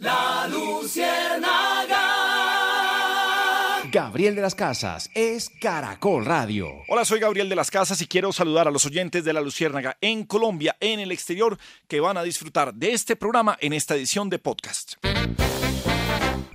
La Luciérnaga. Gabriel de las Casas es Caracol Radio. Hola, soy Gabriel de las Casas y quiero saludar a los oyentes de La Luciérnaga en Colombia, en el exterior, que van a disfrutar de este programa en esta edición de podcast.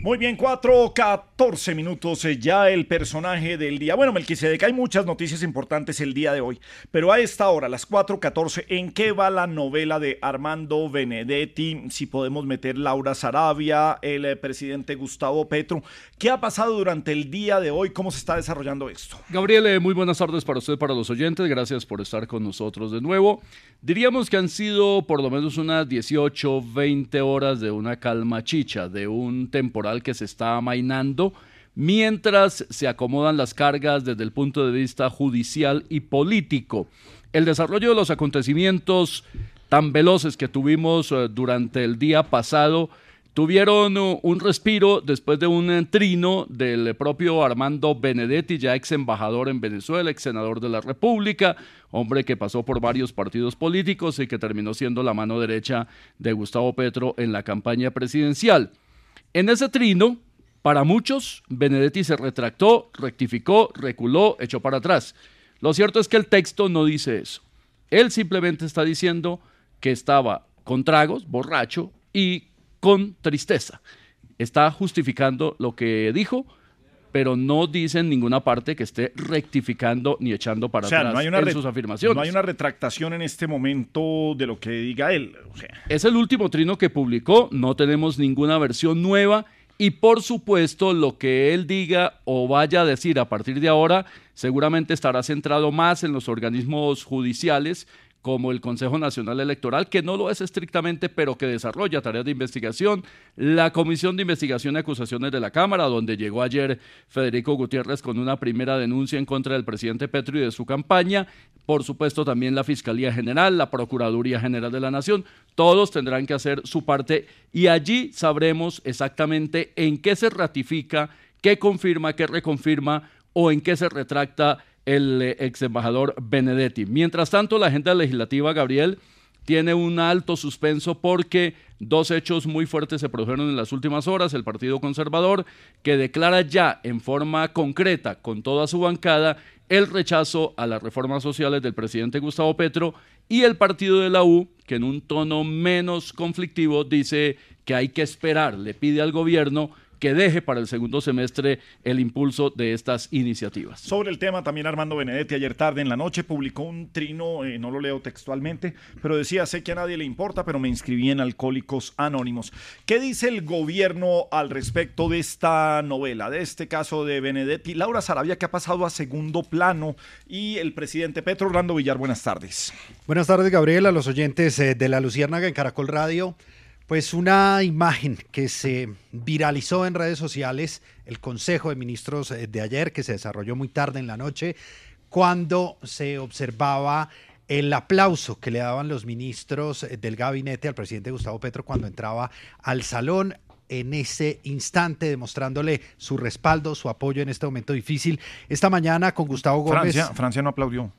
Muy bien, 4, 14 minutos eh, ya el personaje del día. Bueno, Melquisedec, hay muchas noticias importantes el día de hoy, pero a esta hora, las 4.14, ¿en qué va la novela de Armando Benedetti? Si podemos meter Laura Sarabia, el eh, presidente Gustavo Petro. ¿Qué ha pasado durante el día de hoy? ¿Cómo se está desarrollando esto? Gabriel, eh, muy buenas tardes para usted, para los oyentes. Gracias por estar con nosotros de nuevo. Diríamos que han sido por lo menos unas 18, 20 horas de una calma chicha, de un temporal que se está amainando mientras se acomodan las cargas desde el punto de vista judicial y político. El desarrollo de los acontecimientos tan veloces que tuvimos eh, durante el día pasado tuvieron uh, un respiro después de un eh, trino del propio Armando Benedetti, ya ex embajador en Venezuela, ex senador de la República, hombre que pasó por varios partidos políticos y que terminó siendo la mano derecha de Gustavo Petro en la campaña presidencial. En ese trino, para muchos, Benedetti se retractó, rectificó, reculó, echó para atrás. Lo cierto es que el texto no dice eso. Él simplemente está diciendo que estaba con tragos, borracho y con tristeza. Está justificando lo que dijo, pero no dice en ninguna parte que esté rectificando ni echando para O sea, atrás no hay, una en sus afirmaciones. no hay una retractación en este momento de lo que diga él. O sea, Es el último trino que publicó, no tenemos ninguna versión nueva y por supuesto lo que él diga o vaya a decir a partir de ahora seguramente estará centrado más en los organismos judiciales como el Consejo Nacional Electoral, que no lo es estrictamente, pero que desarrolla tareas de investigación, la Comisión de Investigación y Acusaciones de la Cámara, donde llegó ayer Federico Gutiérrez con una primera denuncia en contra del presidente Petro y de su campaña, por supuesto también la Fiscalía General, la Procuraduría General de la Nación, todos tendrán que hacer su parte y allí sabremos exactamente en qué se ratifica, qué confirma, qué reconfirma o en qué se retracta el eh, ex embajador Benedetti. Mientras tanto, la agenda legislativa, Gabriel, tiene un alto suspenso porque dos hechos muy fuertes se produjeron en las últimas horas. El Partido Conservador, que declara ya en forma concreta, con toda su bancada, el rechazo a las reformas sociales del presidente Gustavo Petro, y el partido de la U, que en un tono menos conflictivo dice que hay que esperar, le pide al gobierno que deje para el segundo semestre el impulso de estas iniciativas. Sobre el tema, también Armando Benedetti ayer tarde en la noche publicó un trino, eh, no lo leo textualmente, pero decía, sé que a nadie le importa, pero me inscribí en Alcohólicos Anónimos. ¿Qué dice el gobierno al respecto de esta novela, de este caso de Benedetti? Laura Sarabia, que ha pasado a segundo plano, y el presidente Petro Orlando Villar, buenas tardes. Buenas tardes, Gabriel, a los oyentes eh, de la Luciérnaga en Caracol Radio. Pues una imagen que se viralizó en redes sociales, el Consejo de Ministros eh, de ayer, que se desarrolló muy tarde en la noche, cuando se observaba el aplauso que le daban los ministros eh, del gabinete al presidente Gustavo Petro cuando entraba al salón en ese instante, demostrándole su respaldo, su apoyo en este momento difícil. Esta mañana con Gustavo Gómez. Francia, Francia no aplaudió.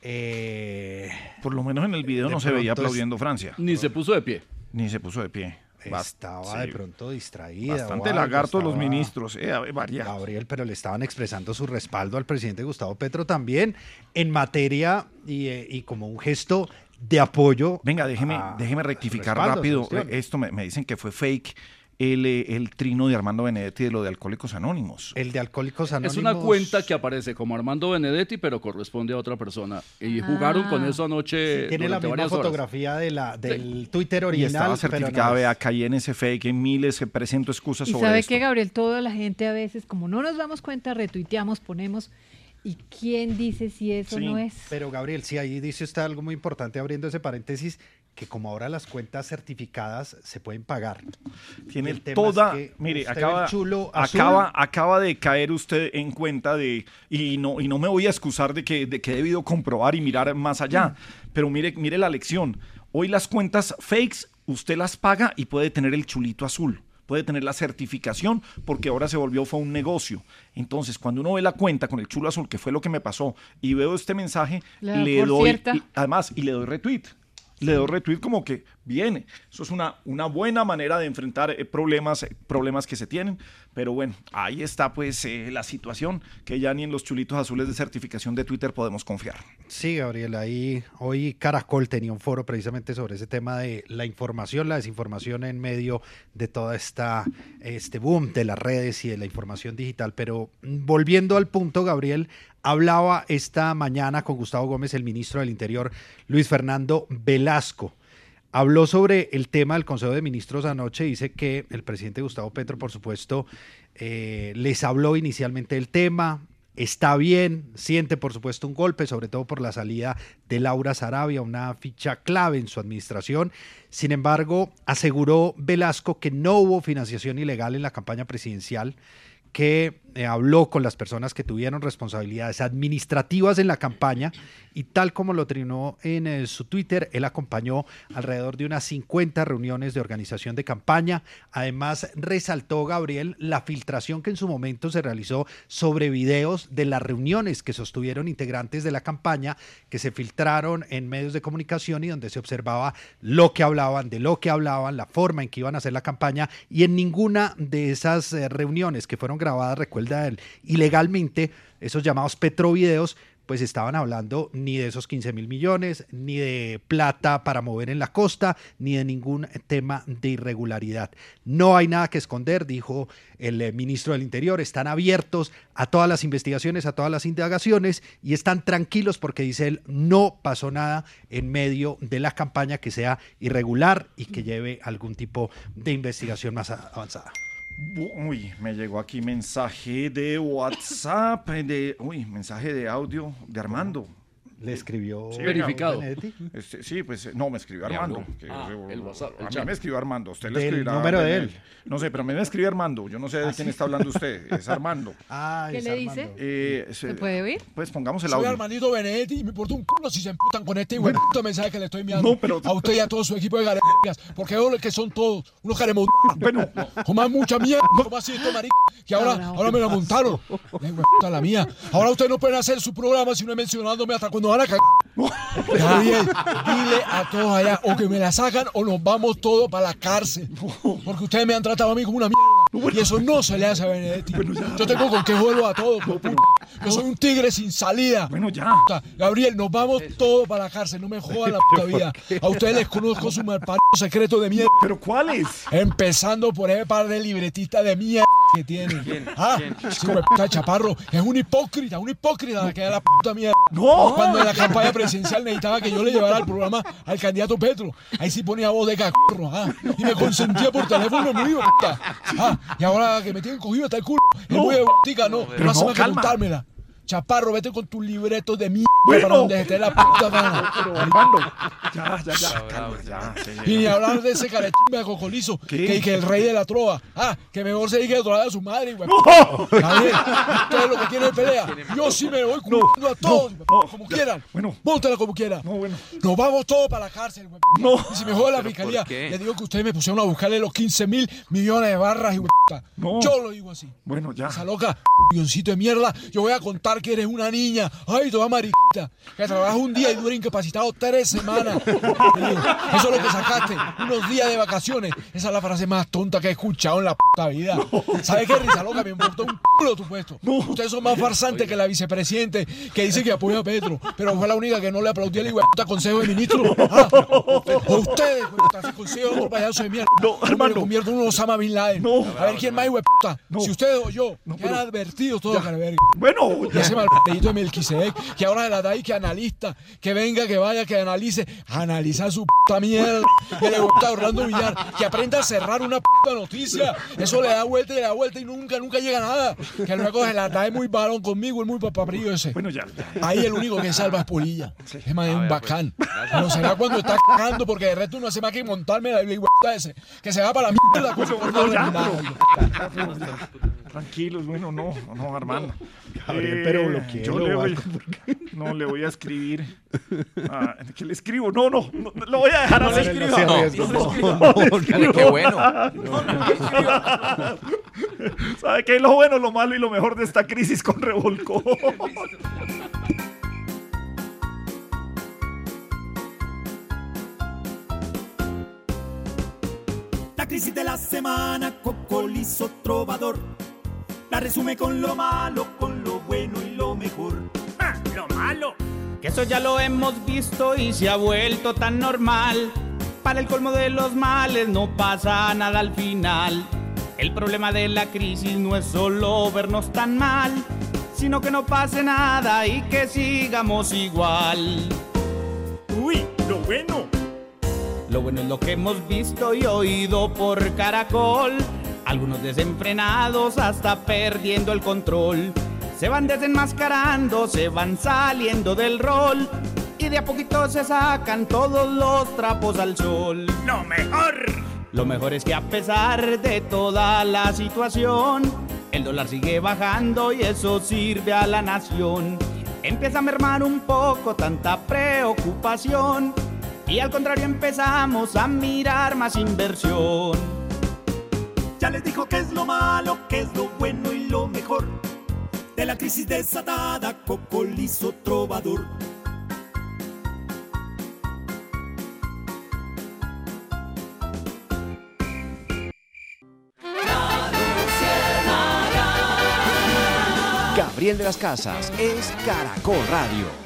eh, Por lo menos en el video De no se veía aplaudiendo Francia. Ni se puso de pie. Ni se puso de pie. Estaba de pronto distraída. Bastante algo, lagartos los ministros, eh. Gabriel, pero le estaban expresando su respaldo al presidente Gustavo Petro también en materia y, eh, y como un gesto de apoyo. Venga, déjeme, a- déjeme rectificar rápido. Esto me, me dicen que fue fake el, eh, el trino de Armando Benedetti de lo de Alcohólicos Anónimos. El de Alcohólicos Anónimos. Es una cuenta que aparece como Armando Benedetti, pero corresponde a otra persona. Y jugaron con eso anoche. Tiene la misma horas. fotografía de la, del Twitter Y original. estaba pero no certificada, es. vea, caí en ese fake, en miles, presento excusas Y sobre sabe esto. que Gabriel, toda la gente a veces, como no nos damos cuenta, retuiteamos, ponemos. ¿Y quién dice si eso Sí, no es? Pero Gabriel, sí, ahí dice usted algo muy importante abriendo ese paréntesis, que como ahora las cuentas certificadas se pueden pagar. Tiene Y el tema toda, es que mire, acaba, chulo acaba, acaba de caer usted en cuenta de, y no, y no me voy a excusar de que, de que he debido comprobar y mirar más allá, Mm. pero mire, mire la lección. Hoy las cuentas fakes, usted las paga y puede tener el chulito azul. Puede tener la certificación porque ahora se volvió fue un negocio. Entonces, cuando uno ve la cuenta con el chulo azul, que fue lo que me pasó, y veo este mensaje, Le le doy, y- además, y le doy retweet. Le doy retweet como que viene. Eso es una, una buena manera de enfrentar eh, problemas, eh, problemas que se tienen. Pero bueno, ahí está pues eh, la situación que ya ni en los chulitos azules de certificación de Twitter podemos confiar. Sí, Gabriel, ahí hoy Caracol tenía un foro precisamente sobre ese tema de la información, la desinformación en medio de toda esta este boom de las redes y de la información digital. Pero mm, volviendo al punto, Gabriel, hablaba esta mañana con Gustavo Gómez, el ministro del Interior, Luis Fernando Velasco. Habló sobre el tema del Consejo de Ministros anoche, dice que el presidente Gustavo Petro, por supuesto, eh, les habló inicialmente del tema, está bien, siente por supuesto un golpe, sobre todo por la salida de Laura Sarabia, una ficha clave en su administración. Sin embargo, aseguró Velasco que no hubo financiación ilegal en la campaña presidencial que eh, habló con las personas que tuvieron responsabilidades administrativas en la campaña y tal como lo trinó en eh, su Twitter, él acompañó alrededor de unas 50 reuniones de organización de campaña. Además, resaltó Gabriel la filtración que en su momento se realizó sobre videos de las reuniones que sostuvieron integrantes de la campaña, que se filtraron en medios de comunicación y donde se observaba lo que hablaban, de lo que hablaban, la forma en que iban a hacer la campaña y en ninguna de esas eh, reuniones que fueron grabadas, recuerda ilegalmente, esos llamados petrovideos, pues estaban hablando ni de esos 15 mil millones, ni de plata para mover en la costa, ni de ningún tema de irregularidad. No hay nada que esconder, dijo el eh, ministro del Interior, están abiertos a todas las investigaciones, a todas las indagaciones y están tranquilos porque dice él, no pasó nada en medio de la campaña que sea irregular y que lleve algún tipo de investigación más avanzada. Uy, me llegó aquí mensaje de WhatsApp, de, uy, mensaje de audio de Armando. Le escribió Sí, Verificado. Benedetti. Este, sí, pues eh, no, me escribió Armando. que- Ah, el WhatsApp, el a mí me escribió Armando. Usted le escribirá. número de él. No sé, pero a mí me escribe Armando. Yo no sé de quién está hablando usted. Es Armando. Ah, ¿Qué es le Armando. dice? Eh, se- ¿Se puede oír? Pues pongamos el Soy audio. Armandito Benedetti y me importa un culo si se emputan con este bueno, mensaje que le estoy enviando No, pero- a usted y a todo su equipo de garegas, porque veo que son todos unos caremos. Bueno, Como mucha mierda, como así esto, marica, que ahora, ahora me la montaron. La mía. Ahora ustedes no pueden hacer su programa si no es mencionándome hasta cuando van a caer. Gabriel, dile a todos allá, o que me la sacan o nos vamos todos para la cárcel. Porque ustedes me han tratado a mí como una mierda. Y eso no se le hace a Benedetti. Yo tengo con qué juego a todos. Yo soy un tigre sin salida. bueno, ya. Puta, Gabriel, nos vamos todos para la cárcel, no me jodan la puta vida. A ustedes les conozco su malparido secreto de mierda. ¿Pero cuál es? Empezando por ese par de libretistas de mierda que tienen. ah, sí, puta chaparro. Es un hipócrita, un hipócrita la que da la puta mierda. No. Cuando en la campaña presidencial necesitaba que yo le llevara el programa al candidato Petro. Ahí sí ponía voz de cacorro, ah, y me consentía por teléfono mío, puta. Ah, y ahora que me tienen cogido hasta el culo. Es muy egotica, no, pero no no, hace más que calma. montármela. Chaparro, vete con tus libretos de mierda Bueno. para donde esté la puta gana. Pero Armando. Ya, ya, ya. Calma. Y ni hablar de ese carechimbe de cocolizo, que, que el rey de la trova. Ah, que mejor se diga de trovar a su madre, güey. Gabriel, ustedes lo que tienen es pelea. Yo sí me voy cubriendo a todos, no, como quieran. bueno. Móntela como quieran. No, bueno. Nos vamos todos para la cárcel, güey. No. Y si me jode la fiscalía, les digo que ustedes me pusieron a buscarle los 15 mil millones de barras y güey. No. Yo lo digo así. Bueno, ya. Esa loca, guioncito de mierda. Yo voy a contar que eres una niña. Ay, toda mariquita. Que trabajas un día y dura incapacitado tres semanas. Eso es lo que sacaste. Unos días de vacaciones. Esa es la frase más tonta que he escuchado en la puta vida. ¿Sabes qué, risa loca? Me importa un culo tu puesto. Ustedes son más farsantes que la vicepresidente que dice que apoya a Petro. Pero fue la única que no le aplaudió al puta consejo de ministro. Ah, o ustedes, puta, otro payaso de mierda. No, Yo me hermano. convierto en un Osama Bin Laden. No. A ver quién más, puta. Si ustedes o yo, que han advertido todo, verga. Bueno, Y ese malpedito de Melquisedec, que ahora se la da ahí que analista, que venga, que vaya, que analice, analiza su puta mierda, que le gusta a Orlando Villar, que aprenda a cerrar una puta noticia. Eso le da vuelta y le da vuelta y nunca, nunca llega a nada. Que luego se la da es muy varón conmigo, es muy papabrillo ese. bueno, ya. Ahí el único que salva es Polilla. Es más, es un bacán. Pero será cuando está cagando, porque de resto no hace más que montarme la la ese. Que se va para la mierda No, terminada. pero- Tranquilos, bueno, no, no, Armando. Gabriel, pero bloquéelo yo le voy, no, le voy a escribir. Ah, ¿Qué le escribo? No, no, no, lo voy a dejar así. No se arriesgue, no. Dale, qué bueno. ¿Sabe qué es lo bueno, lo malo y lo mejor de esta crisis con revolcón? Crisis de la semana, Cocolizo Trovador. La resume con lo malo, con lo bueno y lo mejor. Ah, lo malo. Que eso ya lo hemos visto y se ha vuelto tan normal. Para el colmo de los males no pasa nada al final. El problema de la crisis no es solo vernos tan mal, sino que no pase nada y que sigamos igual. Uy, lo bueno. Lo bueno es lo que hemos visto y oído por caracol. Algunos desenfrenados hasta perdiendo el control. Se van desenmascarando, se van saliendo del rol. Y de a poquito se sacan todos los trapos al sol. Lo mejor. Lo mejor es que a pesar de toda la situación, el dólar sigue bajando y eso sirve a la nación. Empieza a mermar un poco tanta preocupación y al contrario empezamos a mirar más inversión. Ya les dijo qué es lo malo, qué es lo bueno y lo mejor. De la crisis desatada, Cocolizo Trovador. Gabriel de las Casas es Caracol Radio.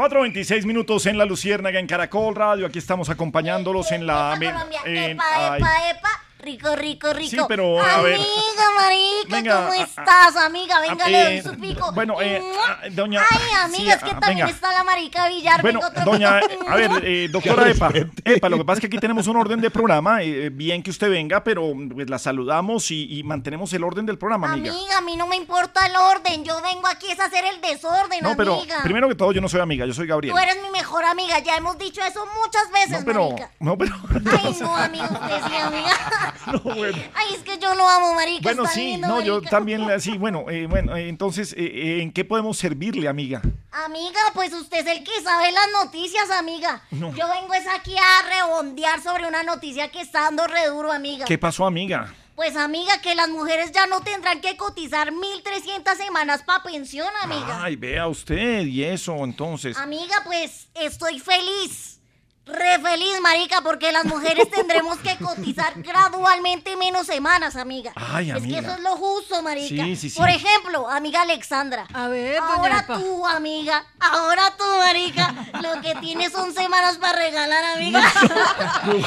4.26 minutos en La Luciérnaga, en Caracol Radio. Aquí estamos acompañándolos en la... Epa, Colombia, en- epa, epa, epa. Rico, rico, rico. Sí, pero, a ver. Amiga, marica, Venga, ¿cómo estás, amiga? Venga, a- le doy eh, su pico. bueno, eh, ah, doña- Ay, amiga, sí, es que ah, también venga. está la marica Villar. Bueno, doña, pico. a ver, eh, doctora Epa. Epa, lo que pasa es que aquí tenemos un orden de programa, eh, bien que usted venga, pero pues, la saludamos y, y mantenemos el orden del programa, amiga. Amiga, a mí no me importa el orden. Yo vengo aquí es a hacer el desorden, No, pero amiga. primero que todo, yo no soy amiga, yo soy Gabriel. Tú eres mi mejor amiga. Ya hemos dicho eso muchas veces, No, pero, marica. no, pero. Ay, no, amiga, usted sí, amiga. No, bueno. Ay, es que yo lo amo, marica. Bueno, sí, lindo, no, yo también, sí, bueno, eh, bueno, eh, entonces, eh, eh, ¿en qué podemos servirle, amiga? Amiga, pues usted es el que sabe las noticias, amiga. No. Yo vengo es aquí a rebondear sobre una noticia que está dando re duro, amiga. ¿Qué pasó, amiga? Pues, amiga, que las mujeres ya no tendrán que cotizar 1.300 semanas para pensión, amiga. Ay, vea usted, y eso, entonces. Amiga, pues estoy feliz. Re feliz, marica, porque las mujeres tendremos que cotizar gradualmente menos semanas, amiga. Ay, Es que amiga. eso es lo justo, marica. Sí, sí, sí. Por ejemplo, amiga Alexandra. A ver, doña Ahora Epa. tú, amiga. Ahora tú, marica. Lo que tienes son semanas para regalar, amiga.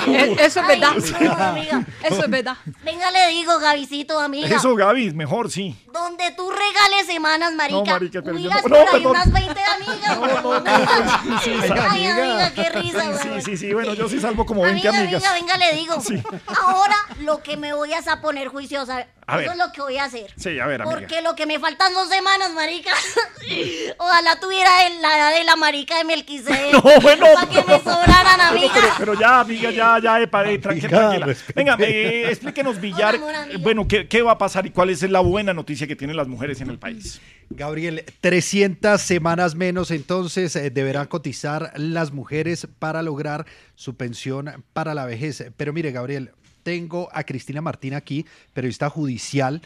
Eh, Eso es Ay, verdad. no, amiga. Eso es verdad. Venga, le digo, Gabicito, amiga. Eso, Gaby, mejor, sí. Donde tú regales semanas, marica. No, marica, pero yo no- por no, ahí perdón. unas 20 amigas. Ay, amiga, qué risa, Sí, güey. Sí, sí, bueno, yo sí salvo como 20 Amiga, amigas. amiga, venga, le digo. Ahora lo que me voy es a poner juiciosa. A ver. Eso es lo que voy a hacer. Sí, a ver, amiga. Porque lo que me faltan dos semanas, marica. Ojalá tuviera el- la edad de la marica de Melquisedec. No, bueno. Para que me sobraran, amiga. Pero, pero ya, amiga, ya, ya, epa, eh, tranquila, Amiga, tranquila. respete. Venga, eh, explíquenos, Villar, amor, bueno, ¿qué, ¿qué va a pasar y cuál es la buena noticia que tienen las mujeres en el país? Gabriel, 300 semanas menos entonces eh, deberán cotizar las mujeres para lograr su pensión para la vejez. Pero mire, Gabriel, tengo a Cristina Martín aquí, periodista judicial,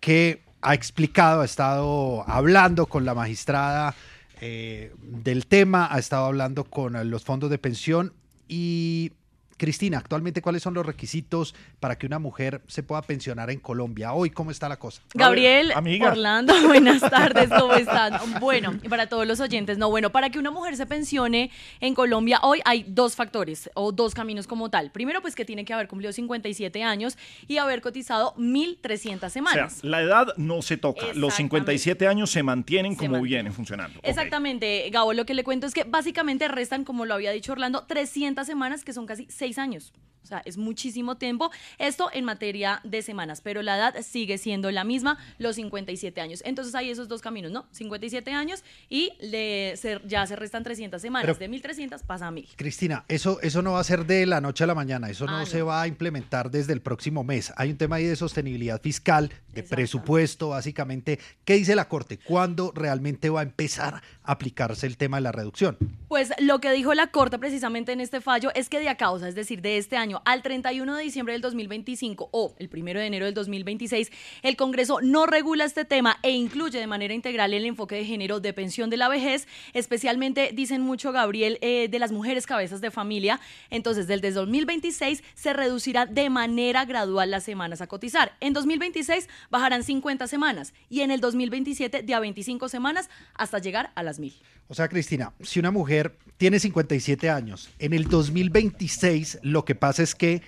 que ha explicado, ha estado hablando con la magistrada eh, del tema, ha estado hablando con eh, los fondos de pensión y Cristina, actualmente, ¿cuáles son los requisitos para que una mujer se pueda pensionar en Colombia? Hoy, ¿cómo está la cosa? Gabriel, amiga. Orlando, buenas tardes, ¿cómo están? Bueno, y para todos los oyentes, no, bueno, para que una mujer se pensione en Colombia, hoy hay dos factores o dos caminos como tal. Primero, pues que tiene que haber cumplido 57 años y haber cotizado 1.300 O sea, semanas. la edad no se toca. Los 57 años se mantienen como mantienen. vienen funcionando. Exactamente, Gabo, lo que le cuento es que básicamente restan, como lo había dicho Orlando, 300 semanas, que son casi 6 años. O sea, es muchísimo tiempo. Esto en materia de semanas, pero la edad sigue siendo la misma, los 57 años. Entonces hay esos dos caminos, ¿no? 57 años y le, se- ya se restan 300 semanas. Pero- de 1300 pasa a 1000. Cristina, eso, eso no va a ser de la noche a la mañana, eso no, Ah, no. se va a implementar desde el próximo mes. Hay un tema ahí de sostenibilidad fiscal, de presupuesto, básicamente. ¿Qué dice la Corte? ¿Cuándo realmente va a empezar aplicarse el tema de la reducción? Pues lo que dijo la Corte precisamente en este fallo es que de a causa, es decir, de este año al 31 de diciembre del 2025 o el 1 de enero del 2026, el Congreso no regula este tema e incluye de manera integral el enfoque de género de pensión de la vejez, especialmente, dicen mucho Gabriel, eh, de las mujeres cabezas de familia. Entonces, desde 2026 se reducirá de manera gradual las semanas a cotizar. En 2026 bajarán 50 semanas y en el 2027 de a 25 semanas hasta llegar a las 1000. O sea, Cristina, si una mujer tiene 57 años, en el 2026 lo que pasa es que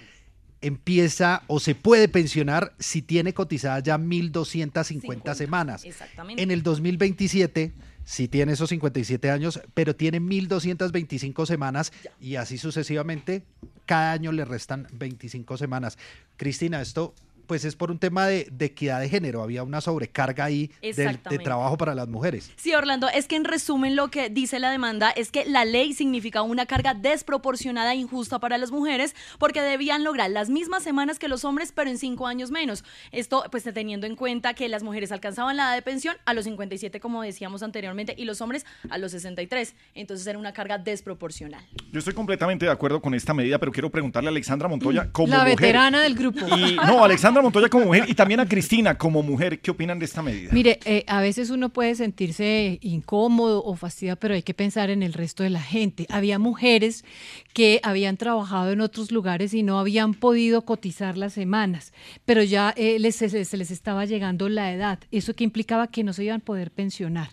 empieza o se puede pensionar si tiene cotizadas ya 1.250 semanas. Exactamente. En el 2027, si tiene esos 57 años, pero tiene 1.225 semanas y así sucesivamente, cada año le restan 25 semanas. Cristina, esto pues es por un tema de, de equidad de género. Había una sobrecarga ahí de trabajo para las mujeres. Sí, Orlando, es que en resumen lo que dice la demanda es que la ley significa una carga desproporcionada e injusta para las mujeres porque debían lograr las mismas semanas que los hombres, pero en cinco años menos. Esto, pues teniendo en cuenta que las mujeres alcanzaban la edad de pensión a los 57, como decíamos anteriormente, y los hombres a los 63. Entonces era una carga desproporcional. Yo estoy completamente de acuerdo con esta medida, pero quiero preguntarle a Alexandra Montoya como La mujer. veterana del grupo. Y, no, Alexandra Montoya como mujer y también a Cristina como mujer. ¿Qué opinan de esta medida? Mire, eh, a veces uno puede sentirse incómodo o fastidiado, pero hay que pensar en el resto de la gente. Había mujeres que habían trabajado en otros lugares y no habían podido cotizar las semanas, pero ya eh, les, se, se les estaba llegando la edad. Eso que implicaba que no se iban a poder pensionar.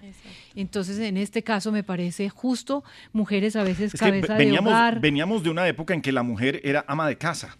Entonces, en este caso me parece justo, mujeres a veces Es que cabeza ve- de veníamos, hogar. veníamos de una época en que la mujer era ama de casa,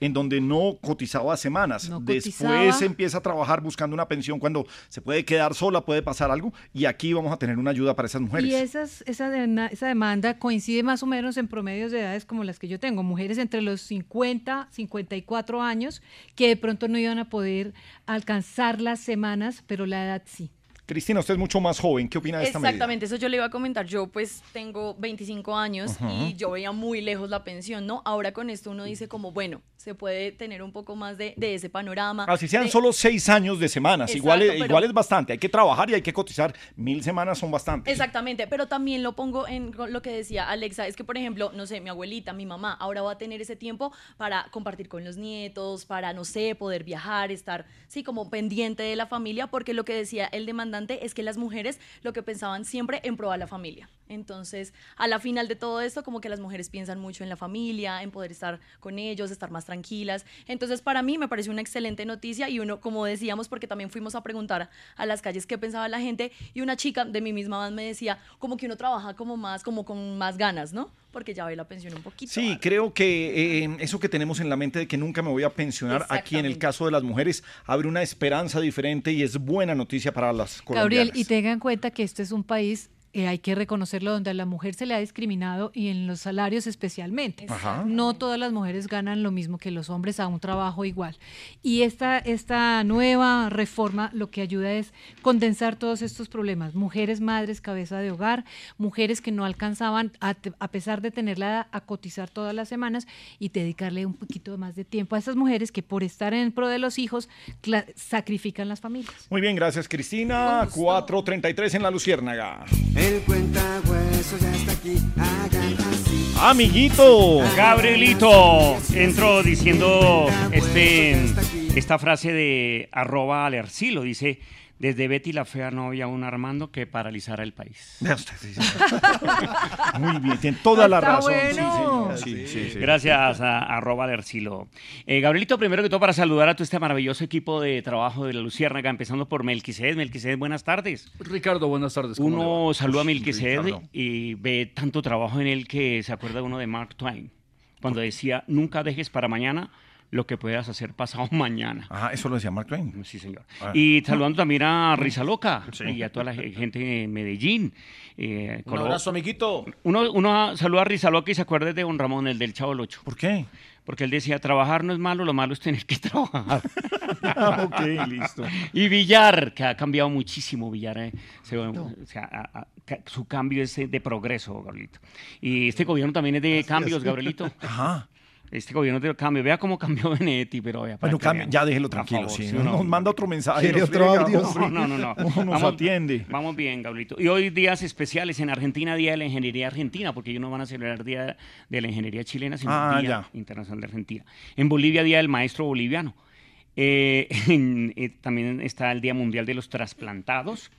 en donde no cotizaba semanas. Después cotizaba. empieza a trabajar buscando una pensión cuando se puede quedar sola, puede pasar algo, y aquí vamos a tener una ayuda para esas mujeres. Y esas, esa, esa demanda coincide más o menos en promedios de edades como las que yo tengo, mujeres entre los 50, 54 años, que de pronto no iban a poder alcanzar las semanas, pero la edad sí. Cristina, usted es mucho más joven. ¿Qué opina de esta medida? Exactamente, eso yo le iba a comentar. Yo pues tengo 25 años Ajá. y yo veía muy lejos la pensión, ¿no? Ahora con esto uno dice como, bueno, se puede tener un poco más de, de ese panorama. Así sean de- solo seis años de semanas, Exacto, igual, pero- igual es bastante. Hay que trabajar y hay que cotizar. Mil semanas son bastantes. Exactamente, pero también lo pongo en lo que decía Alexa, es que por ejemplo, no sé, mi abuelita, mi mamá, ahora va a tener ese tiempo para compartir con los nietos, para, no sé, poder viajar, estar, sí, como pendiente de la familia, porque lo que decía el demandante es que las mujeres lo que pensaban siempre en probar la familia. Entonces, a la final de todo esto, como que las mujeres piensan mucho en la familia, en poder estar con ellos, estar más tranquilas. Entonces, para mí me pareció una excelente noticia y uno, como decíamos, porque también fuimos a preguntar a las calles qué pensaba la gente y una chica de mi misma edad me decía como que uno trabaja como más, como con más ganas, ¿no? Porque ya ve la pensión un poquito. Sí, creo que eh, eso que tenemos en la mente de que nunca me voy a pensionar, aquí en el caso de las mujeres, abre una esperanza diferente y es buena noticia para las colombianas. Gabriel, y tenga en cuenta que este es un país, eh, hay que reconocerlo, donde a la mujer se le ha discriminado y en los salarios especialmente. Ajá. No todas las mujeres ganan lo mismo que los hombres a un trabajo igual. Y esta, esta nueva reforma lo que ayuda es condensar todos estos problemas. Mujeres, madres, cabeza de hogar, mujeres que no alcanzaban, a, a pesar de tener la edad, a cotizar todas las semanas y dedicarle un poquito más de tiempo a esas mujeres que por estar en pro de los hijos sacrifican las familias. Muy bien, gracias Cristina. 4.33 en la Luciérnaga. El ya está aquí, hagan así. Amiguito. Gabrielito entró diciendo este, esta frase de arroba alercilo. Dice, desde Betty la fea no había un Armando que paralizara el país. Vea usted, sí, sí. Muy bien, tiene toda la Está razón. sí, bueno. Sí, sí, sí. Gracias a arroba Alercilo. Eh, Gabrielito, primero que todo para saludar a todo este maravilloso equipo de trabajo de la Luciérnaga, empezando por Melquised. Melquised, buenas tardes. Ricardo, buenas tardes. ¿cómo le Uno saluda a Melquised Ricardo. y ve tanto trabajo en él que se acuerda uno de Mark Twain, cuando decía, nunca dejes para mañana lo que puedas hacer pasado mañana. Ajá, eso lo decía Mark Twain. Sí, señor. Ah. Y saludando también a Risa Loca Sí. y a toda la gente de Medellín. Eh, Un abrazo, amiguito. Uno, uno saluda a Risa Loca y se acuerda de don Ramón, el del Chavo del Ocho. ¿Por qué? Porque él decía, trabajar no es malo, lo malo es tener que trabajar. ok, listo. Y Villar, que ha cambiado muchísimo, Villar. eh, se- o sea, a- su cambio es eh, de progreso, Gabrielito. Y este gobierno también es de cambios, es. Gabrielito. Ajá. Este gobierno de cambio. Vea cómo cambió Benedetti, pero vea. Bueno, cambia- ya déjelo tranquilo. favor, sí, ¿sí no, o no? nos manda otro mensaje. ¿Quiere nos otro audio? No, no, no. No nos atiende. Vamos bien, Gabrielito. Y hoy días especiales en Argentina, Día de la Ingeniería Argentina, porque ellos no van a celebrar Día de la Ingeniería Chilena, sino Ah, Día ya. Internacional de Argentina. En Bolivia, Día del Maestro Boliviano. Eh, en- eh, también está el Día Mundial de los Trasplantados,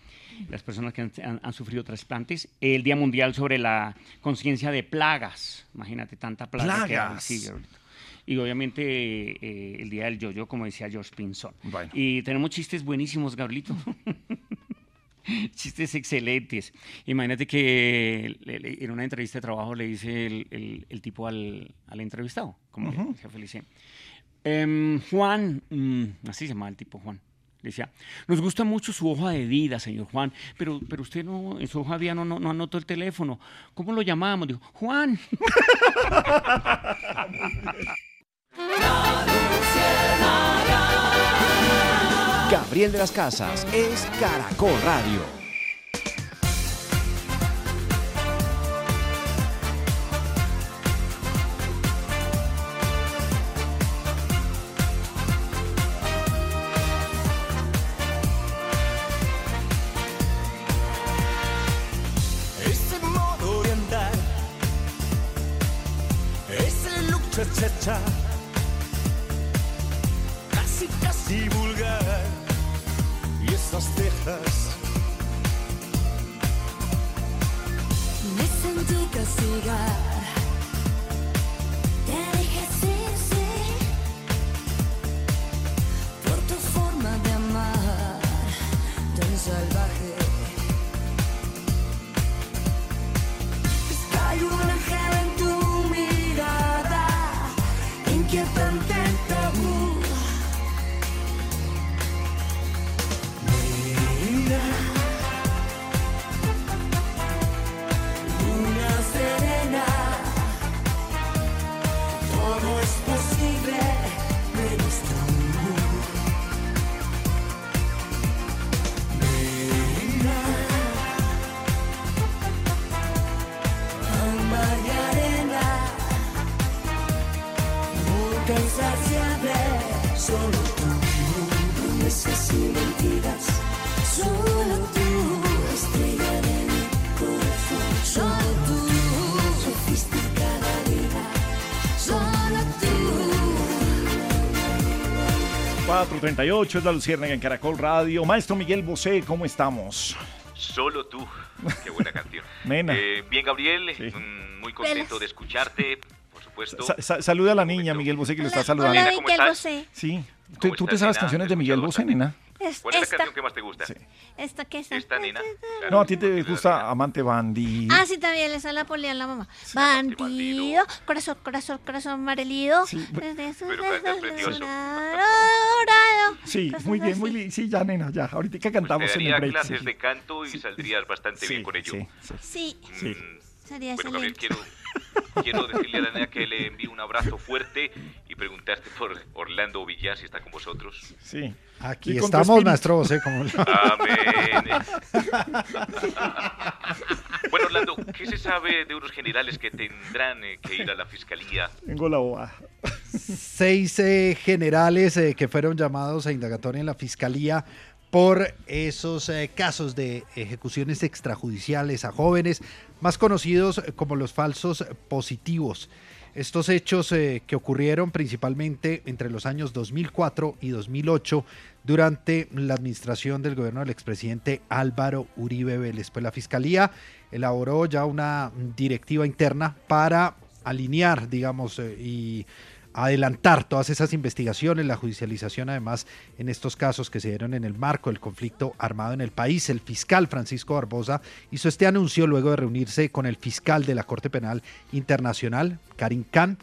las personas que han, han- han sufrido trasplantes. El Día Mundial sobre la conciencia de plagas. Imagínate, tanta plaga que hay. Plagas. Sí. Y obviamente eh, el día del yo-yo, como decía George Pinson. Bueno. Y tenemos chistes buenísimos, Gabrielito. chistes excelentes. Imagínate que en una entrevista de trabajo le dice el, el- el tipo al, al entrevistado, como le decía Felice. Em, Juan, mm, así se llama el tipo Juan. Decía, nos gusta mucho su hoja de vida, señor Juan, pero, pero usted no, en su hoja de vida no, no, no anotó el teléfono. ¿Cómo lo llamamos? Dijo, Juan. Gabriel de las Casas es Caracol Radio. 438 es la Luciérnaga en Caracol Radio. Maestro Miguel Bosé, ¿cómo estamos? Solo tú. Qué buena canción. Nena. Eh, bien, Gabriel, mm, muy contento de escucharte, por supuesto. Sa- sa- saluda a la niña, Miguel Bosé, que lo está saludando. Hola, ¿cómo Miguel? Bosé. Sí. ¿Tú, tú te sabes las nena? canciones de Miguel Bosé, nena? Es- ¿Cuál es la canción que más te gusta? Esta que es. Esta, nena. No, a ti te gusta Amante Bandido. Ah, sí, también esa la polía la mamá. Bandido, corazón, corazón, corazón precioso. Dorado. Sí, muy bien, muy bien. Sí, ya, nena, ya. Ahorita que cantamos Te en el break. clases sí. de canto y saldrías bastante bien con ello. sí, sí. Sí, Sí. sería Bueno, Gabriel, excelente. quiero, quiero decirle a la nena que le envío un abrazo fuerte y preguntarte por Orlando Villar si está con vosotros. Sí. Aquí estamos, maestro José. Como... Amén. bueno, Orlando, ¿qué se sabe de unos generales que tendrán eh, que ir a la fiscalía? Tengo la boa. Seis eh, generales eh, que fueron llamados a indagatoria en la fiscalía por esos eh, casos de ejecuciones extrajudiciales a jóvenes, más conocidos como los falsos positivos. Estos hechos eh, que ocurrieron principalmente entre los años 2004 y 2008 durante la administración del gobierno del expresidente Álvaro Uribe Vélez. Pues la Fiscalía elaboró ya una directiva interna para alinear, digamos, eh, y adelantar todas esas investigaciones, la judicialización además en estos casos que se dieron en el marco del conflicto armado en el país. El fiscal Francisco Barbosa hizo este anuncio luego de reunirse con el fiscal de la Corte Penal Internacional, Karim Khan.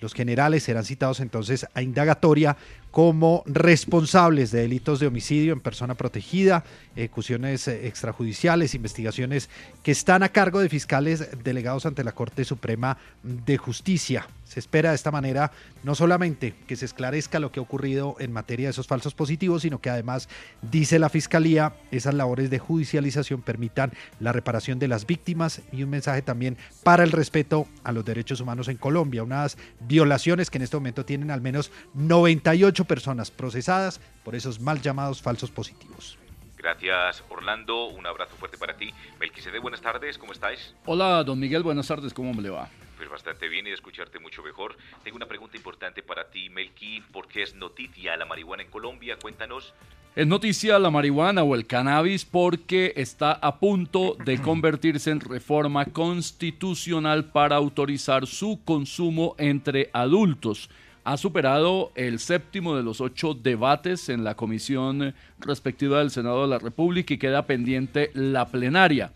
Los generales serán citados entonces a indagatoria como responsables de delitos de homicidio en persona protegida, ejecuciones eh, extrajudiciales, investigaciones que están a cargo de fiscales delegados ante la Corte Suprema de Justicia. Se espera de esta manera no solamente que se esclarezca lo que ha ocurrido en materia de esos falsos positivos, sino que además, dice la Fiscalía, esas labores de judicialización permitan la reparación de las víctimas y un mensaje también para el respeto a los derechos humanos en Colombia. Unas violaciones que en este momento tienen al menos 98 personas procesadas por esos mal llamados falsos positivos. Gracias, Orlando. Un abrazo fuerte para ti. Melquisede, buenas tardes. ¿Cómo estáis? Hola, don Miguel, buenas tardes, ¿cómo me le va? Pues bastante bien y de escucharte mucho mejor. Tengo una pregunta importante para ti, Melqui. ¿Por qué es noticia la marihuana en Colombia? Cuéntanos. Es noticia la marihuana o el cannabis porque está a punto de convertirse en reforma constitucional para autorizar su consumo entre adultos. Ha superado el séptimo de los ocho debates en la comisión respectiva del Senado de la República y queda pendiente la plenaria.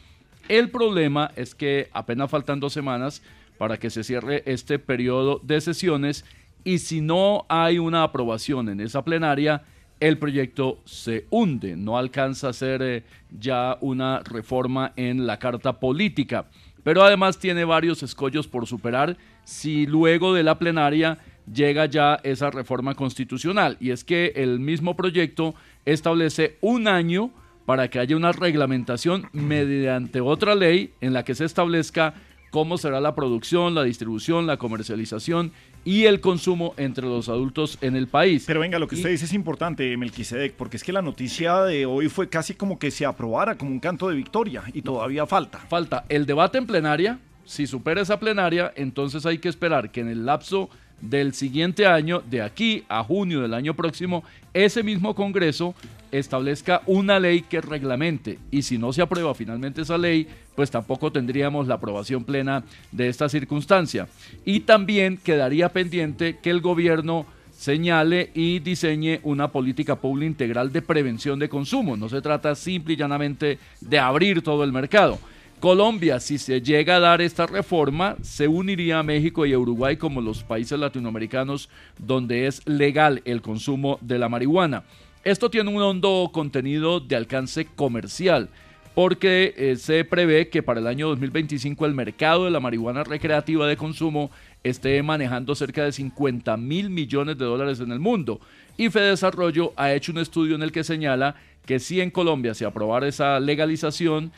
El problema es que apenas faltan dos semanas para que se cierre este periodo de sesiones y si no hay una aprobación en esa plenaria, el proyecto se hunde, no alcanza a ser eh, ya una reforma en la carta política. Pero además tiene varios escollos por superar si luego de la plenaria llega ya esa reforma constitucional. Y es que el mismo proyecto establece un año para que haya una reglamentación mediante otra ley en la que se establezca cómo será la producción, la distribución, la comercialización y el consumo entre los adultos en el país. Pero venga, lo que Y- usted dice es importante, Melquisedec, porque es que la noticia de hoy fue casi como que se aprobara como un canto de victoria y todavía falta. Falta el debate en plenaria. Si supera esa plenaria, entonces hay que esperar que en el lapso del siguiente año, de aquí a junio del año próximo, ese mismo Congreso establezca una ley que reglamente. Y si no se aprueba finalmente esa ley, pues tampoco tendríamos la aprobación plena de esta circunstancia. Y también quedaría pendiente que el gobierno señale y diseñe una política pública integral de prevención de consumo. No se trata simple y llanamente de abrir todo el mercado. Colombia, si se llega a dar esta reforma, se uniría a México y a Uruguay como los países latinoamericanos donde es legal el consumo de la marihuana. Esto tiene un hondo contenido de alcance comercial porque eh, se prevé que para el año 2025 el mercado de la marihuana recreativa de consumo esté manejando cerca de 50 mil millones de dólares en el mundo. Y Fedesarrollo ha hecho un estudio en el que señala que si en Colombia se aprobara esa legalización,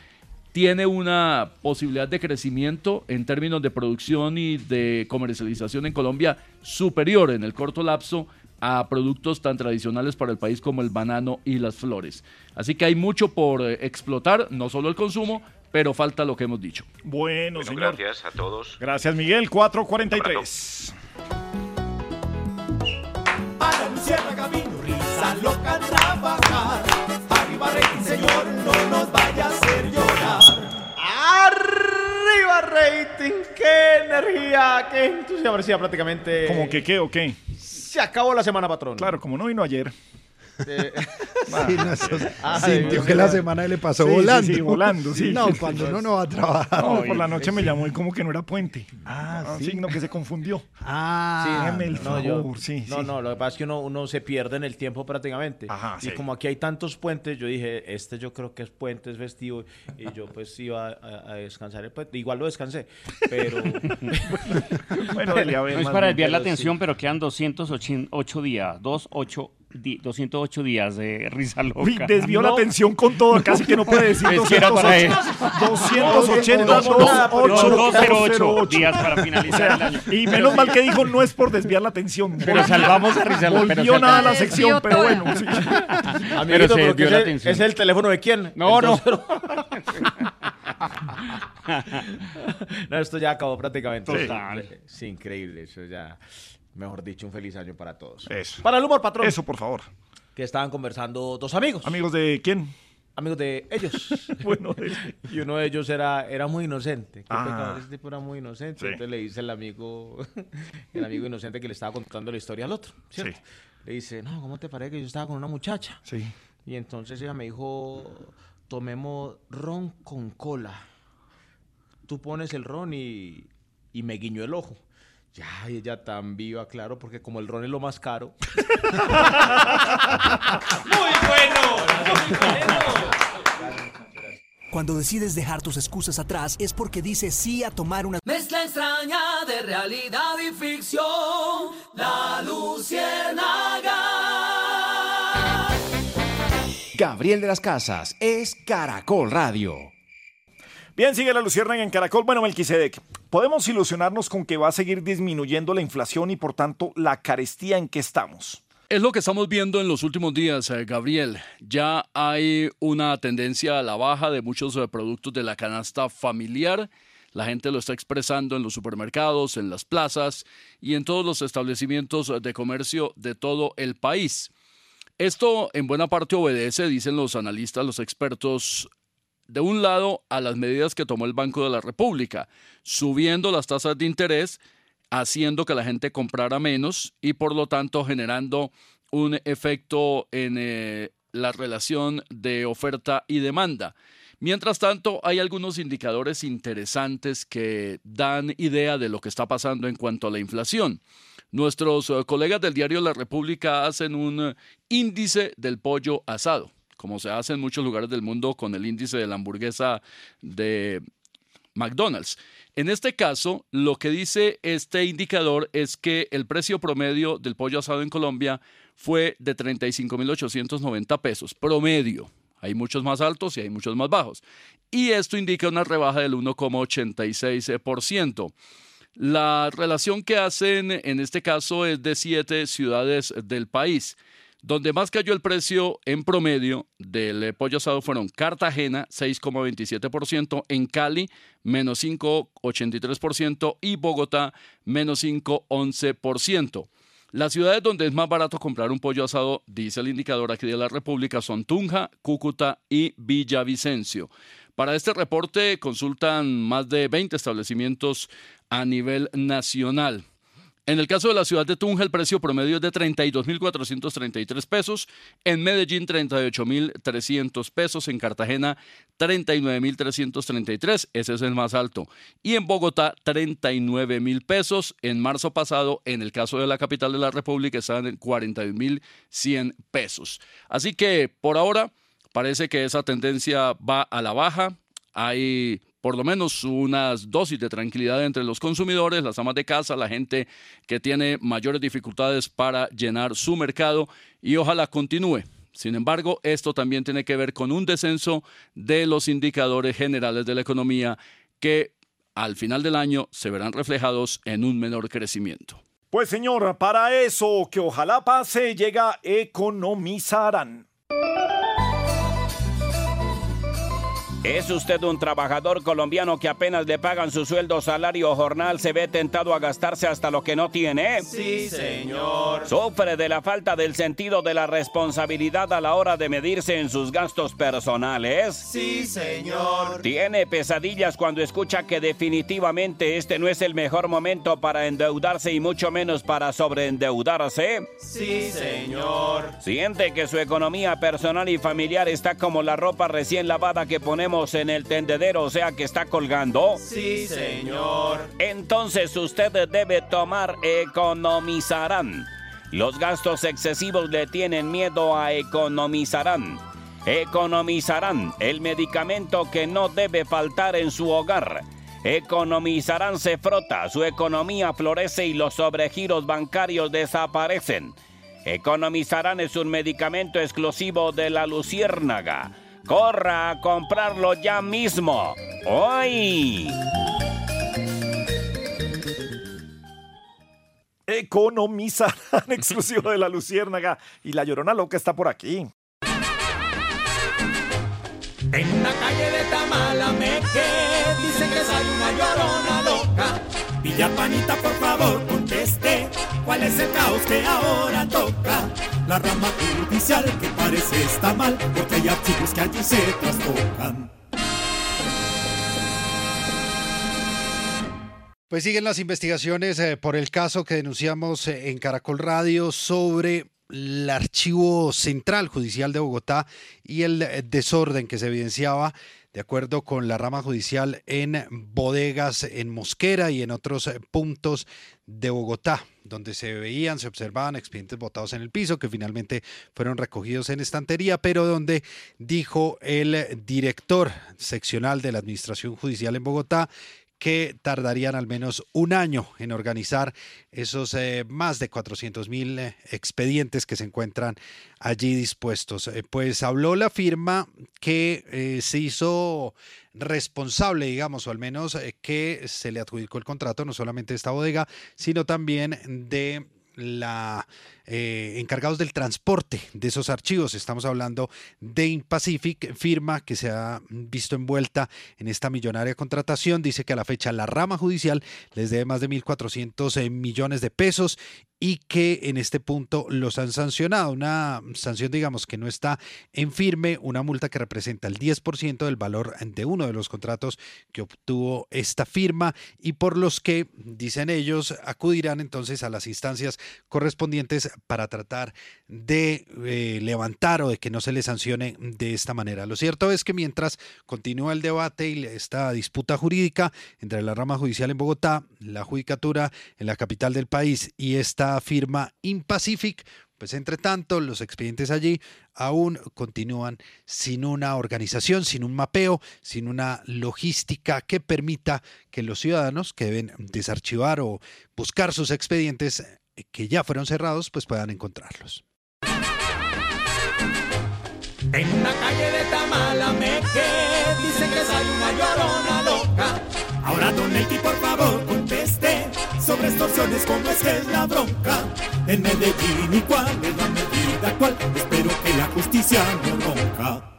tiene una posibilidad de crecimiento en términos de producción y de comercialización en Colombia superior en el corto lapso a productos tan tradicionales para el país como el banano y las flores. Así que hay mucho por eh, explotar, no solo el consumo, pero falta lo que hemos dicho. Bueno, Bueno, señor. gracias a todos. Gracias, Miguel. 443. A la luciérnaga vino risa loca a trabajar. Arriba rating, señor, no nos vaya a hacer llorar. ¡Arriba rating! ¡Qué energía! ¡Qué entusiasmo! Parecía prácticamente... ¿Cómo que qué o qué? Se acabó la semana, patrón. Claro, como no vino ayer. Eh, Sí, no, eso- Ah, sintió Dios que la semana le pasó Sí, sí, volando. sí, volando, sí. No, cuando uno no va a trabajar. No, por la noche me llamó y como que no era puente. Ah, sí. no, que se confundió. Ah, Hágame el no, yo- favor, sí, no, sí. no, lo que pasa es que uno, uno se pierde en el tiempo prácticamente. Ajá, y sí. como aquí hay tantos puentes, yo dije, este yo creo que es puente, es festivo, y yo pues iba a, a descansar el puente. Igual lo descansé, pero... Bueno, dele, a ver, No es para desviar la sí. atención, pero quedan 208 días, 28 di- 208 días de risa loca. Desvió la atención con todo, casi que no puede decir Es que era para él. 280, No, no, 208, 208 días para finalizar el año. Y menos mal que dijo no es por desviar la atención. Pero salvamos a Rizal, pero Volvió nada a la sección, pero bueno. sí. Amiguito, Pero se pero desvió que la atención. ¿Es el teléfono de quién? No, no. no, esto ya acabó prácticamente. Total. Es increíble, eso ya. Mejor dicho, un feliz año para todos. Eso. Para el humor, patrón. Eso, por favor. Que estaban conversando dos amigos. ¿Amigos de quién? Amigos de ellos. bueno, de- y uno de ellos era, era muy inocente. Qué Ah. pecado, ese tipo era muy inocente. Sí. Entonces le dice el amigo, el amigo inocente que le estaba contando la historia al otro. ¿cierto? Sí. Le dice, no, ¿cómo te parece que yo estaba con una muchacha? Sí. Y entonces ella me dijo, tomemos ron con cola. Tú pones el ron y, y me guiñó el ojo. Ya, y ella tan viva, claro, porque como el ron es lo más caro. Cuando decides dejar tus excusas atrás es porque dices sí a tomar una Mezcla extraña de realidad y ficción. La Luciérnaga. Gabriel de las Casas es Caracol Radio. Bien, sigue la Luciérnaga en Caracol. Bueno, Melquisedec, podemos ilusionarnos con que va a seguir disminuyendo la inflación y por tanto la carestía en que estamos. Es lo que estamos viendo en los últimos días, eh, Gabriel. Ya hay una tendencia a la baja de muchos eh, productos de la canasta familiar. La gente lo está expresando en los supermercados, en las plazas y en todos los establecimientos de comercio de todo el país. Esto en buena parte obedece, dicen los analistas, los expertos, de un lado a las medidas que tomó el Banco de la República, subiendo las tasas de interés, haciendo que la gente comprara menos y por lo tanto generando un efecto en eh, la relación de oferta y demanda. Mientras tanto, hay algunos indicadores interesantes que dan idea de lo que está pasando en cuanto a la inflación. Nuestros eh, colegas del diario La República hacen un eh, índice del pollo asado, como se hace en muchos lugares del mundo con el índice de la hamburguesa de McDonald's. En este caso, lo que dice este indicador es que el precio promedio del pollo asado en Colombia fue de 35.890 pesos, promedio. Hay muchos más altos y hay muchos más bajos. Y esto indica una rebaja del 1,86%. La relación que hacen en este caso es de siete ciudades del país. Donde más cayó el precio en promedio del eh, pollo asado fueron Cartagena, 6,27%, en Cali, menos 5,83% y Bogotá, menos 5,11%. Las ciudades donde es más barato comprar un pollo asado, dice el indicador aquí de la República, son Tunja, Cúcuta y Villavicencio. Para este reporte consultan más de 20 establecimientos a nivel nacional. En el caso de la ciudad de Tunja, el precio promedio es de 32.433 pesos, en Medellín 38.300 pesos, en Cartagena 39.333, ese es el más alto, y en Bogotá 39.000 pesos. En marzo pasado, en el caso de la capital de la República, estaban en 41.100 pesos. Así que por ahora parece que esa tendencia va a la baja. Hay por lo menos unas dosis de tranquilidad entre los consumidores, las amas de casa, la gente que tiene mayores dificultades para llenar su mercado y ojalá continúe. Sin embargo, esto también tiene que ver con un descenso de los indicadores generales de la economía que al final del año se verán reflejados en un menor crecimiento. Pues señor, para eso que ojalá pase, llega Economizarán. ¿Es usted un trabajador colombiano que apenas le pagan su sueldo, salario o jornal, se ve tentado a gastarse hasta lo que no tiene? Sí, señor. ¿Sufre de la falta del sentido de la responsabilidad a la hora de medirse en sus gastos personales? Sí, señor. ¿Tiene pesadillas cuando escucha que definitivamente este no es el mejor momento para endeudarse y mucho menos para sobreendeudarse? Sí, señor. ¿Siente que su economía personal y familiar está como la ropa recién lavada que ponemos en el tendedero, o sea que está colgando? Sí, señor. Entonces usted debe tomar economizarán. Los gastos excesivos le tienen miedo a economizarán. Economizarán, el medicamento que no debe faltar en su hogar. Economizarán se frota, su economía florece y los sobregiros bancarios desaparecen. Economizarán es un medicamento exclusivo de la luciérnaga. Corra a comprarlo ya mismo. Hoy. Economizarán exclusivo de la luciérnaga. Y la llorona loca está por aquí. En una calle de Tamalameque dicen que soy una llorona loca. Villapanita, por favor, conteste. ¿Cuál es el caos que ahora toca? La rama judicial que parece está mal porque hay archivos que allí se trastocan. Pues siguen las investigaciones eh, por el caso que denunciamos eh, en Caracol Radio sobre el archivo central judicial de Bogotá y el eh, desorden que se evidenciaba de acuerdo con la rama judicial en bodegas en Mosquera y en otros eh, puntos de Bogotá, donde se veían, se observaban expedientes botados en el piso que finalmente fueron recogidos en estantería, pero donde dijo el director seccional de la Administración Judicial en Bogotá que tardarían al menos un año en organizar esos eh, más de 400 mil eh, expedientes que se encuentran allí dispuestos. Eh, pues habló la firma que se hizo responsable, digamos, o al menos que se le adjudicó el contrato, no solamente de esta bodega, sino también de la eh, encargados del transporte de esos archivos. Estamos hablando de Impacific, firma que se ha visto envuelta en esta millonaria contratación. Dice que a la fecha la rama judicial les debe más de 1.400 eh, millones de pesos y que en este punto los han sancionado. Una sanción, digamos, que no está en firme, una multa que representa el 10% del valor de uno de los contratos que obtuvo esta firma y por los que, dicen ellos, acudirán entonces a las instancias correspondientes para tratar de eh, levantar o de que no se les sancione de esta manera. Lo cierto es que mientras continúa el debate y esta disputa jurídica entre la rama judicial en Bogotá, la judicatura en la capital del país y esta firma Impacific, pues entre tanto los expedientes allí aún continúan sin una organización, sin un mapeo, sin una logística que permita que los ciudadanos que deben desarchivar o buscar sus expedientes que ya fueron cerrados, pues puedan encontrarlos. En una calle de Tamalameque dicen que soy una llorona loca. Ahora don Elki, por favor, conteste sobre extorsiones, cómo es que es la bronca. En Medellín y cuál es la medida actual. Espero que la justicia no ronca.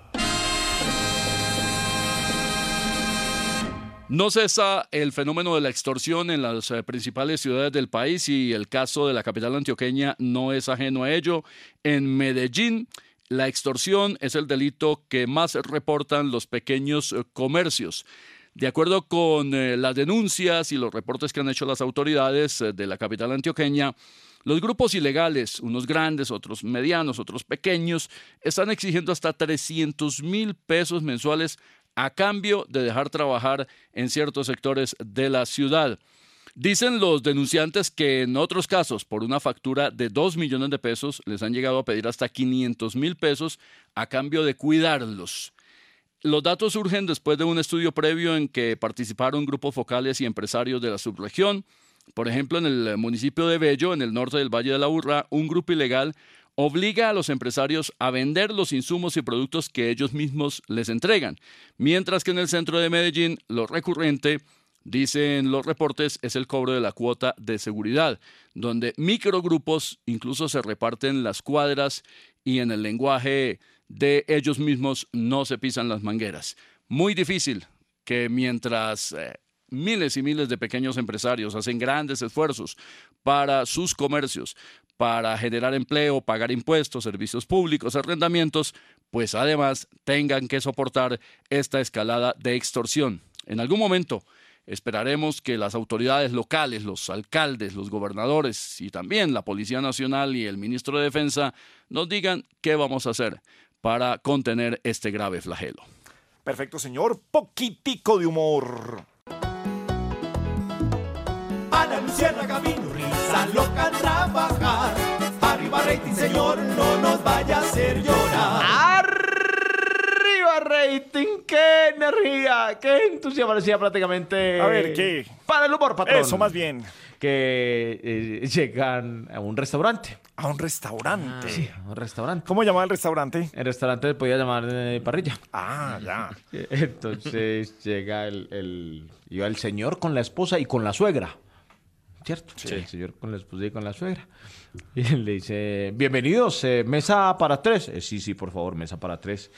No cesa el fenómeno de la extorsión en las eh, principales ciudades del país y el caso de la capital antioqueña no es ajeno a ello. En Medellín, la extorsión es el delito que más reportan los pequeños eh, comercios. De acuerdo con eh, las denuncias y los reportes que han hecho las autoridades de la capital antioqueña, los grupos ilegales, unos grandes, otros medianos, otros pequeños, están exigiendo hasta 300 mil pesos mensuales a cambio de dejar trabajar en ciertos sectores de la ciudad. Dicen los denunciantes que en otros casos, por una factura de 2 millones de pesos, les han llegado a pedir hasta 500 mil pesos a cambio de cuidarlos. Los datos surgen después de un estudio previo en que participaron grupos focales y empresarios de la subregión. Por ejemplo, en el municipio de Bello, en el norte del Valle de la Urra, un grupo ilegal obliga a los empresarios a vender los insumos y productos que ellos mismos les entregan, mientras que en el centro de Medellín lo recurrente, dicen los reportes, es el cobro de la cuota de seguridad, donde microgrupos incluso se reparten las cuadras y en el lenguaje de ellos mismos no se pisan las mangueras. Muy difícil que mientras eh, miles y miles de pequeños empresarios hacen grandes esfuerzos para sus comercios, para generar empleo, pagar impuestos, servicios públicos, arrendamientos, pues además tengan que soportar esta escalada de extorsión. En algún momento esperaremos que las autoridades locales, los alcaldes, los gobernadores y también la Policía Nacional y el ministro de Defensa nos digan qué vamos a hacer para contener este grave flagelo. Perfecto, señor. Poquitico de humor. A la luciérnaga loca trabajar. Arriba rating, señor, no nos vaya a hacer llorar. ¡Arriba rating! ¡Qué energía! ¡Qué entusiasmo! Decía prácticamente. A ver, ¿qué? Para el humor, patrón. Eso, más bien. Que eh, llegan a un restaurante. A un restaurante. Sí, a un restaurante. ¿Cómo llamaba el restaurante? El restaurante se podía llamar eh, parrilla. Ah, ya. Entonces llega el, el, iba el señor con la esposa y con la suegra. ¿Cierto? Sí. El señor con la esposa y con la suegra. Y le dice, bienvenidos, eh, mesa para tres. Eh, sí, sí, por favor, mesa para tres.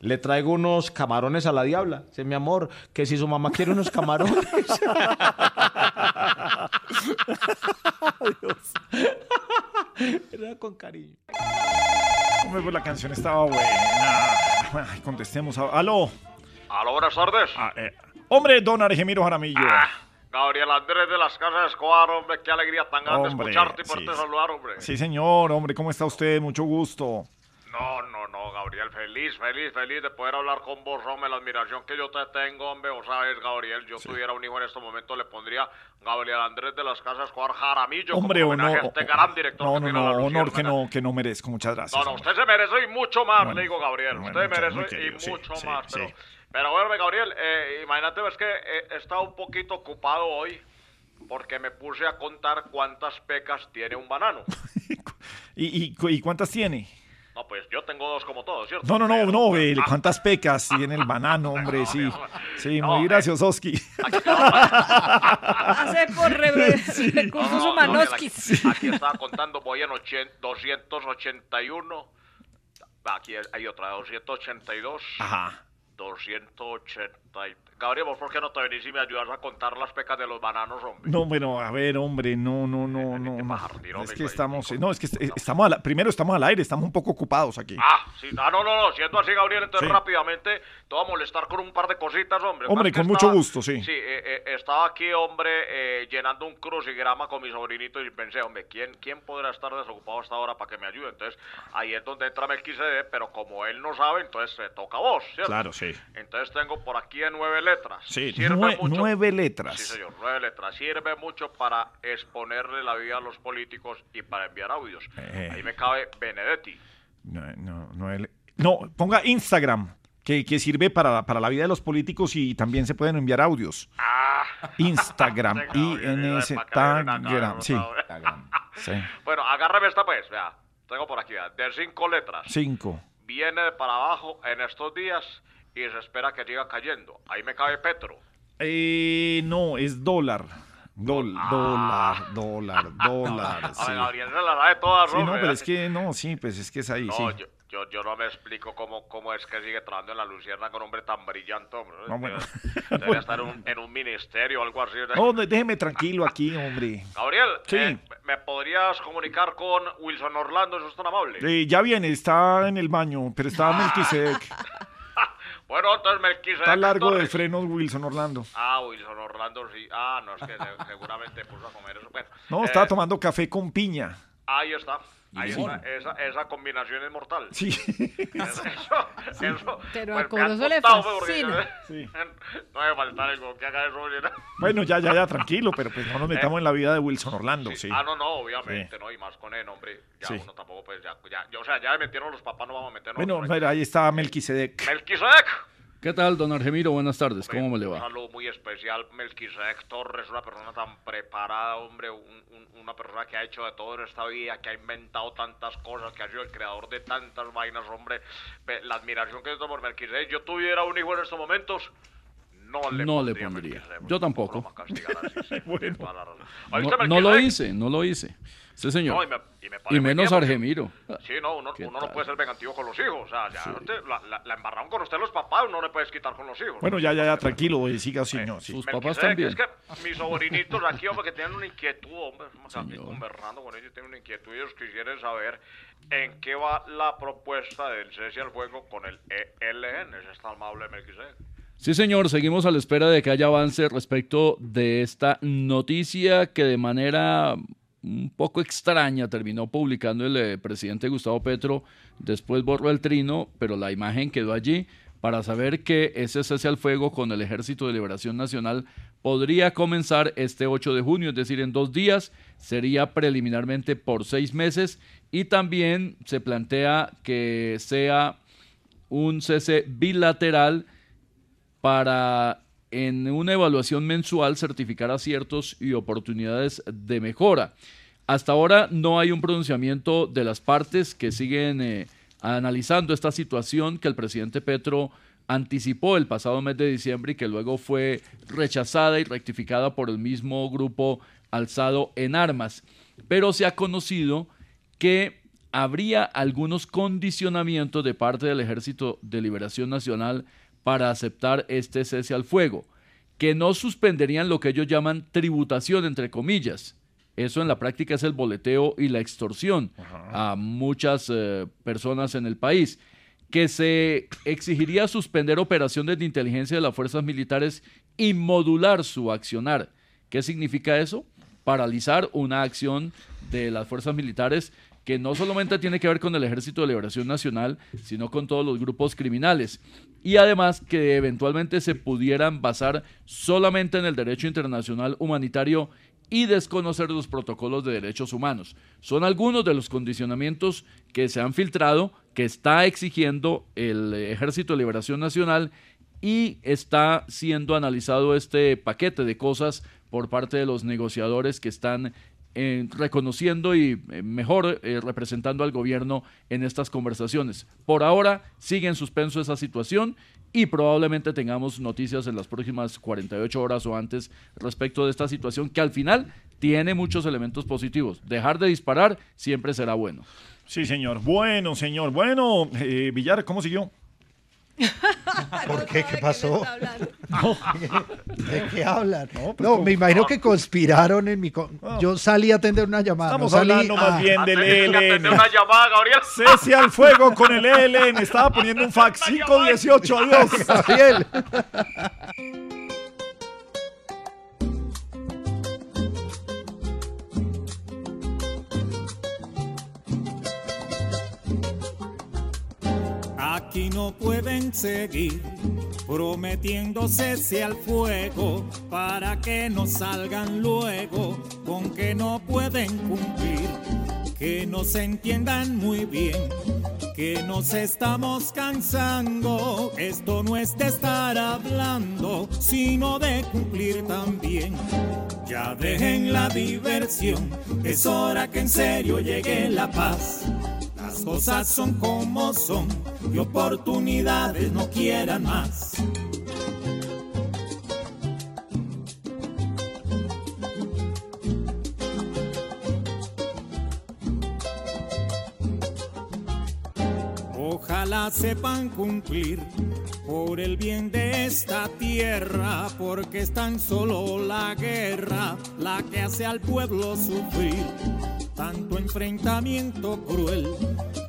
Le traigo unos camarones a la diabla. Dice, mi amor, que si su mamá quiere unos camarones. Era con cariño. Hombre, pues la canción estaba buena. Ay, contestemos. a- Aló. Aló, buenas tardes. Ah, eh, Hombre, don Argemiro Jaramillo. Gabriel Andrés de las Casas Escobar, hombre, qué alegría tan grande Hombre, escucharte y poderte sí. saludar, hombre. Sí, señor. Hombre, ¿cómo está usted? Mucho gusto. No, no, no, Gabriel, feliz, feliz, feliz de poder hablar con vos, hombre, la admiración que yo te tengo, hombre, vos sabes, Gabriel, yo tuviera un hijo en este momento, le pondría Gabriel Andrés de las Casas Escobar Jaramillo Hombre, como homenaje honor. a este gran director No, que no, tiene no, la honor que no, que no merezco. Muchas gracias. No, no, hombre. usted se merece y mucho más, Bueno, le digo, Gabriel. bueno, usted muchas- merece y querido, sí, mucho sí, más. Pero, sí. Pero bueno, Gabriel, eh, imagínate, ves que eh, he estado un poquito ocupado hoy porque me puse a contar cuántas pecas tiene un banano. ¿Y, y, y cuántas tiene? No, pues yo tengo dos como todos, ¿cierto? No, no, no, no. eh, ¿Cuántas pecas tiene el banano, hombre? Sí. Sí, No, muy eh, graciososki. Hace por re- recursos No, no, humanos. Gabriel, aquí, aquí estaba contando, voy en ochen- 281. Aquí hay otra, 282. Ajá. 280. Gabriel, ¿vos por qué no te venís y me ayudas a contar las pecas de los bananos, hombre? No, bueno, a ver, hombre, no, no, no, no. no. Es hombre, que estamos, no, es que est- estamos al- primero estamos al aire, estamos un poco ocupados aquí. Ah, sí, ah, no, no, no, siendo así, Gabriel, entonces Sí. rápidamente te voy a molestar con un par de cositas, hombre. Hombre, Más con mucho estaba- gusto, sí. Sí, eh, eh, estaba aquí, hombre, eh, llenando un crucigrama con mi sobrinito y pensé, hombre, ¿quién, ¿quién podrá estar desocupado hasta ahora para que me ayude? Entonces, ahí es donde entra Melquisede, pero como él no sabe, entonces te toca a vos, ¿cierto? Claro, sí. Entonces tengo por aquí nueve letras. Sí, Sirve nue- mucho- nueve letras. Sí, señor, nueve letras. Sirve mucho para exponerle la vida a los políticos y para enviar audios. Eh. Ahí me cabe Benedetti. No, no, no, no, ponga Instagram, que, que sirve para, para la vida de los políticos y también se pueden enviar audios. Ah. Instagram, Instagram, sí. Sí. Bueno, agárrame esta pues, vea. Tengo por aquí, vea, de cinco letras. Cinco. Viene de para abajo en estos días y se espera que siga cayendo. Ahí me cabe Petro. Eh, no, es dólar. Dol- Dólar, dólar, dólar. A sí. ver, Gabriel se la sabe todas, Sí, no, pero es que no, sí, pues es que es ahí, No, sí. yo, yo, yo no me explico cómo, cómo es que sigue trabajando en la Lucierna con un hombre tan brillante, hombre. No, bueno. Debería estar en un, en un ministerio o algo así. ¿no? No, no, déjeme tranquilo aquí, hombre. Gabriel, Sí. eh, ¿me podrías comunicar con Wilson Orlando? ¿Eso es tan amable? Eh, ya viene, está en el baño, pero está Melquisedec. Bueno, entonces Melquisedec Está largo de Torres. frenos Wilson Orlando. Ah, Wilson Orlando, sí. Ah, no, es que se- seguramente puso a comer eso. Bueno, No, eh, estaba tomando café con piña. Ahí está. Ahí Sí. está. Esa, esa combinación es mortal. Sí. Eso, eso. Pero pues, a Corozo le fascina. yo- No debe faltar algo que haga eso. Bueno, ya, ya, ya, tranquilo, pero pues no nos metamos en la vida de Wilson Orlando, sí. Ah, no, no, obviamente, ¿no? Y más con él, hombre. Ya Sí. uno tampoco, pues, ya, ya, ya, o sea, ya me metieron los papás, no vamos a meternos. Bueno, mira, ahí está Melquisedec. Melquisedec. ¿Qué tal, don Argemiro? Buenas tardes, ¿cómo me le Un va? saludo muy especial, Melquisedec Torres, una persona tan preparada, hombre, un- un- una persona que ha hecho de todo en esta vida, que ha inventado tantas cosas, que ha sido el creador de tantas vainas, hombre. La admiración que yo tengo por Melquisedec, yo tuviera un hijo en estos momentos, no le No le pondría pondría. Melquisedec. Yo tampoco. Así, sí, razón. No, ¿Oíste, no lo hice, no lo hice. Sí, señor. No, y me- y me parece Y menos bien, porque- Argemiro. Sí, no, uno, ¿Qué uno no puede ser vengativo con los hijos. O sea, ya te- la, la, la embarraron con usted los papás, no le puedes quitar con los hijos. Bueno, ya, ya, ya, tranquilo, eh, siga, señor. sí. Sus papás también. Es que mis sobrinitos aquí, hombre, que tienen una inquietud, hombre, estamos aquí conversando con ellos, tienen una inquietud, ellos quisieran saber en qué va la propuesta del cese al fuego con el ELN, ese está amable Melquisedec. Sí, señor, seguimos a la espera de que haya avance respecto de esta noticia que de manera un poco extraña terminó publicando el eh, presidente Gustavo Petro, después borró el trino, pero la imagen quedó allí para saber que ese cese al fuego con el Ejército de Liberación Nacional podría comenzar este 8 de junio, es decir, en dos días, sería preliminarmente por seis meses y también se plantea que sea un cese bilateral para en una evaluación mensual certificar aciertos y oportunidades de mejora. Hasta ahora no hay un pronunciamiento de las partes que siguen eh, analizando esta situación que el presidente Petro anticipó el pasado mes de diciembre y que luego fue rechazada y rectificada por el mismo grupo alzado en armas. Pero se ha conocido que habría algunos condicionamientos de parte del Ejército de Liberación Nacional para aceptar este cese al fuego, que no suspenderían lo que ellos llaman tributación, entre comillas. Eso en la práctica es el boleteo y la extorsión a muchas eh, personas en el país que se exigiría suspender operaciones de inteligencia de las fuerzas militares y modular su accionar. ¿Qué significa eso? Paralizar una acción de las fuerzas militares que no solamente tiene que ver con el Ejército de Liberación Nacional, sino con todos los grupos criminales. Y además que eventualmente se pudieran basar solamente en el derecho internacional humanitario y desconocer los protocolos de derechos humanos. Son algunos de los condicionamientos que se han filtrado, que está exigiendo el Ejército de Liberación Nacional y está siendo analizado este paquete de cosas por parte de los negociadores que están eh, reconociendo y eh, mejor eh, representando al gobierno en estas conversaciones. Por ahora sigue en suspenso esa situación y probablemente tengamos noticias en las próximas 48 horas o antes respecto de esta situación que al final tiene muchos elementos positivos. Dejar de disparar siempre será bueno. Sí, señor. Bueno, señor. Bueno, Villar, ¿cómo siguió? ¿Por qué? ¿Qué pasó? ¿De qué hablan? No, No, pues, me imagino que conspiraron en mi... co- Yo salí a atender una llamada. Estamos no salí hablando más a- bien del ELN. Una llamada, Gabriel. Cese al fuego con el ELN. Estaba poniendo un fax 518. Adiós. Gabriel. Aquí no pueden seguir prometiéndose al fuego para que no salgan luego con que no pueden cumplir. Que nos entiendan muy bien que nos estamos cansando. Esto no es de estar hablando, sino de cumplir también. Ya dejen la diversión, es hora que en serio llegue la paz. Cosas son como son y oportunidades no quieran más. Ojalá sepan cumplir por el bien de esta tierra, porque es tan solo la guerra la que hace al pueblo sufrir. Tanto enfrentamiento cruel,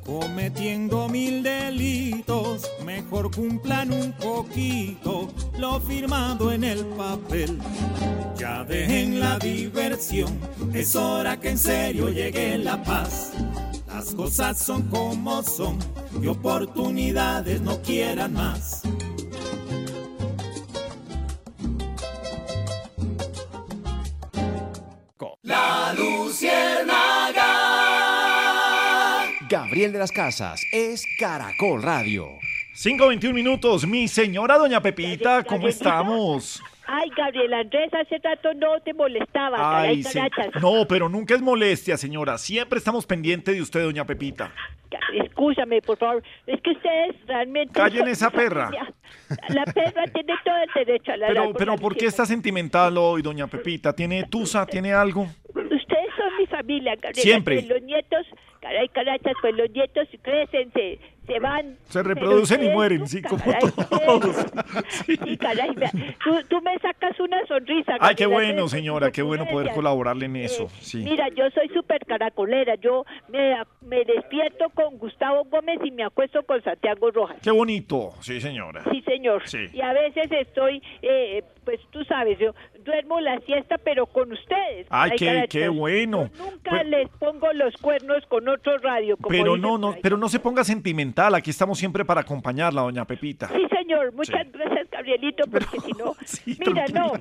cometiendo mil delitos, mejor cumplan un poquito lo firmado en el papel. Ya dejen la diversión, es hora que en serio llegue la paz. Las cosas son como son y oportunidades no quieran más. Gabriel de las Casas es Caracol Radio. 5.21 minutos. Mi señora doña Pepita, ¿cómo estamos? Ay, Gabriel Andrés, hace rato no te molestaba. Ay, sí. No, pero nunca es molestia, señora. Siempre estamos pendientes de usted, doña Pepita. Escúchame, por favor. Es que ustedes realmente... Callen esa perra. La perra tiene todo el derecho a ladrar. Pero, pero ¿por qué está sentimental hoy, doña Pepita? ¿Tiene tusa? ¿Tiene algo? Ustedes son mi familia, Gabriel. Siempre. Los nietos, caray, carachas, pues los nietos crecen, se, van. Se reproducen y mueren, sí, como caray, todos. Sí, caray, tú, tú me sacas una sonrisa. Ay, qué bueno, señora, qué bueno poder colaborarle en eso. Sí. Mira, yo soy súper caracolera. Yo me, me despierto con Gustavo Gómez y me acuesto con Santiago Rojas. Qué bonito, sí, señora. Sí, señor. Sí. Y a veces estoy, eh, pues tú sabes, yo duermo la siesta, pero con ustedes. Ay, qué, qué bueno. Nunca Pues- les pongo los cuernos con otro radio. Como Pero no, no, pero no se ponga sentimental. Aquí estamos siempre para acompañarla, doña Pepita. Sí, señor. Muchas Sí. gracias, Gabrielito, porque si no... mira, no,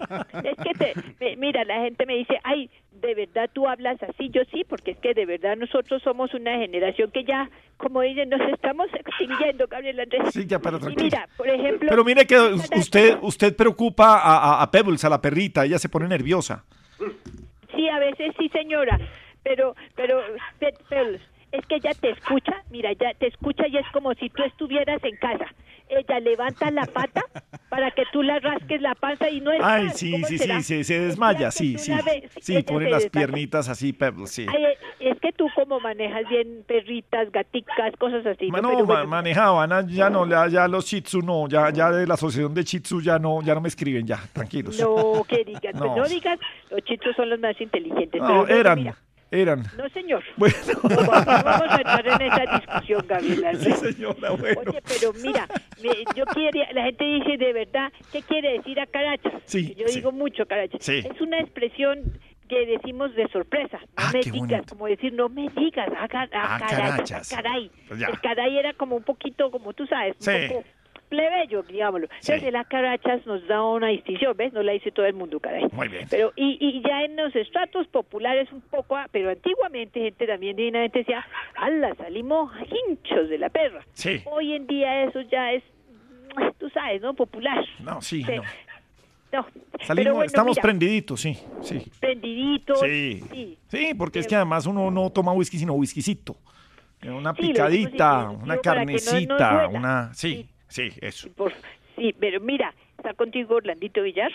es que te, me- mira, la gente me dice, ay, de verdad tú hablas así, yo sí, porque es que de verdad nosotros somos una generación que ya, como dicen, nos estamos extinguiendo, Gabriel Andrés. Sí, ya, pero Y tranquilo. mira, por ejemplo... Pero mire que usted, usted preocupa a, a- a Pebbles, a la perrita, ella se pone nerviosa. Sí, a veces sí, señora, pero, pero, Pe- Pearl, es que ella te escucha, mira, ella te escucha y es como si tú estuvieras en casa. Ella levanta la pata para que tú la rasques la panza y no es Ay, sí, sí, sí, se, se desmaya, sí, sí. vez Sí, pone las desmaya. piernitas así, Pebbles, sí. Ay, eh, es que tú como manejas bien perritas, gaticas, cosas así. ¿no? No, ma- manejaban, ya no, ya, ya los Shih Tzu no, ya, ya de la asociación de Shih Tzu ya no, ya no me escriben, ya, tranquilos. no, que digas, pues No. no digas, los chitos son los más inteligentes. No, pero eran, mira, eran. no, señor. Bueno. No vamos a entrar en esa discusión, Gabriela. Sí, señora, bueno. Oye, pero mira, me- yo quería, la gente dice de verdad, ¿qué quiere decir a carachas? Sí, Yo sí. digo mucho carachas. Sí. Es una expresión que decimos de sorpresa. No Ah, me digas, bonito. como decir, no me digas, a, a Ah, carachas, carachas. a caray. Pues. El caray era como un poquito, como tú sabes, un poco plebeyo, digámoslo. Sí. Entonces, el acarachas nos da una distinción, ¿ves? No la dice todo el mundo, caray. Muy bien. Pero, y, y ya en los estratos populares un poco, ah, pero antiguamente gente también divinamente decía, ala, salimos hinchos de la perra. Sí. Hoy en día eso ya es, tú sabes, ¿no? Popular. No, sí, no. No. Salimos, bueno, estamos mira, prendiditos, sí, sí. prendiditos. Sí. sí. Sí, porque es que además uno no toma whisky, sino whiskycito. Eh, Una Sí, picadita, una no carnecita, una... Sí, sí, eso. Por- sí, pero mira, está contigo Orlandito Villar.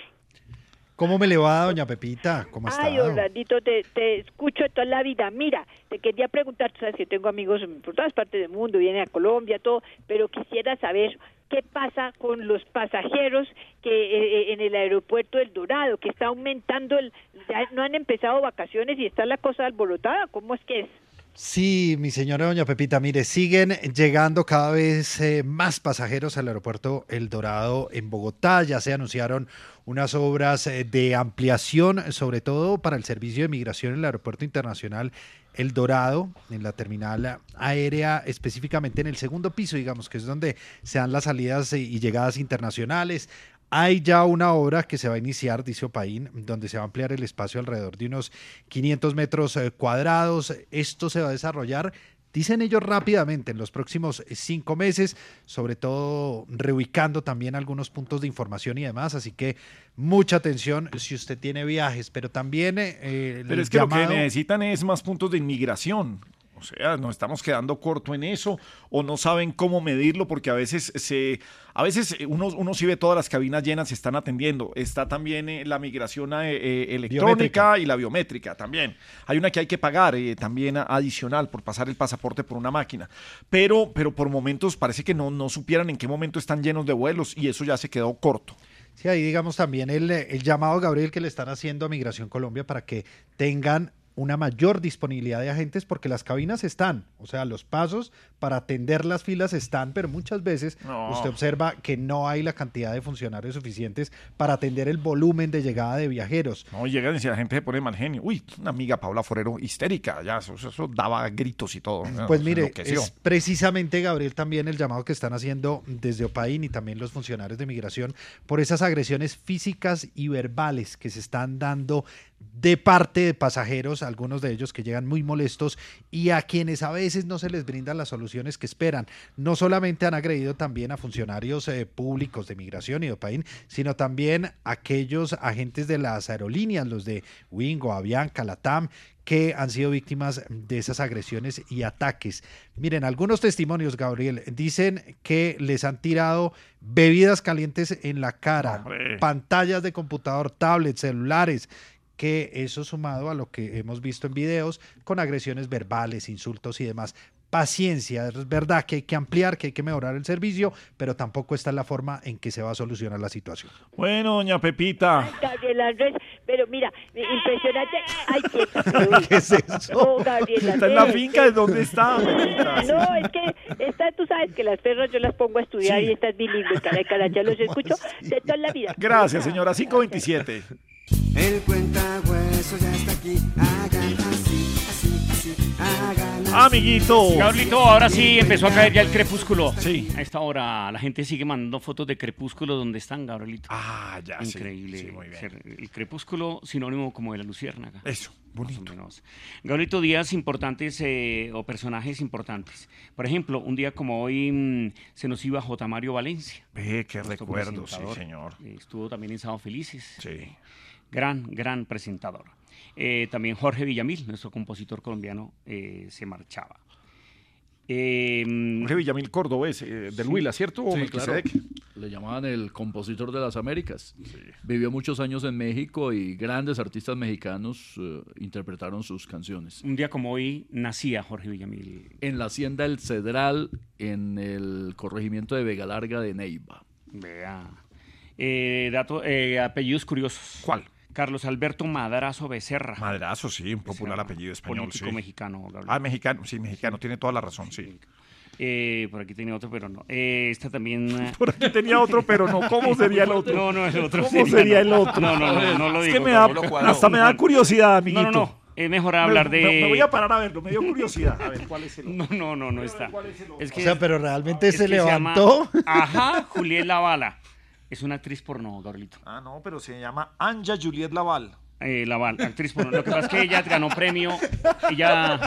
¿Cómo me le va, doña Pepita? ¿Cómo está? Ay, Orlandito, te, te escucho toda la vida. Mira, te quería preguntar, tú sabes que tengo amigos por todas partes del mundo, vienen a Colombia, todo, pero quisiera saber qué pasa con los pasajeros que eh, en el aeropuerto del Dorado, que está aumentando, el, ya no han empezado vacaciones y está la cosa alborotada. ¿Cómo es que es? Sí, mi señora doña Pepita, mire, siguen llegando cada vez eh, más pasajeros al aeropuerto El Dorado en Bogotá. Ya se anunciaron unas obras eh, de ampliación, sobre todo para el servicio de migración en el aeropuerto internacional El Dorado, en la terminal aérea, específicamente en el segundo piso, digamos, que es donde se dan las salidas eh, y llegadas internacionales. Hay ya una obra que se va a iniciar, dice Opaín, donde se va a ampliar el espacio alrededor de unos 500 metros eh, cuadrados. Esto se va a desarrollar, dicen ellos, rápidamente en los próximos eh, cinco meses, sobre todo reubicando también algunos puntos de información y demás. Así que mucha atención si usted tiene viajes, pero también... eh, Pero es que lo que necesitan es más puntos de inmigración. O sea, nos estamos quedando corto en eso o no saben cómo medirlo porque a veces se a veces uno, uno sí ve todas las cabinas llenas se están atendiendo. Está también eh, la migración eh, eh, electrónica Biométrica. y la biométrica también. Hay una que hay que pagar eh, también a- adicional por pasar el pasaporte por una máquina. Pero pero por momentos parece que no no supieran en qué momento están llenos de vuelos y eso ya se quedó corto. Sí, ahí digamos también el, el llamado, Gabriel, que le están haciendo a Migración Colombia para que tengan una mayor disponibilidad de agentes porque las cabinas están, o sea, los pasos para atender las filas están, pero muchas veces No. usted observa que no hay la cantidad de funcionarios suficientes para atender el volumen de llegada de viajeros. No, llegan y si la gente se pone mal genio. Uy, una amiga Paula Forero histérica, ya eso, eso daba gritos y todo. Pues mire, es precisamente, Gabriel, también el llamado que están haciendo desde OPAIN y también los funcionarios de migración por esas agresiones físicas y verbales que se están dando de parte de pasajeros, algunos de ellos que llegan muy molestos y a quienes a veces no se les brindan las soluciones que esperan. No solamente han agredido también a funcionarios eh, públicos de migración y de OPAIN, sino también aquellos agentes de las aerolíneas, los de Wingo, Avianca, Latam, que han sido víctimas de esas agresiones y ataques. Miren, algunos testimonios, Gabriel, dicen que les han tirado bebidas calientes en la cara, pantallas de computador, tablets, celulares, que eso sumado a lo que hemos visto en videos con agresiones verbales, insultos y demás. Paciencia, es verdad que hay que ampliar, que hay que mejorar el servicio, pero tampoco esta es la forma en que se va a solucionar la situación. Bueno, doña Pepita. Gabriel Andrés, pero mira, impresionante. Ay, qué, ¿Qué es eso? Oh, Está en la finca de dónde está, Pepita. No, es que esta, tú sabes que las perras yo las pongo a estudiar Sí. y estas bilingües, caray, caray, ya los escucho de toda la vida. Gracias, señora. 527. El cuentahueso ya está aquí. Hagan así, así, así. Hagan Amiguito. Gabrielito, ahora sí empezó a caer ya el crepúsculo. Sí. A esta hora la gente sigue mandando fotos de crepúsculo donde están, Gabrielito. Ah, ya, Increíble. sí, muy bien. El crepúsculo sinónimo como de la luciérnaga. Eso, bonito. Gabrielito, días importantes eh, o personajes importantes. Por ejemplo, un día como hoy mm, se nos iba J. Mario Valencia. Ve, qué recuerdo, sí, señor. Eh, Estuvo también en Sábado Felices. Sí. Gran, gran presentador. Eh, también Jorge Villamil, nuestro compositor colombiano, eh, se marchaba. Eh, Jorge Villamil Cordobés, eh, del Huila, ¿cierto? ¿O Sí, Melquisedec? claro. Le llamaban el compositor de las Américas. Vivió muchos años en México y grandes artistas mexicanos eh, interpretaron sus canciones. un día como hoy nacía Jorge Villamil. En la hacienda El Cedral, en el corregimiento de Vega Larga de Neiva. Vea. Eh, dato, eh, apellidos curiosos. ¿Cuál? Carlos Alberto Madrazo Becerra. Madrazo, sí, un popular apellido español. político sí. mexicano. Ah, mexicano, sí, mexicano, tiene toda la razón, sí. Eh, por aquí tenía otro, pero no. Eh, esta también. eh, Por aquí tenía otro, pero no. ¿Cómo sería el otro? No, no, el otro. ¿Cómo sería el otro? No, no, no, no lo Es digo. que me da, hasta me da curiosidad, amiguito. No, no, no. Es mejor hablar Me- de. Me, me voy a parar a verlo, me dio curiosidad. A ver, ¿cuál es el otro? No, no, no, no está. Es O sea, pero realmente es se que llama- levantó. Ajá, Juliet Lavala. Es una actriz porno, Gabrielito. Ah, no, pero se llama Anja Juliet Laval. Eh, Laval, actriz porno. Lo que pasa es que ella ganó premio. Ella,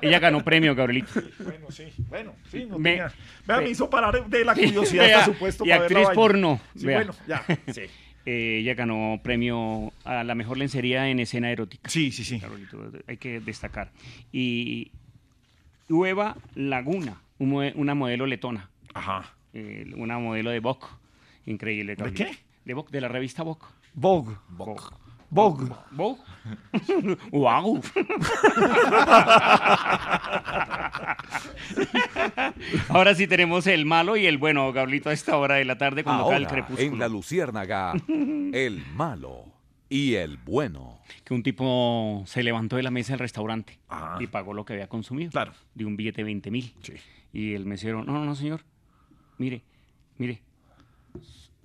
ella ganó premio, Gabrielito. Bueno, sí, bueno, sí, no Me- tenía- Vea, me hizo parar de la curiosidad, vea, está supuesto, Y para actriz porno. Sí, vea. bueno, ya, sí. Eh, ella ganó premio a la mejor lencería en escena erótica. Sí, sí, sí. Gabrielito, hay que destacar. Y Ueva Laguna, una modelo letona. Ajá. Eh, una modelo de Vogue. Increíble. ¿De qué? De Vogue, de la revista Vogue. Vogue. Vogue. Vogue. Vogue. ¡Wow! Ahora sí tenemos el malo y el bueno, Gablito, a esta hora de la tarde cuando cae el Ahora, crepúsculo. en la luciérnaga, el malo y el bueno. Que un tipo se levantó de la mesa del restaurante y pagó lo que había consumido. Claro. De un billete de 20 mil. Y el mesero, no, no, no, señor. Mire, mire,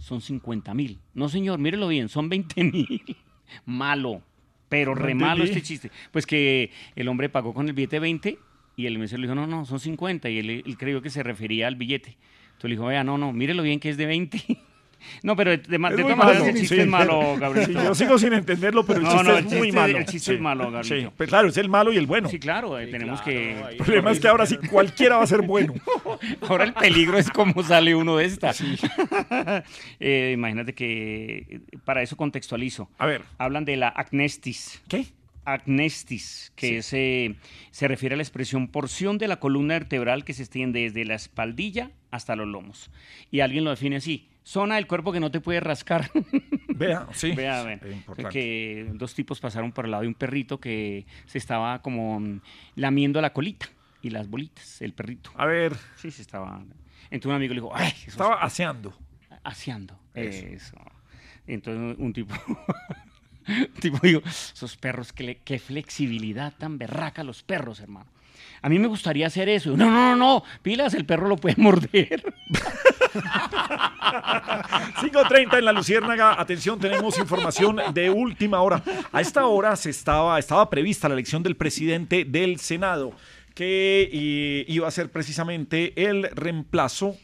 son 50 mil. No, señor, mírelo bien, son 20 mil. Malo, pero No re malo este chiste. Pues que el hombre pagó con el billete de 20 y el mesero le dijo, no, no, son 50. Y él, él creyó que se refería al billete. Entonces le dijo, vea, no, no, mírelo bien que es de 20. No, pero de, de, todas maneras malo, el chiste sí. es malo, Gabriel. Sí, yo sigo sin entenderlo, pero el No, chiste no, es el muy chiste- malo. el chiste Sí. es malo, Gabrielito. Sí, pues claro, es el malo y el bueno. Sí, claro, eh, tenemos que... El problema es que ahora sí cualquiera va a ser bueno. Ahora el peligro es cómo sale uno de esta. Eh, imagínate que para eso contextualizo. A ver. Hablan de la acnestis. ¿Qué? Acnestis, que es, eh, se refiere a la expresión porción de la columna vertebral que se extiende desde la espaldilla hasta los lomos. Y alguien lo define así, zona del cuerpo que no te puede rascar. Vea, sí. Vea, vea. Importante. Que dos tipos pasaron por el lado de un perrito que se estaba como mm, lamiendo la colita y las bolitas, el perrito. A ver. Sí, se estaba. Entonces un amigo le dijo, ay, eso Estaba es- aseando. aseando. Eso. Eso. Entonces un tipo, un tipo dijo, esos perros, qué flexibilidad tan berraca los perros, hermano. A mí me gustaría hacer eso. No, no, no, no, pilas, el perro lo puede morder. 5.30 en la Luciérnaga. Atención, tenemos información de última hora. A esta hora se estaba, estaba prevista la elección del presidente del Senado, que eh, iba a ser precisamente el reemplazo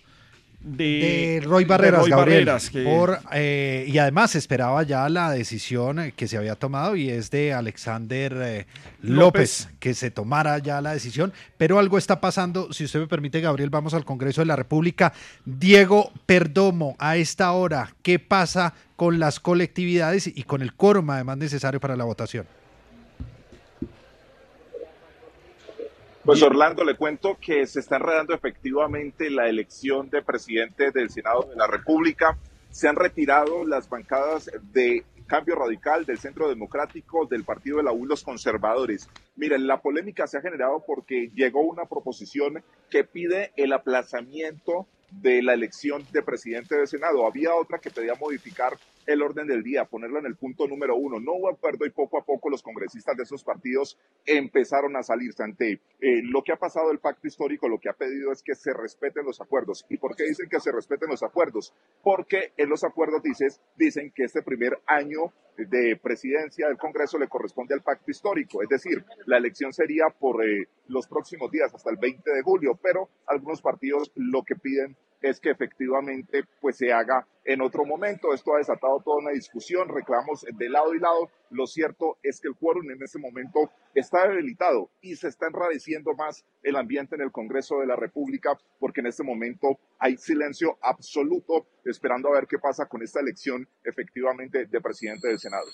de, de Roy Barreras, de Roy Gabriel, Barreras, que- por, eh, y además esperaba ya la decisión eh, que se había tomado y es de Alexander eh, López, López. que se tomara ya la decisión, pero algo está pasando, si usted me permite, Gabriel, vamos al Congreso de la República. Diego Perdomo, a esta hora, ¿qué pasa con las colectividades y con el quórum además necesario para la votación? Pues Orlando, le cuento que se está enredando efectivamente la elección de presidente del Senado de la República. Se han retirado las bancadas de Cambio Radical, del Centro Democrático, del Partido de la U, los conservadores. Miren, la polémica se ha generado porque llegó una proposición que pide el aplazamiento de la elección de presidente del Senado. Había otra que pedía modificar el orden del día, ponerlo en el punto número uno. No hubo acuerdo y poco a poco los congresistas de esos partidos empezaron a salirse ante eh, lo que ha pasado el pacto histórico, lo que ha pedido es que se respeten los acuerdos. ¿Y por qué dicen que se respeten los acuerdos? Porque en los acuerdos dices, dicen que este primer año de presidencia del Congreso le corresponde al pacto histórico, es decir, la elección sería por eh, los próximos días, hasta el 20 de julio, pero algunos partidos lo que piden es que efectivamente pues se haga en otro momento. Esto ha desatado toda una discusión, reclamos de lado y lado. Lo cierto es que el quórum en ese momento está debilitado y se está enradeciendo más el ambiente en el Congreso de la República porque en este momento hay silencio absoluto esperando a ver qué pasa con esta elección efectivamente de presidente del Senado.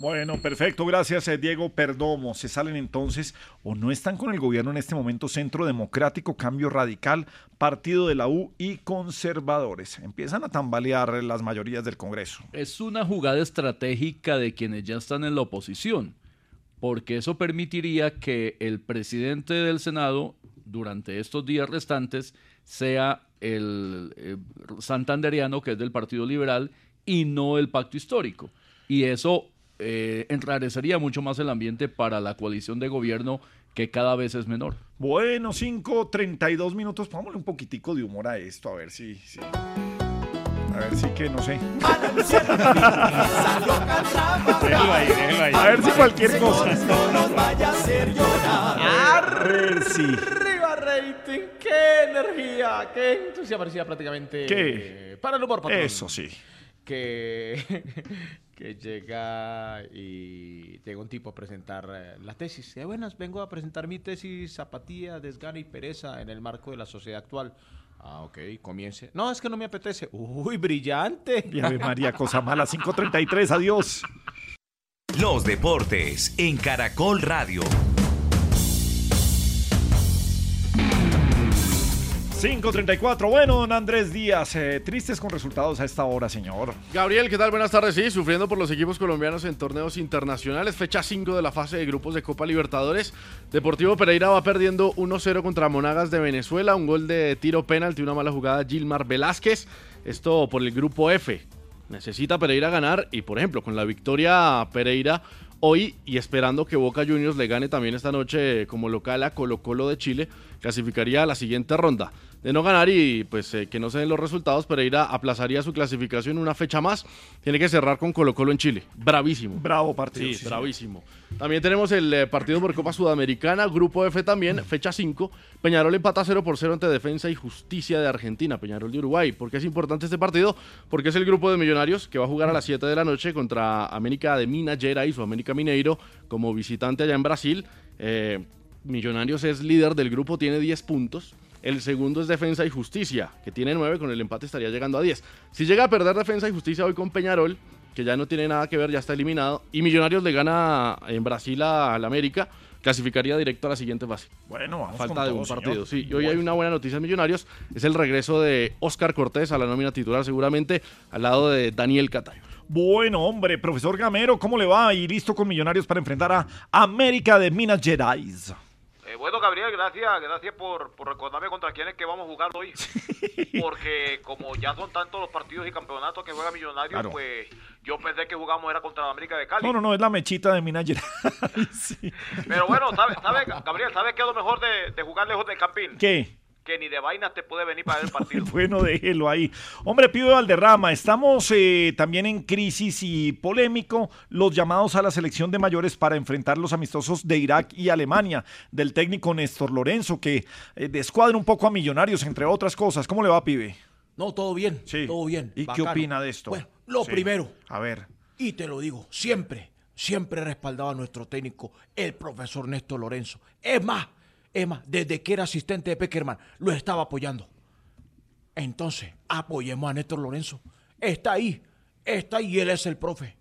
Bueno, perfecto, gracias eh, Diego Perdomo. Se salen entonces o no están con el gobierno en este momento Centro Democrático, Cambio Radical, Partido de la U y Conservadores. Empiezan a tambalear las mayorías del Congreso. Es una jugada estratégica de quienes ya están en la oposición, porque eso permitiría que el presidente del Senado durante estos días restantes sea el eh, santanderiano, que es del Partido Liberal, y no el pacto histórico. Y eso eh, enrarecería mucho más el ambiente para la coalición de gobierno que cada vez es menor. Bueno, 5.32 minutos. Pongámosle un poquitico de humor a esto, a ver si... si- A ver si que, no sé. Ahí, ahí. A ver si cualquier cosa. No nos vaya a hacer llorar. A ver si... Arriba rating, qué energía, qué entusiasmo parecía prácticamente ¿Qué? eh, para el humor patrón. Eso sí. Que, que llega y llega un tipo a presentar eh, la tesis. Eh, buenas, vengo a presentar mi tesis Apatía, Desgana y Pereza en el marco de la sociedad actual. Ah, ok, comience. No, es que no me apetece. Uy, brillante. Y Ave María, cosa mala. 5.33, adiós. Los deportes en Caracol Radio. 5.34. Bueno, don Andrés Díaz, eh, tristes con resultados a esta hora, señor. Gabriel, ¿qué tal? Buenas tardes. Sí, sufriendo por los equipos colombianos en torneos internacionales. Fecha 5 de la fase de grupos de Copa Libertadores. Deportivo Pereira va perdiendo 1-0 contra Monagas de Venezuela. Un gol de tiro penalti, una mala jugada Gilmar Velázquez. Esto por el grupo F. Necesita Pereira ganar y, por ejemplo, con la victoria Pereira hoy y esperando que Boca Juniors le gane también esta noche como local a Colo Colo de Chile, clasificaría a la siguiente ronda. De no ganar y pues eh, que no se den los resultados, Pereira aplazaría su clasificación una fecha más. Tiene que cerrar con Colo Colo en Chile. Bravísimo. Bravo partido. Sí, sí, bravísimo. También tenemos el eh, partido por Copa Sudamericana, Grupo F también, fecha 5. Peñarol empata 0 por 0 ante Defensa y Justicia de Argentina, Peñarol de Uruguay. ¿Por qué es importante este partido? Porque es el grupo de Millonarios que va a jugar a las 7 de la noche contra América de Minas Gerais o América Mineiro como visitante allá en Brasil. Eh, Millonarios es líder del grupo, tiene 10 puntos. El segundo es Defensa y Justicia, que tiene 9, con el empate estaría llegando a 10. Si llega a perder Defensa y Justicia hoy con Peñarol, que ya no tiene nada que ver, ya está eliminado, y Millonarios le gana en Brasil a- al América, clasificaría directo a la siguiente fase. Bueno, vamos Falta con de todo, un señor. partido, sí. Y hoy hay una buena noticia en Millonarios, es el regreso de Oscar Cortés a la nómina titular seguramente, al lado de Daniel Catayo. Bueno, hombre, profesor Gamero, ¿cómo le va? Y listo con Millonarios para enfrentar a América de Minas Gerais. Bueno, Gabriel, gracias, gracias por, por recordarme contra quién es que vamos a jugar hoy. Porque como ya son tantos los partidos y campeonatos que juega Millonarios, Claro. pues yo pensé que jugamos era contra la América de Cali. No, no, no, es la mechita de Minas Gerais. Pero bueno, ¿sabes, sabe, Gabriel, ¿sabes qué es lo mejor de, de jugar lejos del campín? ¿Qué? Que ni de vainas te puede venir para ver el partido. Bueno, déjelo ahí. Hombre, Pío Valderrama, estamos eh, también en crisis y polémico los llamados a la selección de mayores para enfrentar los amistosos de Irak y Alemania del técnico Néstor Lorenzo, que eh, descuadra un poco a Millonarios, entre otras cosas. ¿Cómo le va, pibe? No, todo bien, Sí. todo bien. ¿Y qué opina de esto? Bueno, lo Sí. primero, A ver. y te lo digo, siempre, siempre he respaldado a nuestro técnico, el profesor Néstor Lorenzo. Es más, más, desde que era asistente de Peckerman, lo estaba apoyando. Entonces, apoyemos a Néstor Lorenzo. Está ahí, está ahí, y él es el profe.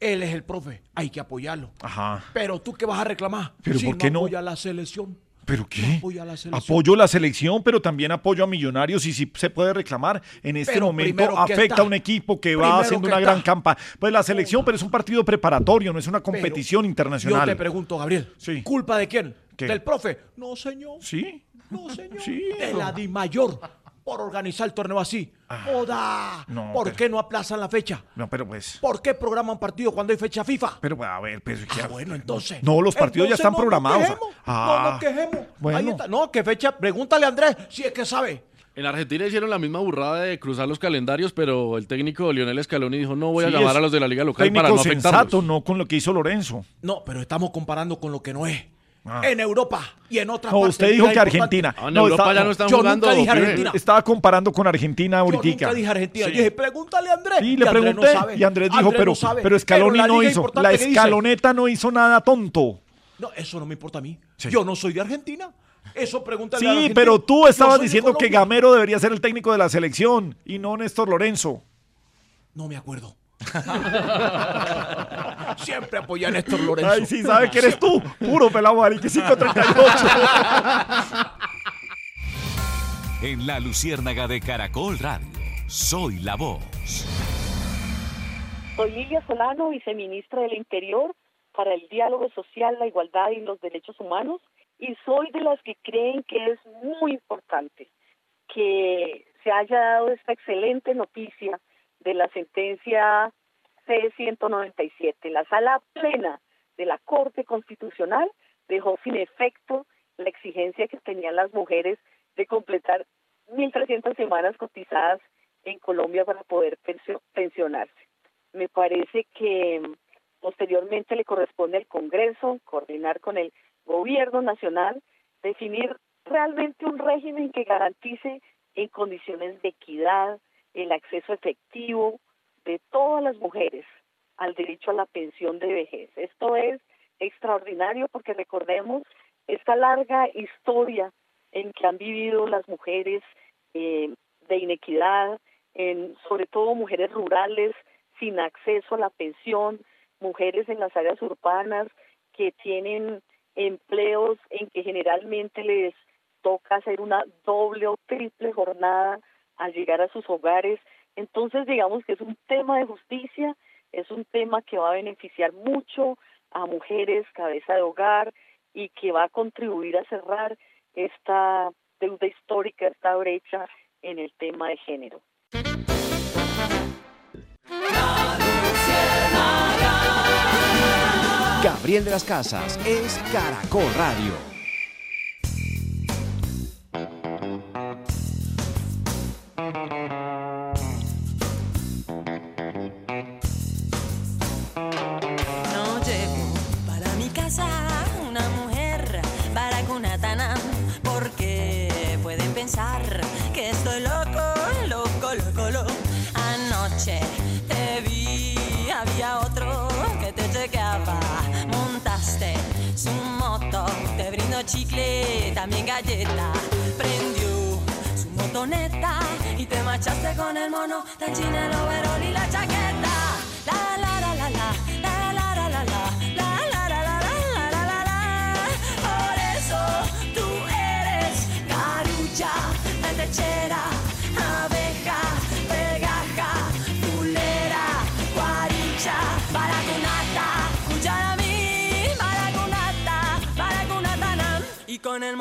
Él es el profe, hay que apoyarlo. Ajá. Pero tú qué vas a reclamar ¿Pero si por qué no? apoya a la selección. ¿Pero qué? apoya a la selección. Apoyo la selección, pero también apoyo a Millonarios y si se puede reclamar. En este Pero momento afecta a un equipo que Primero va haciendo que una está. gran campaña. Pues la selección, pero es un partido preparatorio, no es una competición Yo internacional. te pregunto, Gabriel, ¿culpa de quién? ¿Qué? ¿Del profe? No, señor. ¿Sí? No, señor. Sí. De la Di Mayor. por organizar el torneo así. ¡Joda! no, ¿Por pero- qué no aplazan la fecha? No, pero pues. ¿Por qué programan partido cuando hay fecha FIFA? Pero a ver, pero Ah, bueno, entonces. No, los partidos ya están no nos programados. quejemos, No Ah, nos quejemos. bueno. Ahí está. No, ¿qué fecha? Pregúntale a Andrés si es que sabe. En Argentina hicieron la misma burrada de cruzar los calendarios, pero el técnico Lionel Scaloni dijo, no voy a Sí, llamar a los de la liga local técnico para no afectarlos. sensato, no con lo que hizo Lorenzo. No, pero estamos comparando con lo que no es. Ah. En Europa y en otras No, partes. usted dijo que. Argentina. Ah, en Europa ya no están Yo jugando, nunca dije. Argentina. Estaba comparando con Argentina Yo ahorita. nunca dije Argentina. Sí. Yo dije, pregúntale a Andrés. Sí, Y le Andrés pregunté no y Andrés dijo, Andrés pero, no sabe. pero Scaloni no hizo. La escaloneta no hizo nada tonto. No, eso no me importa a mí. Yo no soy de Argentina. Eso pregúntale a Sí, pero tú Yo estabas diciendo que. Gamero debería ser el técnico de la selección y no Néstor Lorenzo. No me acuerdo. Siempre apoyé a Néstor Lorenzo. Ay, sí, sabe que eres tú. Puro pelado, Marique, 538. En la Luciérnaga de Caracol Radio. Soy la voz. Soy Lilia Solano, viceministra del Interior para el diálogo social, la igualdad y los derechos humanos, y soy de las que creen que es muy importante que se haya dado esta excelente noticia de la sentencia C-197. La sala plena de la Corte Constitucional dejó sin efecto la exigencia que tenían las mujeres de completar 1.300 semanas cotizadas en Colombia para poder pensio- pensionarse. Me parece que mm, posteriormente le corresponde al Congreso coordinar con el Gobierno Nacional, definir realmente un régimen que garantice en condiciones de equidad el acceso efectivo de todas las mujeres al derecho a la pensión de vejez. Esto es extraordinario porque recordemos esta larga historia en que han vivido las mujeres eh, de inequidad, en, sobre todo mujeres rurales sin acceso a la pensión, mujeres en las áreas urbanas que tienen empleos en que generalmente les toca hacer una doble o triple jornada al llegar a sus hogares. Entonces, digamos que es un tema de justicia, es un tema que va a beneficiar mucho a mujeres cabeza de hogar y que va a contribuir a cerrar esta deuda histórica, esta brecha en el tema de género. Gabriel de las Casas es Caracol Radio. Chicle, también galleta. Prendió su motoneta y te marchaste con el mono, tan china el overol y la chaqueta.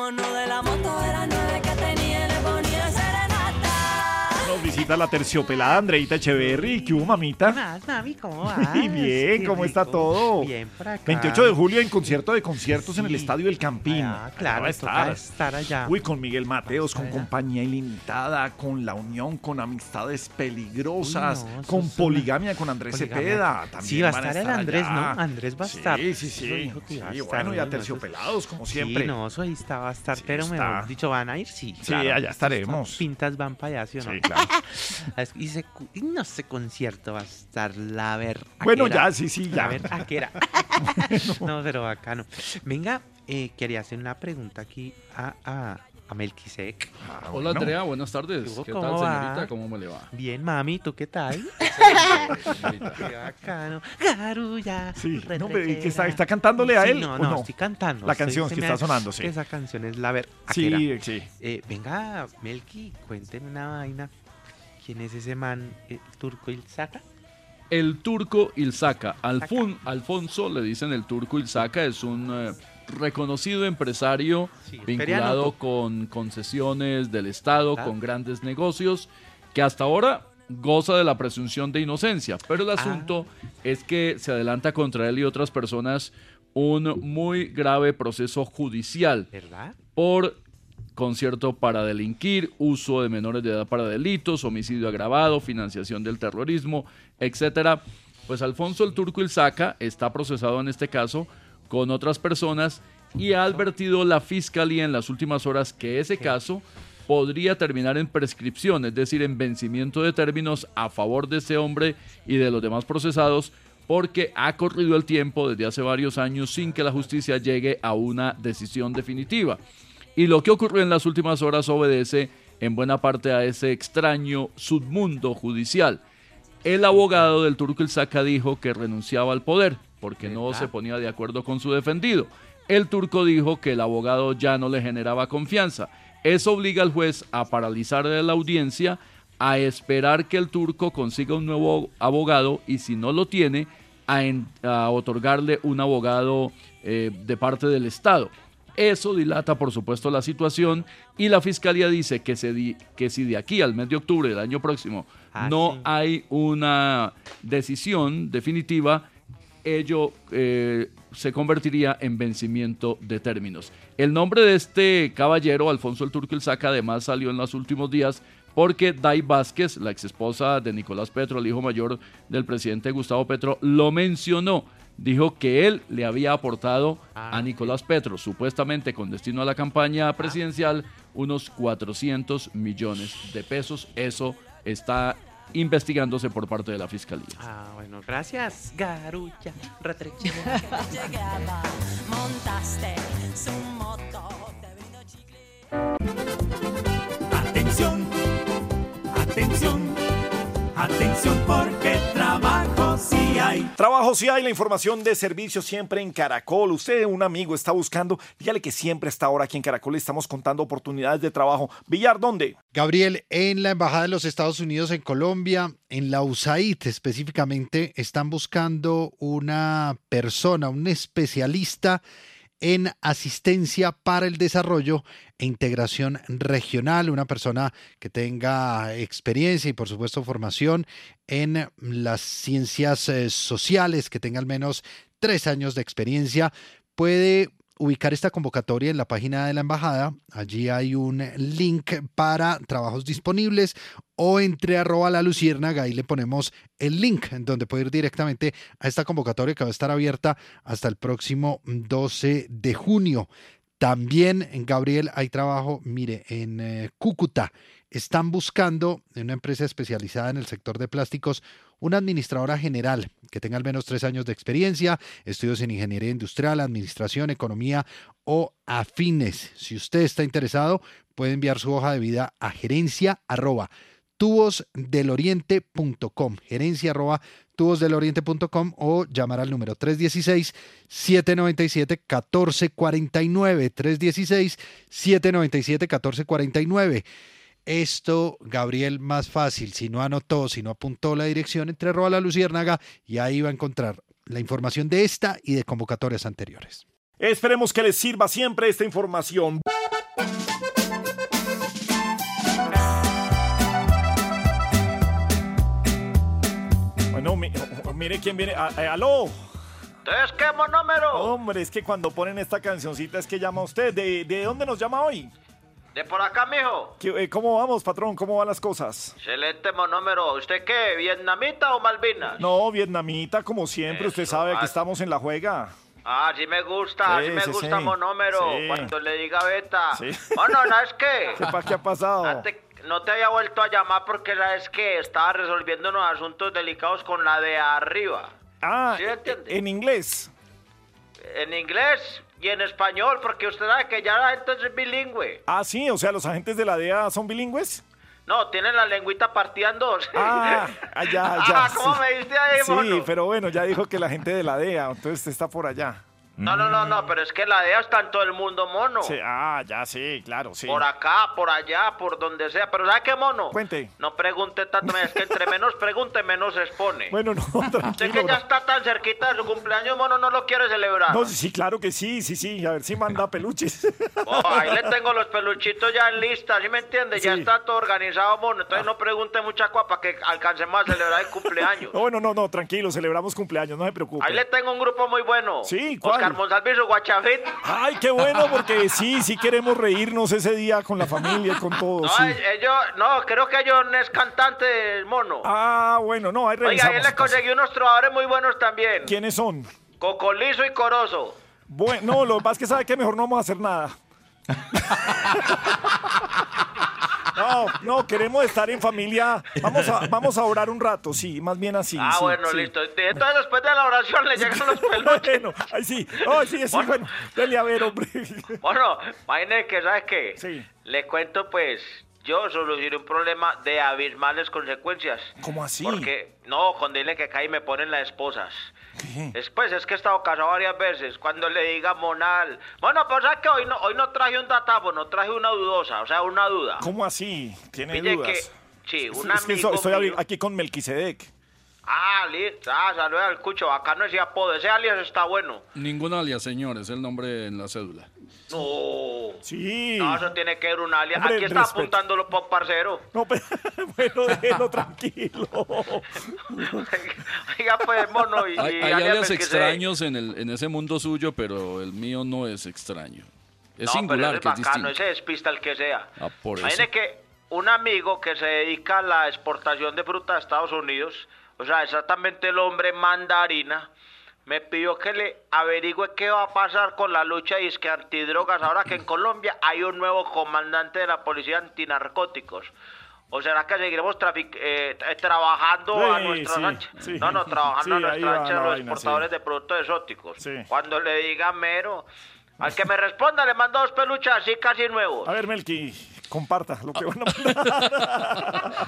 abandono de la La terciopelada Andreita Echeverry. ¿Qué hubo, mamita? más, mami? ¿Cómo vas? Bien, Qué ¿cómo está todo? Bien, por acá. 28 de julio en concierto de conciertos en el Estadio El Campín. Ah, claro, va a toca estar allá. Uy, con Miguel Mateos, con allá. Compañía Ilimitada, con La Unión, con Amistades Peligrosas, Uy, no, eso con una- Poligamia con Andrés Poligamia. Cepeda. También Sí, va a estar el Andrés, allá. ¿no? Andrés va a estar. Sí, sí, sí. estar, bueno, y a terciopelados, como Sí, siempre. no, eso ahí está, va a estar, pero mejor dicho, van a ir, sí. Sí, allá estaremos. Pintas van para allá, ¿sí o no? Sí, claro. y, cu- y no sé, concierto va a estar la ver. Bueno, ya, sí, sí, ya. La ver, aquera. no, pero bacano. Venga, eh, quería hacer una pregunta aquí a, a, a Melquisec. Hola Andrea, buenas tardes. ¿Qué tal, señorita? ¿Cómo me le va? Bien, mami, ¿tú qué tal? Qué bacano. Garulla. Sí, no, pero ¿y qué está, está cantándole a Sí, él? No, no, no? estoy cantando. La canción que está sonando, sí. Esa canción es la ver. Sí, sí. Eh, venga, Melqui, cuéntenme una vaina. ¿Quién es ese man eh, turco Ilzaca? El turco Ilzaca. Alfon- Alfonso, le dicen el turco Ilzaca, es un eh, reconocido empresario vinculado con concesiones del Estado, Ah. con grandes negocios, que hasta ahora goza de la presunción de inocencia. Pero el asunto es que se adelanta contra él y otras personas un muy grave proceso judicial ¿Verdad? por concierto para delinquir, uso de menores de edad para delitos, homicidio agravado, financiación del terrorismo, etcétera. Pues Alfonso el Turco Ilzaca está procesado en este caso con otras personas y ha advertido la fiscalía en las últimas horas que ese caso podría terminar en prescripción, es decir, en vencimiento de términos a favor de ese hombre y de los demás procesados, porque ha corrido el tiempo desde hace varios años sin que la justicia llegue a una decisión definitiva. Y lo que ocurrió en las últimas horas obedece en buena parte a ese extraño submundo judicial. El abogado del Turco Ilzaca dijo que renunciaba al poder porque no se ponía de acuerdo con su defendido. El turco dijo que el abogado ya no le generaba confianza. Eso obliga al juez a paralizar la audiencia, a esperar que el turco consiga un nuevo abogado y si no lo tiene, a, en- a otorgarle un abogado eh, de parte del Estado. Eso dilata, por supuesto, la situación y la fiscalía dice que, se di- que si de aquí al mes de octubre del año próximo Ah, no sí. hay una decisión definitiva, ello eh, se convertiría en vencimiento de términos. El nombre de este caballero, Alfonso el Turco Ilzaca, además salió en los últimos días porque Dai Vázquez, la exesposa de Nicolás Petro, el hijo mayor del presidente Gustavo Petro, lo mencionó. Dijo que él le había aportado a Nicolás Petro, supuestamente con destino a la campaña presidencial, unos 400 millones de pesos. Eso está investigándose por parte de la fiscalía. Ah, bueno, gracias, Garucha. Llegaba, montaste su moto, Atención, atención, atención porque trabajo sí hay. Trabajo si hay, la información de servicio siempre en Caracol. Usted, un amigo, está buscando, dígale que siempre está ahora aquí en Caracol. Le estamos contando oportunidades de trabajo. Villar, ¿dónde? Gabriel, en la Embajada de los Estados Unidos en Colombia, en la USAID específicamente, están buscando una persona, un especialista en asistencia para el desarrollo e integración regional, una persona que tenga experiencia y por supuesto formación en las ciencias eh, sociales, que tenga al menos tres años de experiencia, puede ubicar esta convocatoria en la página de la embajada. Allí hay un link para trabajos disponibles o entre arroba la luciérnaga, ahí le ponemos el link donde puede ir directamente a esta convocatoria que va a estar abierta hasta el próximo 12 de junio. También en Gabriel hay trabajo, mire, en eh, Cúcuta. Están buscando en una empresa especializada en el sector de plásticos una administradora general que tenga al menos tres años de experiencia, estudios en ingeniería industrial, administración, economía o afines. Si usted está interesado, puede enviar su hoja de vida a gerencia arroba tubosdeloriente.com, gerencia arroba tubosdeloriente.com o llamar al número 316-797-1449, 316-797-1449. Esto, Gabriel, más fácil, si no anotó, si no apuntó la dirección, entre arroba la luciérnaga y ahí va a encontrar la información de esta y de convocatorias anteriores. Esperemos que les sirva siempre esta información. Bueno, mi- mire quién viene. Ah, eh, ¡Aló! ¿Entonces qué monómero? Hombre, es que cuando ponen esta cancioncita es que llama usted. ¿De, de dónde nos llama hoy? De por acá, mijo. ¿Qué- eh, ¿Cómo vamos, patrón? ¿Cómo van las cosas? Excelente monómero. ¿Usted qué? ¿Vietnamita o Malvinas? No, vietnamita, como siempre. Usted sabe que ah. estamos en la juega. Ah, sí me gusta, sí, Sí, me sí, gusta sí. monómero. Cuando le diga beta. Sí. Bueno, ¿sabes qué? ¿Qué, pa- qué ha pasado? Antes- no te había vuelto a llamar porque sabes que estaba resolviendo unos asuntos delicados con la de arriba. Ah, ¿Sí en inglés. En inglés y en español, porque usted sabe que ya la gente es bilingüe. Ah, sí, o sea, los agentes de la DEA son bilingües. No, tienen la lengüita partida en dos. Ah, ah, ya, ya. Ah, ¿cómo sí. me diste ahí, Sí, mono? pero bueno, ya dijo que la gente de la DEA, entonces está por allá. No, no, no, no, pero es que la DEA está en todo el mundo, mono. Sí, ah, ya sí, claro, sí. Por acá, por allá, por donde sea. Pero ¿sabe qué, mono? Cuente. No pregunte tanto, es que entre menos pregunte, menos se expone. Bueno, no, Sé tranquilo. que ya está tan cerquita de su cumpleaños, mono, no lo quiere celebrar. No, sí, claro que sí, sí, sí. A ver si manda peluches. Oh, ahí le tengo los peluchitos ya en lista, ¿sí me entiende? Ya Sí. está todo organizado, mono. Entonces no pregunte mucha cosa para que alcancemos a celebrar el cumpleaños. No, no, no, no, tranquilo, celebramos cumpleaños, no se preocupe. Ahí le tengo un grupo muy bueno. Sí, ¿cuál? Oscar Monsalve y su guachafit. Ay, qué bueno, porque sí, sí queremos reírnos ese día con la familia con todos. No, sí. ellos, no, creo que ellos no es cantante, el mono. Ah, bueno, no, ahí Oiga, revisamos. ahí le conseguí unos trovadores muy buenos también. ¿Quiénes son? Cocolizo y Corozo. Bueno, no, lo que pasa es que sabe que mejor no vamos a hacer nada. No, no, queremos estar en familia. Vamos a, vamos a orar un rato, sí, más bien así. Ah, sí, bueno, sí. listo. Entonces después de la oración le llegan los peluches. Bueno, ahí sí, ay, sí, sí, bueno, dele a ver, hombre. Bueno, imagínese que, ¿sabes qué? Le cuento, pues, yo solucioné un problema de abismales consecuencias. ¿Cómo así? Porque, no, con dile que cae y me ponen las esposas. Después, es que he estado casado varias veces. Cuando le diga monal. Bueno, pues, ¿sabes que hoy no, hoy no traje un datáfono, traje una dudosa, o sea, una duda. ¿Cómo así? ¿Tiene Pille dudas? que, sí, Es- es que estoy mío- aquí con Melquisedec. Ah, listo. Ah, saluda al cucho. Acá no decía apodo. Ese alias está bueno. Ningún alias, señor, es el nombre en la cédula. No. Sí. No, eso tiene que ver un alias. Hombre, Aquí está respeto. apuntándolo por parcero. No, pero, bueno, déjelo tranquilo. Oiga, pues, mono. Y, Hay, y hay alias extraños en, el, en ese mundo suyo, pero el mío no es extraño. Es no, singular, pero que ese es es bacano, distinto. ese despista el que sea. Ah, por eso. Imagine que un amigo que se dedica a la exportación de fruta a Estados Unidos, o sea, exactamente el hombre mandarina, me pidió que le averigüe qué va a pasar con la lucha disque antidrogas ahora que en Colombia hay un nuevo comandante de la policía antinarcóticos. ¿O será que seguiremos trafic- eh, tra- trabajando a Sí, nuestras sí. No, no, trabajando a anchas la los exportadores de productos exóticos. Cuando le diga mero, al que me responda le mando dos peluches así casi nuevos. A ver, Melqui, comparta lo que van a mandar.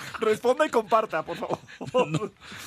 Responda y comparta, por favor.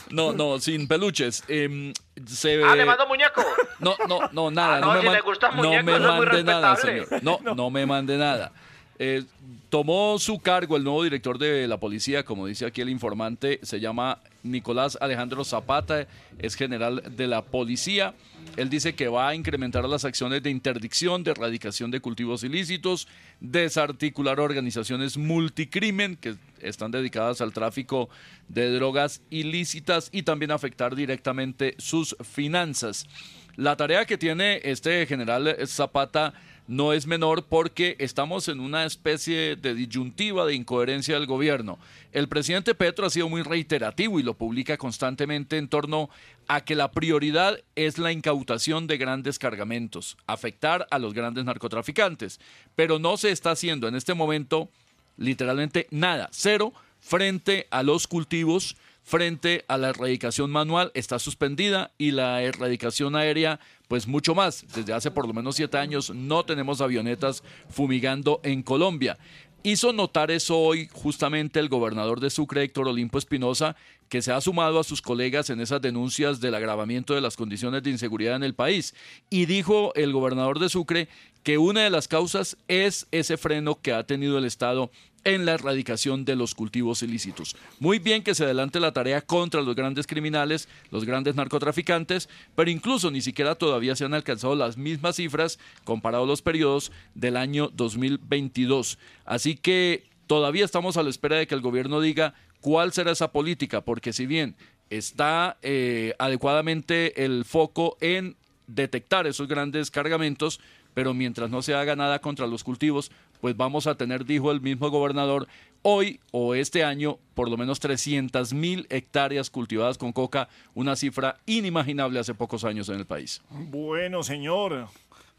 No, no, sin peluches. Em, se. Ah, le mando muñeco. No, no, no, nada. Ah, no, no, me si man- le gustan no muñecos, me mande nada, señor. No, no, me mande nada. Eh, tomó su cargo el nuevo director de la policía, como dice aquí el informante, se llama Nicolás Alejandro Zapata, es general de la policía. Él dice que va a incrementar las acciones de interdicción, de erradicación de cultivos ilícitos, desarticular organizaciones multicrimen que están dedicadas al tráfico de drogas ilícitas y también afectar directamente sus finanzas. La tarea que tiene este general Zapata no es menor porque estamos en una especie de disyuntiva de incoherencia del gobierno. El presidente Petro ha sido muy reiterativo y lo publica constantemente en torno a que la prioridad es la incautación de grandes cargamentos, afectar a los grandes narcotraficantes, pero no se está haciendo en este momento literalmente nada, cero, frente a los cultivos, frente a la erradicación manual, está suspendida y la erradicación aérea, pues mucho más. Desde hace por lo menos siete años no tenemos avionetas fumigando en Colombia. Hizo notar eso hoy justamente el gobernador de Sucre, Héctor Olimpo Espinosa, que se ha sumado a sus colegas en esas denuncias del agravamiento de las condiciones de inseguridad en el país. Y dijo el gobernador de Sucre que una de las causas es ese freno que ha tenido el Estado en la erradicación de los cultivos ilícitos. Muy bien que se adelante la tarea contra los grandes criminales, los grandes narcotraficantes, pero incluso ni siquiera todavía se han alcanzado las mismas cifras comparado los periodos del año 2022. Así que todavía estamos a la espera de que el gobierno diga cuál será esa política, porque si bien está eh, adecuadamente el foco en detectar esos grandes cargamentos, pero mientras no se haga nada contra los cultivos, pues vamos a tener, dijo el mismo gobernador, hoy o este año por lo menos 300 mil hectáreas cultivadas con coca, una cifra inimaginable hace pocos años en el país. Bueno, señor.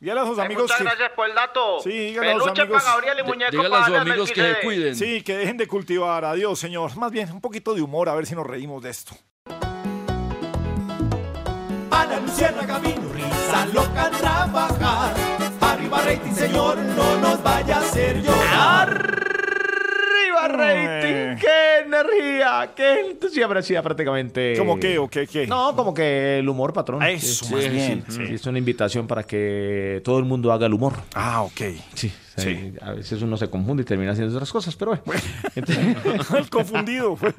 Dígale a sus Ay, amigos muchas que... gracias por el dato. Sí, dígale a sus amigos... para Gabriel y muñeco para Ale Melquisedec. Sí, que dejen de cultivar. Adiós, señor. Más bien, un poquito de humor, a ver si nos reímos de esto. A la luciérnaga vino risa loca a trabajar. Arriba rating, señor, no nos vaya a hacer llorar. Arriba rating, qué que siempre hacía prácticamente. ¿Cómo qué o qué qué? No, como que el humor, patrón. Eso, Sí, más sí, bien, sí, sí. sí, Es una invitación para que todo el mundo haga el humor. Ah, ok. Sí, Sí. sí. A veces uno se confunde y termina haciendo otras cosas, pero bueno. el confundido, pues.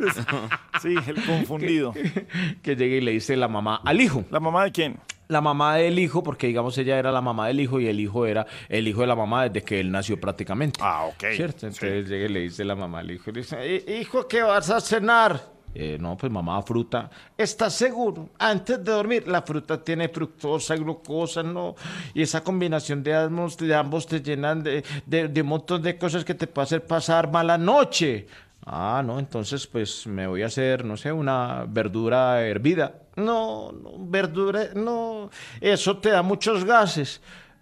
Sí, el confundido. que llegue y le dice la mamá al hijo. ¿La mamá de quién? La mamá del hijo, porque digamos ella era la mamá del hijo y el hijo era el hijo de la mamá desde que él nació prácticamente. Ah, ok. ¿Cierto? Entonces llega y le dice la mamá al hijo, le dice, "Eh, hijo, ¿qué vas a cenar? Eh, no, pues mamá, fruta. ¿Estás seguro? Antes de dormir, la fruta tiene fructosa, glucosa, ¿no? Y esa combinación de ambos, de ambos te llenan de, de, de un montón de cosas que te puede hacer pasar mala noche. Ah, no, entonces pues me voy a hacer, no sé, una verdura hervida. No, no, verdura, no, eso te da muchos gases.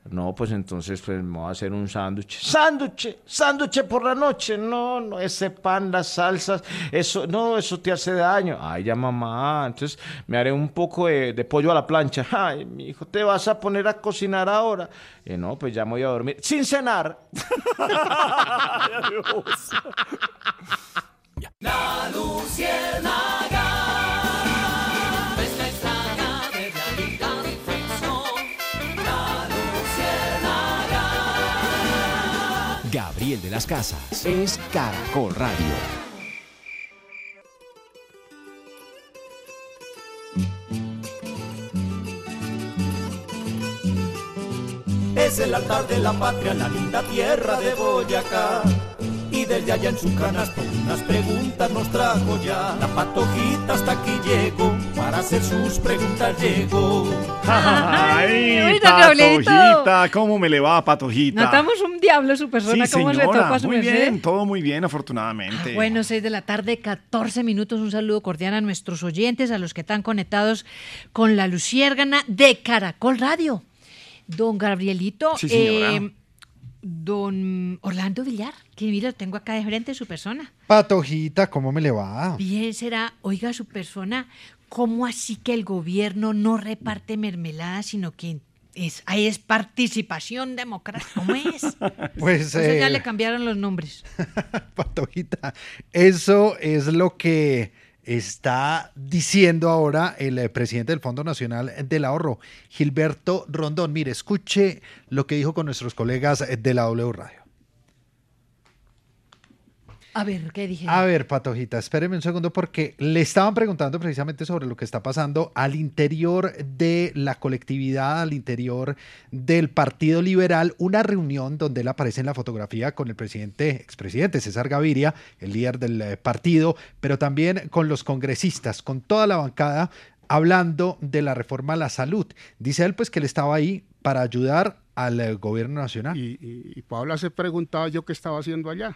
No, pues entonces pues me voy a hacer un sándwich. ¡Sándwich! ¡Sándwich por la noche! No, no, ese pan, las salsas, eso, no, eso te hace daño. Ay, ya mamá, entonces me haré un poco de, de pollo a la plancha. Ay, mi hijo, ¿te vas a poner a cocinar ahora? Eh, no, pues ya me voy a dormir. Sin cenar. La luciérnaga. Gabriel de las Casas es Caracol Radio. Es el altar de la patria, la linda tierra de Boyacá. Y desde allá en su canasto unas preguntas nos trajo ya. La patojita hasta aquí llegó, para hacer sus preguntas llegó. Ay, Gabrielito. Patojita, ¿cómo me le va, Patojita? Notamos un diablo su persona, Sí, ¿cómo se señora, topa su muy merced? bien, todo muy bien, afortunadamente. Bueno, 6 de la tarde, 14 minutos. Un saludo cordial a nuestros oyentes, a los que están conectados con la Luciérgana de Caracol Radio. Don Gabrielito, Sí, eh, don Orlando Villar, que mira, tengo acá de frente su persona. Patojita, ¿cómo me le va? Bien será, oiga su persona, ¿cómo así que el gobierno no reparte mermelada, sino que es, ahí es participación democrática? ¿Cómo es? Pues, O sea, ya eh, le cambiaron los nombres. Patojita, eso es lo que está diciendo ahora el eh, presidente del Fondo Nacional del Ahorro, Gilberto Rondón. Mire, escuche lo que dijo con nuestros colegas eh, de la W Radio. A ver, ¿qué dije? A ver, Patojita, espéreme un segundo porque le estaban preguntando precisamente sobre lo que está pasando al interior de la colectividad, al interior del Partido Liberal, una reunión donde él aparece en la fotografía con el presidente, expresidente César Gaviria, el líder del eh, partido, pero también con los congresistas, con toda la bancada, hablando de la reforma a la salud. Dice él pues que él estaba ahí para ayudar al eh, gobierno nacional. Y, y, y Paola se preguntaba yo qué estaba haciendo allá.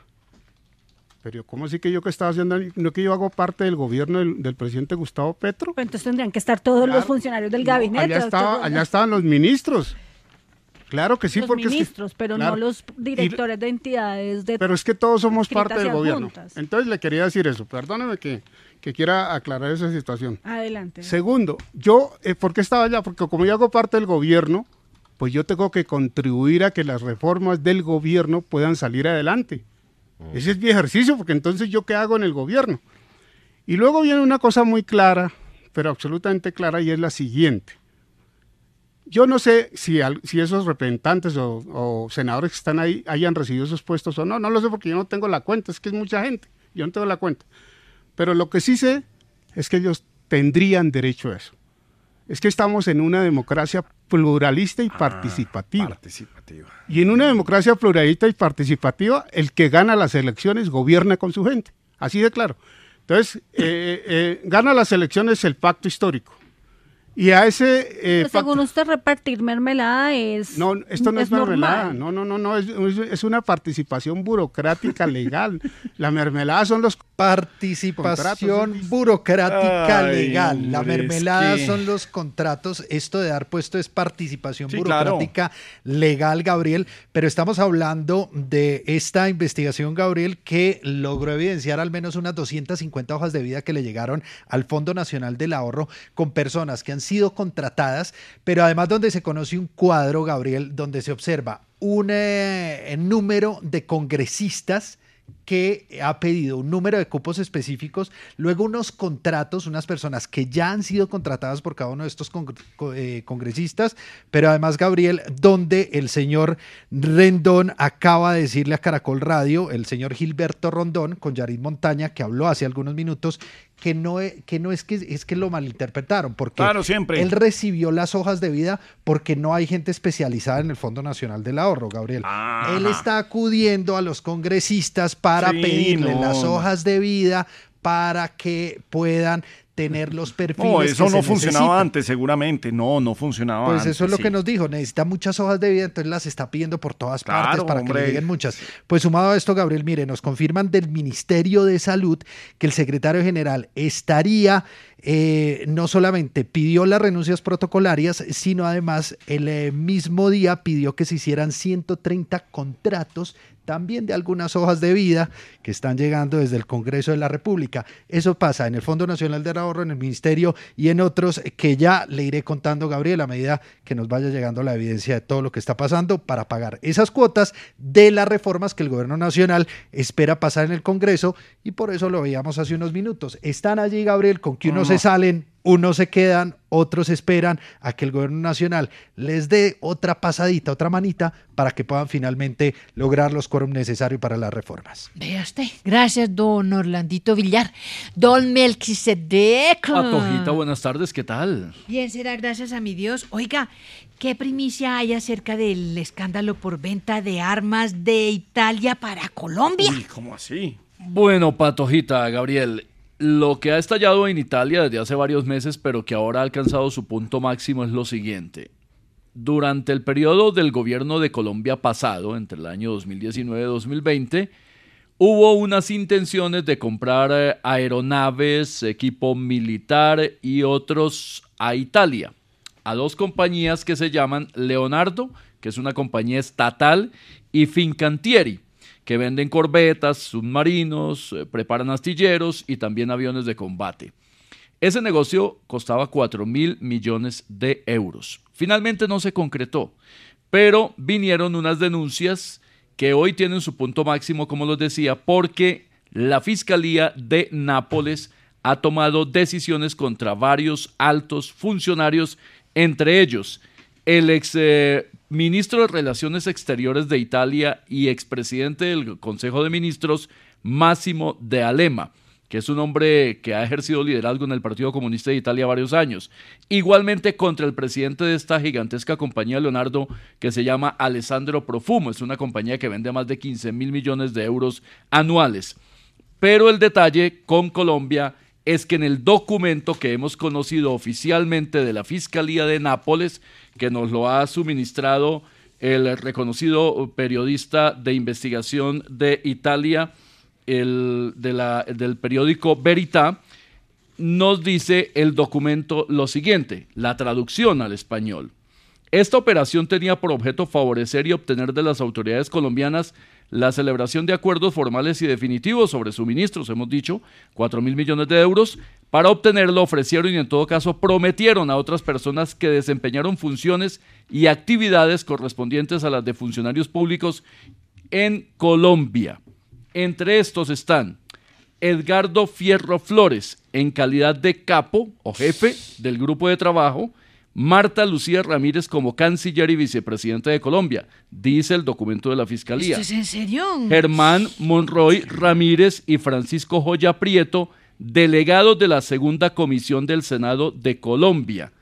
Pero ¿cómo así que yo qué estaba haciendo? ¿No que yo hago parte del gobierno del, del presidente Gustavo Petro? Pero entonces tendrían que estar todos los funcionarios del gabinete. allá, estaba, allá estaban los ministros. Claro que sí, los porque es que- ministros, pero claro. no los directores de entidades de Pero es que todos somos parte del gobierno. Entonces le quería decir eso. Perdóneme que, que quiera aclarar esa situación. Adelante. Segundo, yo, eh, ¿por qué estaba allá? Porque como yo hago parte del gobierno, pues yo tengo que contribuir a que las reformas del gobierno puedan salir adelante. Ese es mi ejercicio, porque entonces yo qué hago en el gobierno. Y luego viene una cosa muy clara, pero absolutamente clara, y es la siguiente. Yo no sé si, esos representantes o, o senadores que están ahí hayan recibido esos puestos o no, no lo sé porque yo no tengo la cuenta, es que es mucha gente, yo no tengo la cuenta. Pero lo que sí sé es que ellos tendrían derecho a eso. Es que estamos en una democracia pluralista y participativa. Participativa. Y en una democracia pluralista y participativa, el que gana las elecciones gobierna con su gente. Así de claro. Entonces, eh, eh, gana las elecciones el pacto histórico. Y a ese eh, Pero según usted, repartir mermelada es. no, esto no es, mermelada, normal. no, no, no, no, es, es- una participación burocrática legal. La mermelada son los Participación burocrática Ay, legal. La es mermelada que- son los contratos. Esto de dar puesto es participación Sí, claro. burocrática legal, Gabriel. Pero estamos hablando de esta investigación, Gabriel, que logró evidenciar al menos unas 250 hojas de vida que le llegaron al Fondo Nacional del Ahorro con personas que han sido contratadas, pero además donde se conoce un cuadro, Gabriel, donde se observa un eh, número de congresistas que ha pedido un número de cupos específicos, luego unos contratos, unas personas que ya han sido contratadas por cada uno de estos con- eh, congresistas, pero además, Gabriel, donde el señor Rendón acaba de decirle a Caracol Radio, el señor Gilberto Rondón, con Yarid Montaña, que habló hace algunos minutos, que no, e- que no es que es que lo malinterpretaron, porque Claro, siempre. él recibió las hojas de vida porque no hay gente especializada en el Fondo Nacional del Ahorro, Gabriel. Él está acudiendo a los congresistas para Sí, pedirle no, las hojas de vida para que puedan tener los perfiles. No, que eso se no funcionaba necesitan. antes, seguramente. No, no funcionaba Pues antes. eso es lo sí. que nos dijo, necesita muchas hojas de vida, entonces las está pidiendo por todas partes para que le lleguen muchas. Pues sumado a esto, Gabriel, mire, nos confirman del Ministerio de Salud que el secretario general estaría, eh, no solamente pidió las renuncias protocolarias, sino además el eh, mismo día pidió que se hicieran 130 contratos también de algunas hojas de vida que están llegando desde el Congreso de la República. Eso pasa en el Fondo Nacional del Ahorro, en el Ministerio y en otros que ya le iré contando, Gabriel, a medida que nos vaya llegando la evidencia de todo lo que está pasando para pagar esas cuotas de las reformas que el Gobierno Nacional espera pasar en el Congreso y por eso lo veíamos hace unos minutos. Están allí, Gabriel, con que unos se salen, unos se quedan, otros esperan a que el Gobierno Nacional les dé otra pasadita, otra manita para que puedan finalmente lograr los quórum necesarios para las reformas. Vea usted. Gracias, don Orlandito Villar. Don Melquisedec. Patojita, buenas tardes, ¿qué tal? Bien, será gracias a mi Dios. Oiga, ¿qué primicia hay acerca del escándalo por venta de armas de Italia para Colombia? ¿Cómo así? Bueno, Patojita, Gabriel, lo que ha estallado en Italia desde hace varios meses, pero que ahora ha alcanzado su punto máximo es lo siguiente. Durante el periodo del gobierno de Colombia pasado, entre el año 2019 y 2020, hubo unas intenciones de comprar eh, aeronaves, equipo militar y otros a Italia, a dos compañías que se llaman Leonardo, que es una compañía estatal, y Fincantieri, que venden corbetas, submarinos, eh, preparan astilleros y también aviones de combate. Ese negocio costaba 4 mil millones de euros. Finalmente no se concretó, pero vinieron unas denuncias que hoy tienen su punto máximo, como les decía, porque la Fiscalía de Nápoles ha tomado decisiones contra varios altos funcionarios, entre ellos el ex eh, ministro de Relaciones Exteriores de Italia y expresidente del Consejo de Ministros, Máximo de Alema, que es un hombre que ha ejercido liderazgo en el Partido Comunista de Italia varios años. Igualmente contra el presidente de esta gigantesca compañía, Leonardo, que se llama Alessandro Profumo. Es una compañía que vende más de 15 mil millones de euros anuales. Pero el detalle con Colombia es que en el documento que hemos conocido oficialmente de la Fiscalía de Nápoles, que nos lo ha suministrado el reconocido periodista de investigación de Italia, el, del periódico Verità, nos dice el documento lo siguiente, la traducción al español. Esta operación tenía por objeto favorecer y obtener de las autoridades colombianas la celebración de acuerdos formales y definitivos sobre suministros, hemos dicho, 4 mil millones de euros. Para obtenerlo ofrecieron y en todo caso prometieron a otras personas que desempeñaron funciones y actividades correspondientes a las de funcionarios públicos en Colombia. Entre estos están Edgardo Fierro Flores, en calidad de capo o jefe del grupo de trabajo, Marta Lucía Ramírez como canciller y vicepresidente de Colombia, dice el documento de la Fiscalía. ¿Esto es en serio? Germán Monroy Ramírez y Francisco Joya Prieto, delegados de la Segunda Comisión del Senado de Colombia,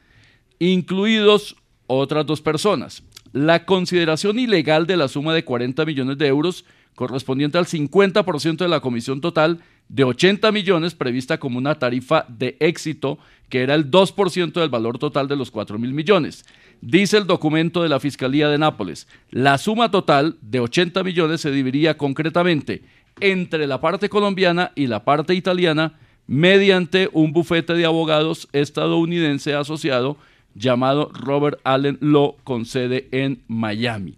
incluidos otras dos personas. La consideración ilegal de la suma de 40 millones de euros correspondiente al 50% de la comisión total de 80 millones prevista como una tarifa de éxito que era el 2% del valor total de los 4 mil millones. Dice el documento de la Fiscalía de Nápoles, la suma total de 80 millones se dividiría concretamente entre la parte colombiana y la parte italiana mediante un bufete de abogados estadounidense asociado llamado Robert Allen Law con sede en Miami.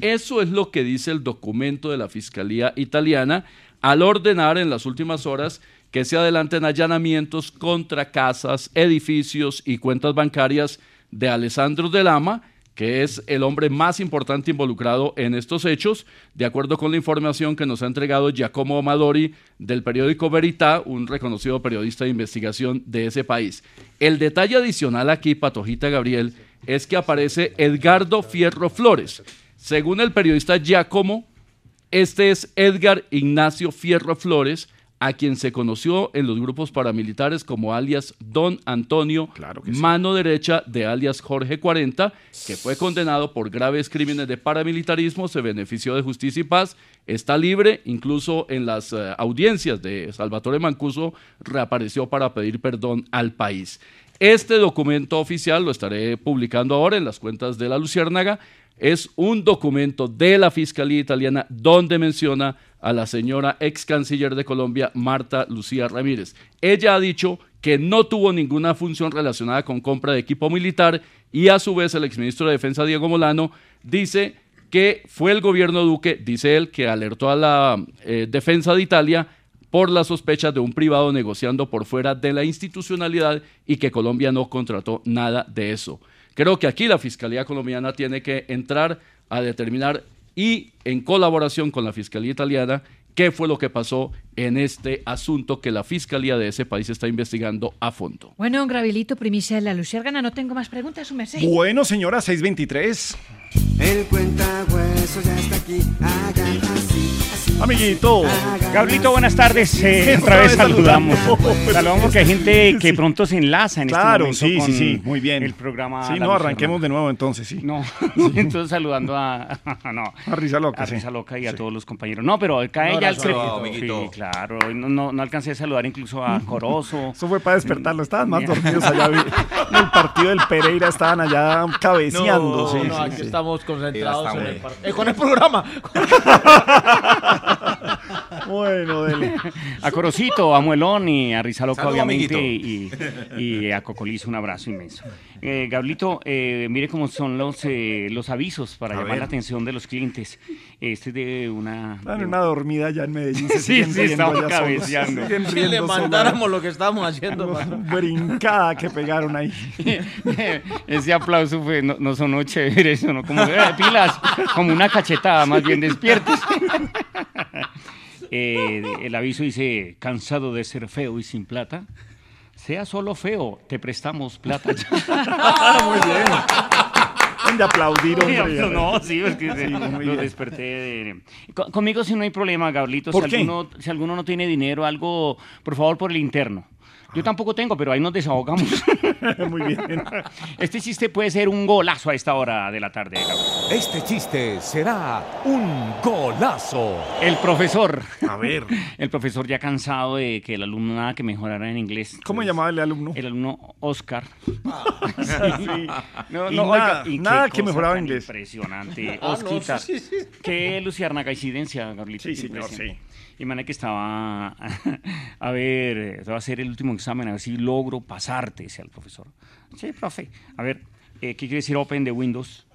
Eso es lo que dice el documento de la Fiscalía italiana al ordenar en las últimas horas que se adelanten allanamientos contra casas, edificios y cuentas bancarias de Alessandro de Lama, que es el hombre más importante involucrado en estos hechos, de acuerdo con la información que nos ha entregado Giacomo Amadori del periódico Verità, un reconocido periodista de investigación de ese país. El detalle adicional aquí, Patojita Gabriel, es que aparece Edgardo Fierro Flores. Según el periodista Giacomo, este es Edgar Ignacio Fierro Flores, a quien se conoció en los grupos paramilitares como alias Don Antonio, mano derecha de alias Jorge 40, que fue condenado por graves crímenes de paramilitarismo, se benefició de justicia y paz, está libre, incluso en las eh, audiencias de Salvatore Mancuso reapareció para pedir perdón al país. Este documento oficial lo estaré publicando ahora en las cuentas de la Luciérnaga. Es un documento de la Fiscalía Italiana donde menciona a la señora ex canciller de Colombia, Marta Lucía Ramírez. Ella ha dicho que no tuvo ninguna función relacionada con compra de equipo militar y a su vez el exministro de Defensa, Diego Molano, dice que fue el gobierno Duque, dice él, que alertó a la eh, defensa de Italia por las sospechas de un privado negociando por fuera de la institucionalidad y que Colombia no contrató nada de eso. Creo que aquí la Fiscalía colombiana tiene que entrar a determinar y en colaboración con la Fiscalía italiana qué fue lo que pasó en este asunto que la Fiscalía de ese país está investigando a fondo. Bueno, Gravilito, primicia de la Luciérgana, no tengo más preguntas, su merced. Bueno, señora, 623. El cuentahuesos ya está aquí. Hagan así. Amiguito. Gablito, buenas tardes. Eh, otra vez saludamos. Saludamos porque hay gente que pronto se enlaza en Claro, este momento sí, con sí, sí, muy bien. el programa. Sí, La no, arranquemos de nuevo entonces, sí. No, entonces saludando a, no, A Risa Loca, a sí. Risa Loca y a todos los compañeros. No, pero cae Un ya el crédito. amiguito. Sí, claro. No, no, no alcancé a saludar incluso a Corozo. Eso fue para despertarlo. Estaban más dormidos allá. En el partido del Pereira estaban allá cabeceando. No, sí, no, sí, aquí sí. estamos concentrados en el, muy- par- eh, con el programa. Bueno, dele. A Corocito, a Muelón y a Rizaloca, Salud, obviamente, y, y a Cocolizo un abrazo inmenso. Eh, Gablito, eh, mire cómo son los, eh, los avisos para A llamar ver. la atención de los clientes. Este es de una... De- una dormida allá en Medellín. se Sí, sí, solos. cabeceando. Si le mandáramos lo que estamos haciendo. man. Brincada que pegaron ahí. Ese aplauso fue, no, no sonó chévere, sonó como eh, pilas, como una cachetada, más bien despiertos. Eh, el aviso dice, cansado de ser feo y sin plata, sea solo feo, te prestamos plata. Muy bien. De aplaudir, hombre. No, sí, es que Sí, lo desperté de... Co- Conmigo sí no hay problema, Gablito. ¿Por si, qué? Alguno, si alguno no tiene dinero, algo, por favor, por el interno. Yo tampoco tengo, pero ahí nos desahogamos. Muy bien. Este chiste puede ser un golazo a esta hora de la tarde, Gabriel. Este chiste será un golazo. El profesor. A ver. El profesor ya cansado de que el alumno nada que mejorara en inglés. ¿Cómo Pues, llamaba el alumno? El alumno Oscar. Sí. No, Y no, nada, oiga, y qué nada que mejoraba tan inglés. Impresionante. Ah, no, Osquita. sí, sí, sí. Qué luciérnaga incidencia, Gablito. Sí, señor, Impresionante. Imagínate que estaba a ver, te va a hacer el último examen, a ver si logro pasarte, decía el profesor. Sí, profe. A ver, eh, ¿qué quiere decir Open de Windows?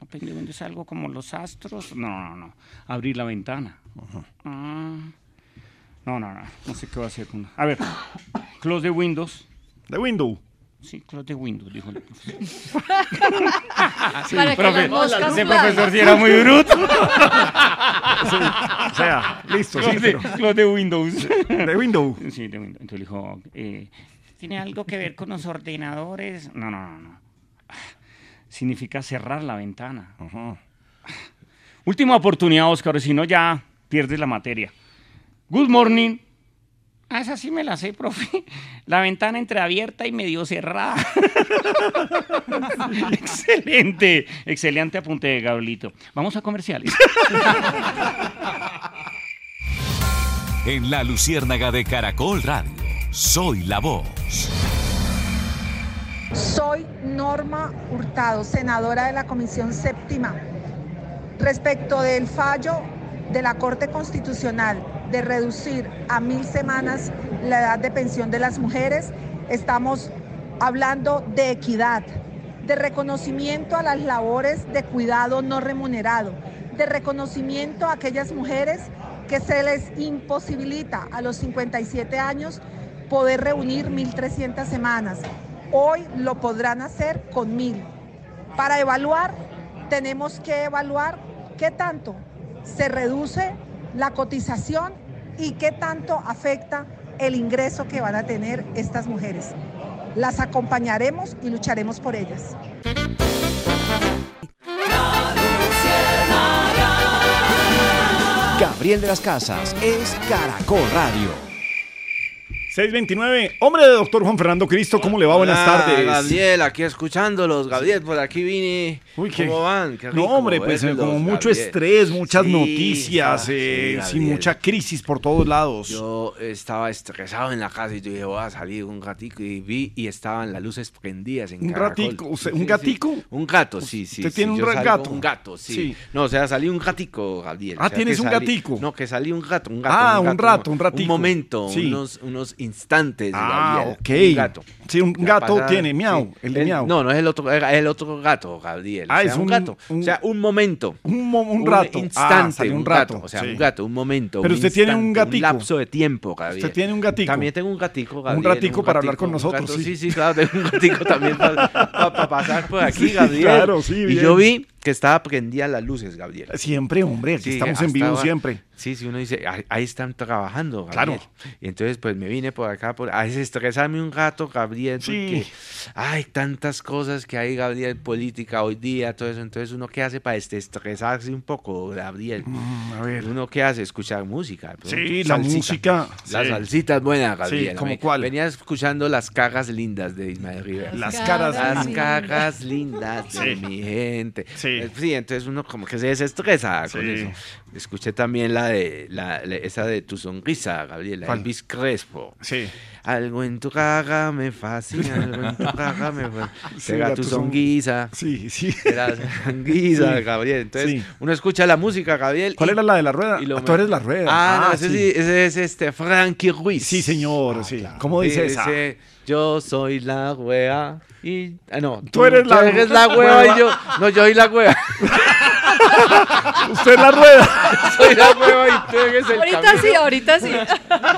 Open de Windows es algo como los astros. No, no, no. Abrir la ventana. Ah. No, no, no. No sé qué va a hacer con. A ver, close de Windows. De Windows. Sí, close de Windows, dijo el profesor. Para que Profe, las moscas ese flamen. profesor sí era muy bruto. Sí, o sea, listo, sí, Close de, pero- de Windows. De Windows. Sí, de Windows. Entonces le dijo, eh, ¿tiene algo que ver con los ordenadores? No, no, no, no. Significa cerrar la ventana. Última oportunidad, Oscar, si no ya pierdes la materia. Good morning. Ah, esa sí me la sé, profe. La ventana entreabierta y medio cerrada. excelente, excelente apunte de Gablito. Vamos a comerciales. En la Luciérnaga de Caracol Radio. Soy la voz. Soy Norma Hurtado, senadora de la Comisión Séptima. Respecto del fallo de la Corte Constitucional de reducir a mil semanas la edad de pensión de las mujeres, estamos hablando de equidad, de reconocimiento a las labores de cuidado no remunerado, de reconocimiento a aquellas mujeres que se les imposibilita a los 57 años poder reunir 1.300 semanas. Hoy lo podrán hacer con 1.000. Para evaluar, tenemos que evaluar qué tanto se reduce la cotización y qué tanto afecta el ingreso que van a tener estas mujeres. Las acompañaremos y lucharemos por ellas. Gabriel de las Casas es Caracol Radio. 629, hombre de doctor Juan Fernando Cristo, ¿cómo le va? Buenas Hola, tardes. Gabriel, aquí escuchándolos. Gabriel, por aquí vine. Uy, qué- ¿Cómo van? Qué No, rico hombre, pues eh, verlos, como mucho Gabriel. estrés, muchas Sí, noticias, eh, sí, Gabriel. mucha crisis por todos lados. Yo estaba estresado en la casa y yo dije, voy a salir un ratico y vi y estaban las luces prendidas en Un Caracol. Sí, ¿un sí. gatico? Un gato, sí, sí. ¿Usted tiene un gato? Un gato, sí. No, o sea, salí un gatico, Gabriel. Ah, o sea, ¿tienes un salí- gatico? No, que salí un gato, un gato. Ah, un gato, rato, un ratico. Un momento, unos, unos instantes, Ah, Gabriel. ok. Un gato. Sí, un gato pasar- tiene miau, sí. el de miau. No, no es el otro, es el otro gato, Gabriel. Ah, o sea, es un, un- gato. un- o sea, un momento. Un, mo- un rato. instante, Ah, un, un rato. rato, O sea, sí. un gato, un momento. Pero un usted tiene un instante, gatico. lapso de tiempo, Gabriel. Usted tiene un gatico. También tengo un gatico, Un Gabriel. ratico para hablar con un nosotros, gato, sí. sí, sí, claro, tengo un gatico también para, pasar por aquí, Gabriel. claro, sí, Y bien. yo vi que estaba prendida las luces, Gabriel. Siempre, hombre, aquí Sí, estamos en hasta vivo ahora- siempre. Sí, sí, uno dice, ahí, están trabajando, Gabriel. Claro. Y entonces, pues me vine por acá por, a desestresarme un rato, Gabriel, Sí. porque hay tantas cosas que hay, Gabriel, política hoy día, todo eso. Entonces, ¿uno qué hace para desestresarse un poco, Gabriel? a ver. ¿Uno qué hace? Escuchar música. Sí, la música, La sí. salsita es buena, Gabriel. Sí, ¿cómo Me- cuál? Venía escuchando las cagas lindas de Ismael Rivera. Las caras Las cagas lindas de Sí. mi gente. Sí. Eh, Sí, entonces uno como que se desestresa con Sí. eso. Escuché también la de la, la- esa de tu sonrisa, Gabriela, ¿Cuál? Elvis Crespo. Sí. Algo en tu caga me fascina, algo en tu caga me fascina. Será tu tu son- songuisa. Sí, sí. Será songuisa, Sí. Gabriel. Entonces, uno escucha la música, Gabriel. ¿Cuál y- era la de la rueda? y lo Ah, tú eres la rueda. Ah, no, Ah, ese sí. sí, ese es este Frankie Ruiz. Sí, señor, sí. ¿Cómo dice Sí, esa? Yo soy la wea y... ah, no, Tú eres la- la wea y yo... No, yo soy la wea. Usted es la rueda. soy la wea y tú eres el Ahorita camino. sí, ahorita sí.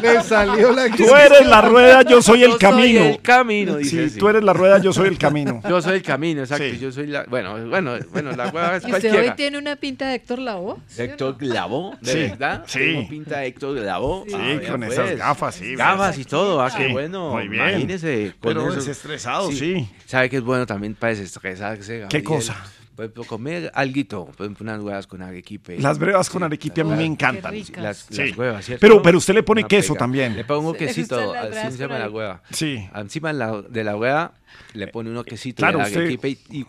Le salió la Tú eres la rueda, yo soy el Yo camino. el camino, dice Sí, así. tú eres la rueda, yo soy el camino. Yo soy el camino, exacto. Sí. Yo soy la... Bueno, bueno, bueno, la wea es ¿Y usted hoy tiene una pinta de Héctor Lavoe? Héctor Lavoe, ¿de Sí, verdad? sí. Tengo pinta de Héctor Lavoe. Sí, Ah, con pues. esas gafas, sí. Gafas y todo, ah, Sí, qué bueno. muy bien. Imagínese. Pero eso. desestresado, sí. ¿Sabe que es bueno también para desestresarse? ¿Qué cosa? Por ejemplo, comer alguito, por ejemplo, unas huevas con arequipe. Las brevas con arequipe a mí me encantan. Las, Sí. las huevas, ¿cierto? Pero, pero usted le pone Una queso pega. también. Le pongo ¿Le quesito encima de la hueva. Sí. Encima de la, de la hueva le pone uno quesito Claro, de usted- arequipe y, y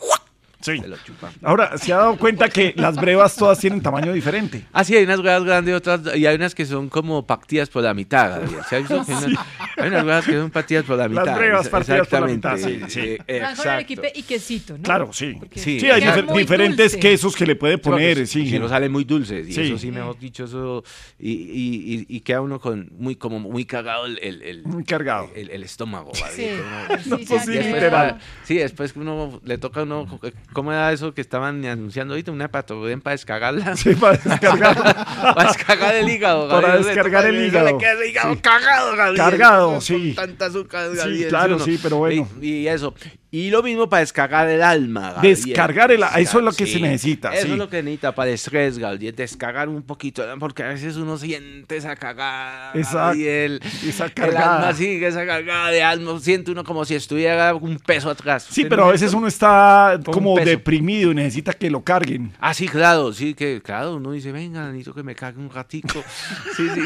Sí. se lo chupa. Ahora, ¿se ha dado cuenta que las brevas todas tienen tamaño diferente? Ah, sí, hay unas huevas grandes y otras, y hay unas que son como partidas por la mitad, Gabriel. ¿Se ha visto que hay unas- Hay unas huevas que son partidas por la Las mitad. brevas ex- partidas por la exactamente, mitad, sí, sí. eh, exacto. y quesito, ¿no? Claro, sí. Porque Sí, Sí, hay difer- diferentes dulce. quesos que le puede Sí, poner, sí. Que no salen muy dulces. Y Sí. eso sí, mejor dicho, eso. Y, y, y, y queda uno con muy, como muy cagado el, el, el, Muy cargado. el, el estómago. Sí, Gabriel, sí, No, sí, literal. para- sí, después que uno le toca a uno, ¿cómo era eso que estaban anunciando ahorita? Una patogén para descargarla. Sí, para descargar. para descargar el hígado. Para Gabriel, le descargar el hígado. queda el hígado Sí. cagado, Gabriel. Cargado, Con sí. Tanta azúcar, Sí, Gabriel. claro, o no? sí, pero bueno. Y, y eso. Y lo mismo para descargar el alma, Gabriel. Descargar el- eso es lo que se necesita, Eso sí. es lo que necesita para el estrés, Gabriel. Descargar un poquito, porque a veces uno siente esa cagada. Esa- Gabriel. esa El cargada. alma sigue, esa cargada de alma. Siente uno como si estuviera un peso atrás. Sí, ¿Usted pero a veces uno está como un deprimido y necesita que lo carguen. Ah, sí, claro, sí, que claro, uno dice, venga, necesito que me cague un ratico. Sí, sí.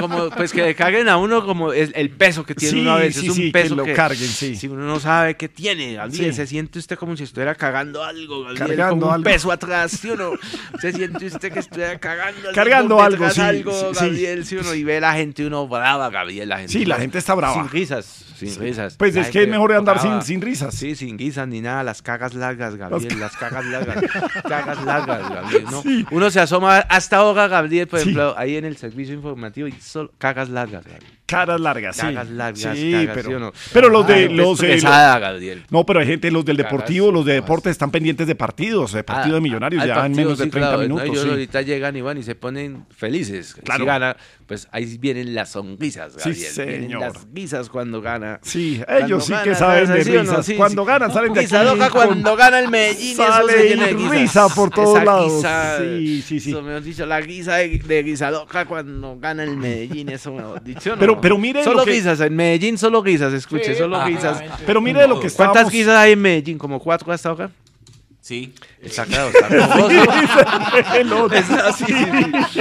Como, pues que le caguen a uno como el, el peso que tiene Sí, uno a veces. sí, es un sí, que peso lo carguen, sí. Si uno no sabe qué tiene, Sí. se siente usted como si estuviera cagando algo, Gabriel, Cargando como un algo. peso atrás, ¿sí o no? Se siente usted que estuviera cagando Cargando algo, algo. Gabriel, ¿sí o no? Y ve la gente uno brava, Gabriel, la gente. Sí, la gente está brava. Sin risas, sin risas. Pues La es que es mejor andar sin, sin risas. Sí, sin guisas ni nada, las cagas largas, Gabriel, las cagas largas, cagas largas, Gabriel, ¿no? Uno se asoma hasta ahora, Gabriel, por ejemplo, ahí en el servicio informativo y solo cagas largas, Gabriel. Caras largas, sí. Caras largas, Sí, pero, ¿sí o no? pero los de Ay, los, eh, pesada, Gabriel. No, pero hay gente, los del deportivo, los de deportes están pendientes de partidos, de partido de Ah, millonarios, al ya en menos de sí, 30 claro, ¿no? minutos. Ellos sí. ahorita llegan y van y se ponen felices. Claro. Si gana, pues ahí vienen las sonrisas, Sí, Gabriel. Vienen señor. las risas cuando gana. Sí, Cuando ellos sí gana, que saben de ¿sí no? risas. Sí, Cuando sí. ganan salen de aquí. Cuando gana el Medellín, eso Sale se llena de guisas. risa por todos lados. Sí, sí, sí. Eso, mejor dicho, la guisa de, de guisa loca cuando gana el Medellín, eso mejor dicho. ¿no? Pero- pero mire Solo lo que- guisas, en Medellín solo guisas, escuche, Sí, solo ah, guisas. pero mire lo que ¿Cuántas estábamos- guisas hay en Medellín? ¿Como cuatro hasta ahora? Sí. Otro. Es así, sí, sí.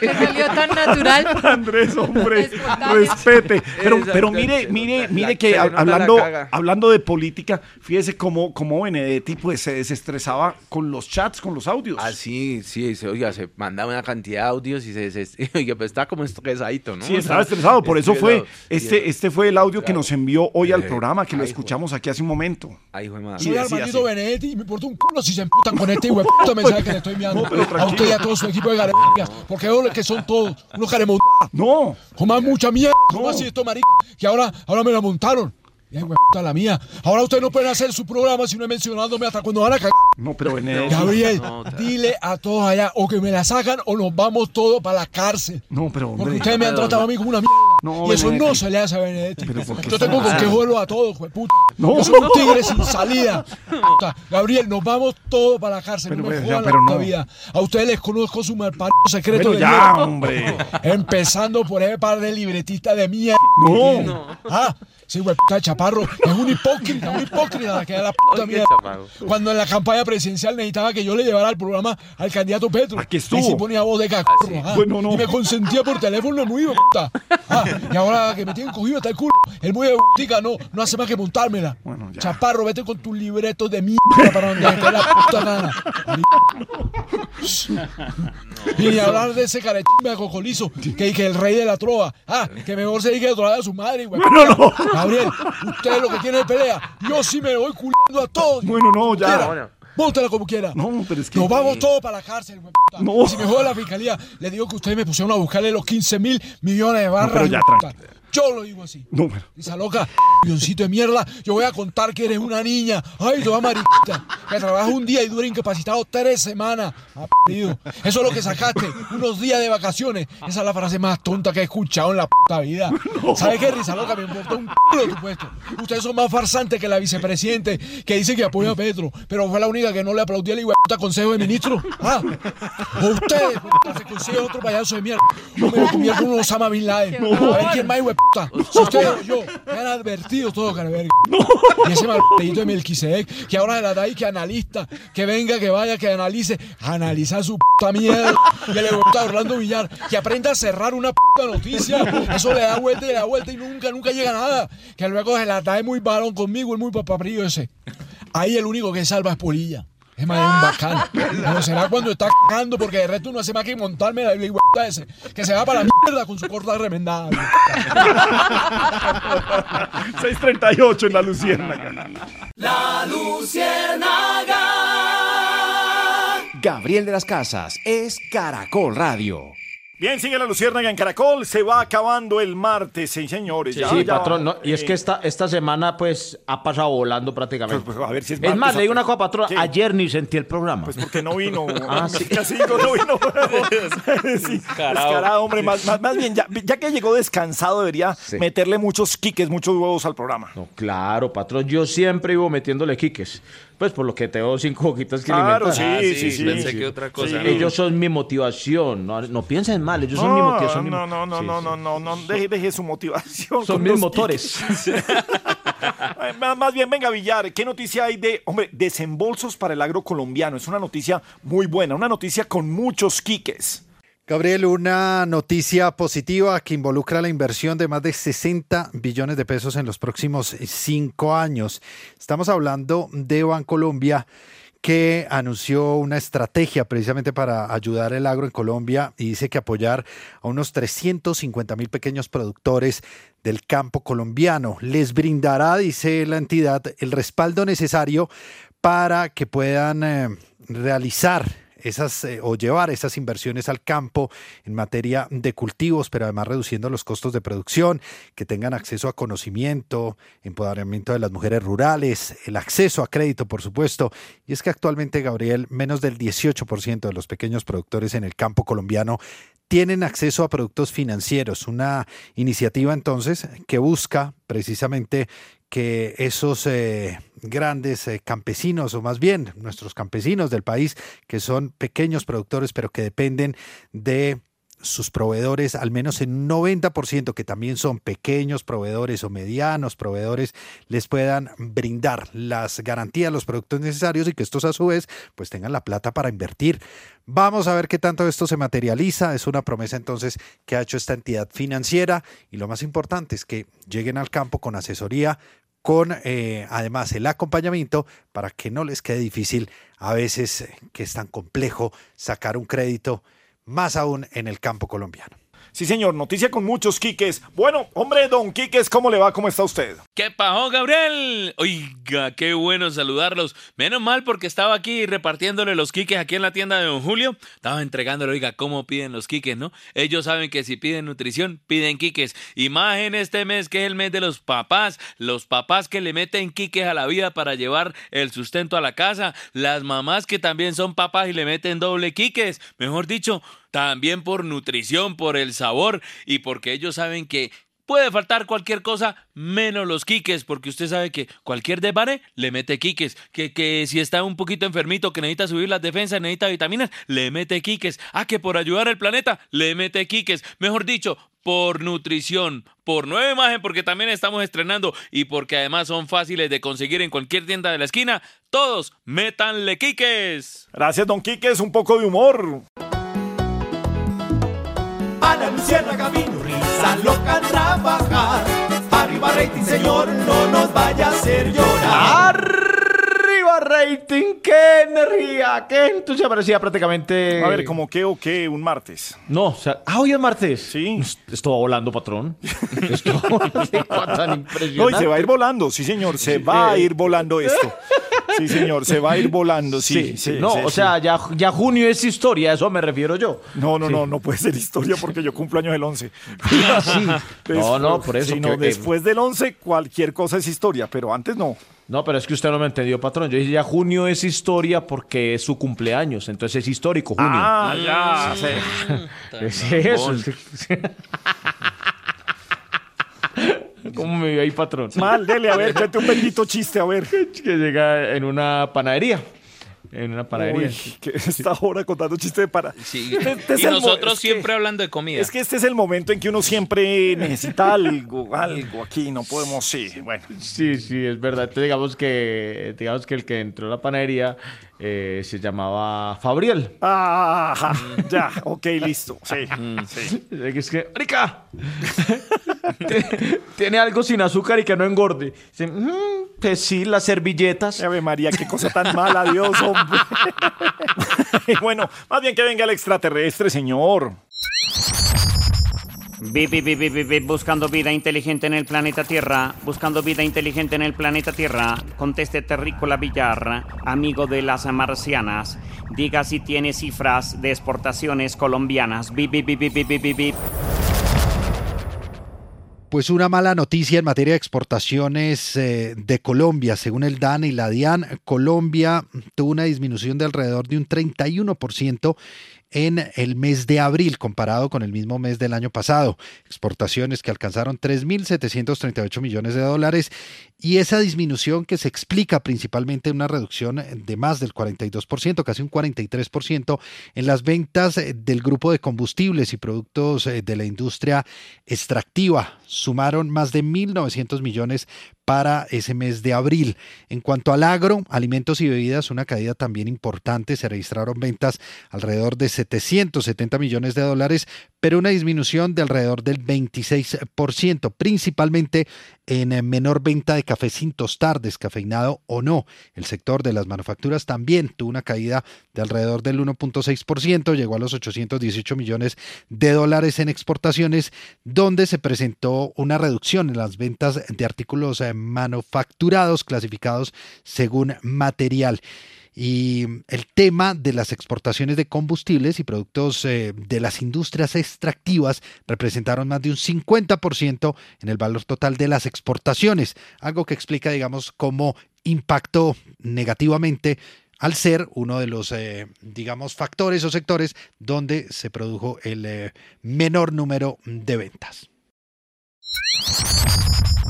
Le salió tan natural. Andrés, hombre, respete. Pero, Exacto, pero mire, mire, mire que hablando, hablando de política, fíjese cómo, cómo Benedetti pues se desestresaba con los chats, con los audios. Ah, sí, sí, se, oiga, se mandaba una cantidad de audios y se, se- oiga, pues estaba como estresadito, ¿no? Sí, estaba estresado, por eso fue, este, este fue el audio que nos envió hoy al Eh, programa, que lo escuchamos aquí hace un momento. Ay, hijo de madre. Y Soy. Benedetti y me importa un culo si se emputan con este hueputa mensaje que le estoy enviando. No, a usted y a todo su equipo de garetas. Porque veo que son todos unos caremontados. No. Como mucha mierda. ¿Cómo así esto, marica? Que ahora, ahora me la montaron. Y ay, hueputa la mía. Ahora ustedes no pueden hacer su programa si no es mencionándome hasta cuando van a cagar. No, pero Benedetti. Gabriel, No, dile a todos allá o que me la sacan o nos vamos todos para la cárcel. No, pero hombre. Porque ustedes me han tratado a mí como una mierda. No, y eso Benedetti. no se le hace a Benedetti. ¿por qué Yo tengo con qué mal? vuelo a todos, hueputa. No. Yo soy un tigre sin salida. Puta, Gabriel, nos vamos todos para la cárcel. Pero, no me pero, jodan pero la puta no. vida. A ustedes les conozco su malparido secreto Pero de ya, mierda. hombre. Empezando por ese par de libretistas de mierda. No. No. Ah, sí, hueputa, chaparro. Es un hipócrita, un hipócrita la que da la puta mierda. Cuando en la campaña presidencial necesitaba que yo le llevara el programa al candidato Petro. Aquí estuvo. Y sí ponía voz de cacorro. ah, Bueno, no. Y me consentía por teléfono muy hijo de puta. Ah, y ahora que me tienen cogido hasta el culo, el muy de putica no, no hace más que montármela. Chaparro, vete con tus libretos de mierda para donde te dé la puta gana. Y ni hablar de ese carechimbe de cocolizo, que, que el rey de la trova. Ah, que mejor se diga de trovar a su madre, güey. No, no. Gabriel, usted lo que tiene de pelea. Yo sí me voy culando a todos. Bueno, no, ya. Quiera. Bueno. Como quiera. No, pero es que. Nos vamos todos para la cárcel, güey. puta. No. Si me joda la fiscalía, le digo que ustedes me pusieron a buscarle los 15 mil millones de barras. pero ya, tranquilo. Yo lo digo así. No, pero. Esa loca, guioncito de mierda, yo voy a contar que eres una niña. Ay, toda mariquita. Que trabaja un día y dura incapacitado tres semanas. Aprendido. Eso es lo que sacaste. Unos días de vacaciones. Esa es la frase más tonta que he escuchado en la puta vida. ¿Sabes qué, risa loca? Me importa un culo tu puesto. Ustedes son más farsantes que la vicepresidente que dice que apoya a Petro. Pero fue la única que no le aplaudió al igual consejo de ministro. Ah, o ustedes, se consigue otro payaso de mierda. Yo me comía con un Osama Bin Laden. A ver quién más, de puta. Si ustedes o yo, me han advertido todo, carverga. Y ese maldito de Melquisedec, que ahora se la da ahí que analista, que venga, que vaya, que analice, analiza su puta mierda. Y le gusta a Orlando Villar, que aprenda a cerrar una puta noticia. Eso le da vuelta y le da vuelta y nunca, nunca llega a nada. Que luego se la da muy varón conmigo, el muy papaprillo ese. Ahí el único que salva es Polilla. Es más, es un bacán. Pero será cuando está cagando, porque de resto no hace más que montarme la igualdad ese. Que se va para la mierda con su corta remendada. 638 en la Luciérnaga. La Luciérnaga. Gabriel de las Casas es Caracol Radio. Bien, sigue la Luciérnaga en Caracol. Se va acabando el martes, sí, señores. Ya, sí, ya, patrón. no, y es eh, que esta, esta semana, pues, ha pasado volando prácticamente. Pues, pues, a ver si es más, le digo una cosa, patrón. ¿Qué? Ayer ni sentí el programa. Pues porque no vino. Ah, sí. Casi no vino. sí, descarado, hombre. Más, más- más bien, ya, ya que llegó descansado, debería meterle muchos quiques, muchos huevos al programa. No, claro, patrón. Yo siempre iba metiéndole quiques. Pues por lo que tengo cinco hojitas que Claro, alimentar. sí, Ah, sí, sí, sí. pensé que otra cosa, ¿no? Ellos son mi motivación. No, no piensen mal, ellos son mi No, motivación. son mi- no, no, no, Sí, no, sí. no, no, no, deje, deje su motivación. Son mis motores. Más bien, venga, Villar, ¿qué noticia hay de, hombre, desembolsos para el agro colombiano? Es una noticia muy buena, una noticia con muchos quiques. Gabriel, una noticia positiva que involucra la inversión de más de 60 billones de pesos en los próximos cinco años. Estamos hablando de Bancolombia que anunció una estrategia precisamente para ayudar el agro en Colombia y dice que apoyar a unos 350 mil pequeños productores del campo colombiano. Les brindará, dice la entidad, el respaldo necesario para que puedan eh, realizar esas eh, o llevar esas inversiones al campo en materia de cultivos, pero además reduciendo los costos de producción, que tengan acceso a conocimiento, empoderamiento de las mujeres rurales, el acceso a crédito, por supuesto. Y es que actualmente, Gabriel, menos del 18% de los pequeños productores en el campo colombiano tienen acceso a productos financieros. Una iniciativa entonces que busca precisamente que esos eh, grandes eh, campesinos, o más bien nuestros campesinos del país, que son pequeños productores, pero que dependen de sus proveedores, al menos en un 90%, que también son pequeños proveedores o medianos proveedores, les puedan brindar las garantías, los productos necesarios y que estos a su vez pues tengan la plata para invertir. Vamos a ver qué tanto esto se materializa. Es una promesa entonces que ha hecho esta entidad financiera y lo más importante es que lleguen al campo con asesoría, con eh, además el acompañamiento para que no les quede difícil a veces eh, que es tan complejo sacar un crédito más aún en el campo colombiano. Sí, señor, noticia con muchos Quiques. Bueno, hombre, don Quiques, ¿cómo le va? ¿Cómo está usted? ¿Qué pasó, Gabriel? Oiga, qué bueno saludarlos. Menos mal porque estaba aquí repartiéndole los quiques aquí en la tienda de don Julio. Estaba entregándole, oiga, cómo piden los quiques, ¿no? Ellos saben que si piden nutrición, piden quiques. Y más en este mes que es el mes de los papás. Los papás que le meten quiques a la vida para llevar el sustento a la casa. Las mamás que también son papás y le meten doble quiques. Mejor dicho, también por nutrición, por el sabor y porque ellos saben que puede faltar cualquier cosa menos los quiques, porque usted sabe que cualquier debare le mete quiques, que, que si está un poquito enfermito, que necesita subir las defensas, necesita vitaminas, le mete quiques, ah, que por ayudar al planeta, le mete quiques, mejor dicho, por nutrición, por nueva imagen, porque también estamos estrenando y porque además son fáciles de conseguir en cualquier tienda de la esquina, todos métanle quiques. Gracias, don Quiques, un poco de humor. A la luciérnaga vino risa loca trabajar. Arriba rating, señor, no nos vaya a hacer llorar. Rating, qué energía, qué entusiasmo parecía prácticamente. A ver, ¿cómo qué o qué? Un martes. No, o sea, ah, hoy es martes. Sí. Esto va volando, patrón. Esto tan impresionante. No, y se va a ir volando, sí, señor, se va a ir volando esto. Sí, señor, se va a ir volando, sí. sí, no, sí, o sí. sea, ya, ya junio es historia, a eso me refiero yo. No, no, Sí. no, no puede ser historia porque yo cumplo años el 11. Ah, sí. No, no, por eso Sí, no, que- eh, después del 11 cualquier cosa es historia, pero antes no. No, pero es que usted no me entendió, patrón. Yo dije ya junio es historia porque es su cumpleaños, entonces es histórico junio. Ah, ya, sí. Es eso. ¿Cómo me vio ahí, patrón? Mal, dele, a ver, cuente un bendito chiste, a ver. Que llega en una panadería. En una panadería. Uy, que esta hora contando chistes de para. Sí. Este- este es y nosotros que- siempre hablando de comida. Es que este es el momento en que uno siempre necesita algo, algo aquí, no podemos, sí, bueno. Sí, sí, es verdad. Entonces, digamos que, digamos que el que entró a la panadería eh, se llamaba Fabriel. Ah, ajá, ya, ok, listo, sí, sí. Es que, ¡Rica! Tiene algo sin azúcar y que no engorde. Dice, "Mm, pues sí, las servilletas. Ave María, qué cosa tan mala, Dios, hombre. Y bueno, más bien que venga el extraterrestre, señor. Bip, bip, bip, buscando vida inteligente en el planeta Tierra, buscando vida inteligente en el planeta Tierra, conteste Terrícola Villar, amigo de las marcianas, diga si tiene cifras de exportaciones colombianas. Pues una mala noticia en materia de exportaciones eh, de Colombia. Según el DAN y la DIAN, Colombia tuvo una disminución de alrededor de un 31% en el mes de abril comparado con el mismo mes del año pasado. Exportaciones que alcanzaron 3.738 millones de dólares y esa disminución que se explica principalmente en una reducción de más del 42%, casi un 43% en las ventas del grupo de combustibles y productos de la industria extractiva. Sumaron más de 1.900 millones para ese mes de abril. En cuanto al agro, alimentos y bebidas, una caída también importante. Se registraron ventas alrededor de 770 millones de dólares, pero una disminución de alrededor del 26%, principalmente en eh, menor venta de café sin tostar, descafeinado o no. El sector de las manufacturas también tuvo una caída de alrededor del 1.6%, llegó a los 818 millones de dólares en exportaciones, donde se presentó una reducción en las ventas de artículos eh, manufacturados clasificados según material. Y el tema de las exportaciones de combustibles y productos eh, de las industrias extractivas representaron más de un 50% en el valor total de las exportaciones, algo que explica, digamos, cómo impactó negativamente al ser uno de los, eh, digamos, factores o sectores donde se produjo el menor número de ventas.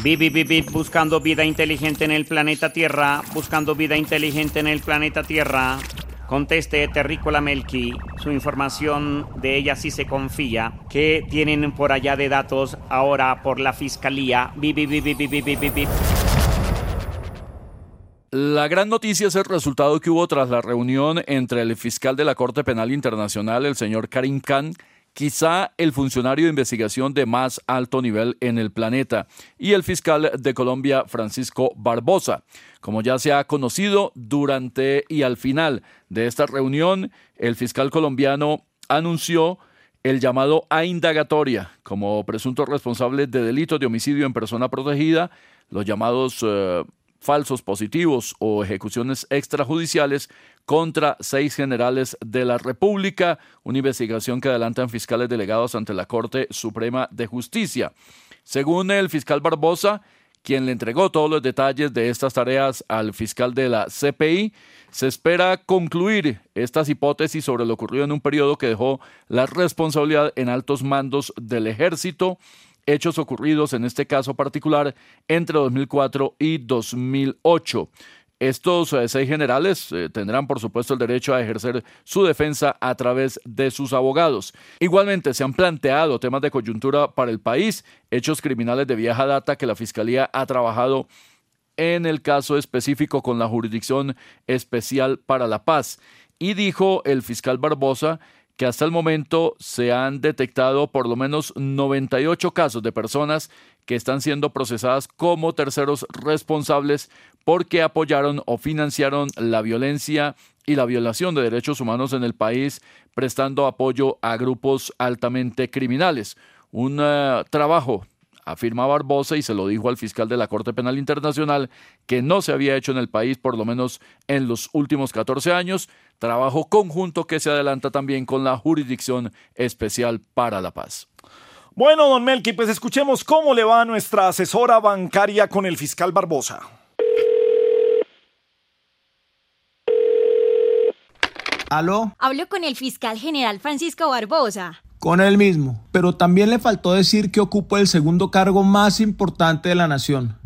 Bip, bip, bip, buscando vida inteligente en el planeta Tierra, buscando vida inteligente en el planeta Tierra. Conteste Terrícola Melqui, su información de ella sí se confía. ¿Qué tienen por allá de datos ahora por la fiscalía? Bip, bip, bip, bip, bip, bip, bip. La gran noticia es el resultado que hubo tras la reunión entre el fiscal de la Corte Penal Internacional, el señor Karim Khan, quizá el funcionario de investigación de más alto nivel en el planeta, y el fiscal de Colombia, Francisco Barbosa. Como ya se ha conocido, durante y al final de esta reunión, el fiscal colombiano anunció el llamado a indagatoria como presunto responsable de delitos de homicidio en persona protegida, los llamados eh, falsos positivos o ejecuciones extrajudiciales contra seis generales de la República, una investigación que adelantan fiscales delegados ante la Corte Suprema de Justicia. Según el fiscal Barbosa, quien le entregó todos los detalles de estas tareas al fiscal de la CPI, se espera concluir estas hipótesis sobre lo ocurrido en un periodo que dejó la responsabilidad en altos mandos del ejército, hechos ocurridos en este caso particular entre 2004 y 2008. Estos eh, seis generales eh, tendrán, por supuesto, el derecho a ejercer su defensa a través de sus abogados. Igualmente, se han planteado temas de coyuntura para el país, hechos criminales de vieja data que la Fiscalía ha trabajado en el caso específico con la Jurisdicción Especial para la Paz. Y dijo el fiscal Barbosa que hasta el momento se han detectado por lo menos 98 casos de personas que están siendo procesadas como terceros responsables porque apoyaron o financiaron la violencia y la violación de derechos humanos en el país, prestando apoyo a grupos altamente criminales. Un eh, trabajo afirma Barbosa y se lo dijo al fiscal de la Corte Penal Internacional que no se había hecho en el país por lo menos en los últimos 14 años, trabajo conjunto que se adelanta también con la Jurisdicción Especial para la Paz. Bueno, don Melqui, pues escuchemos cómo le va a nuestra asesora bancaria con el fiscal Barbosa. ¿Aló? Hablo con el fiscal general Francisco Barbosa. Con él mismo. Pero también le faltó decir que ocupa el segundo cargo más importante de la nación.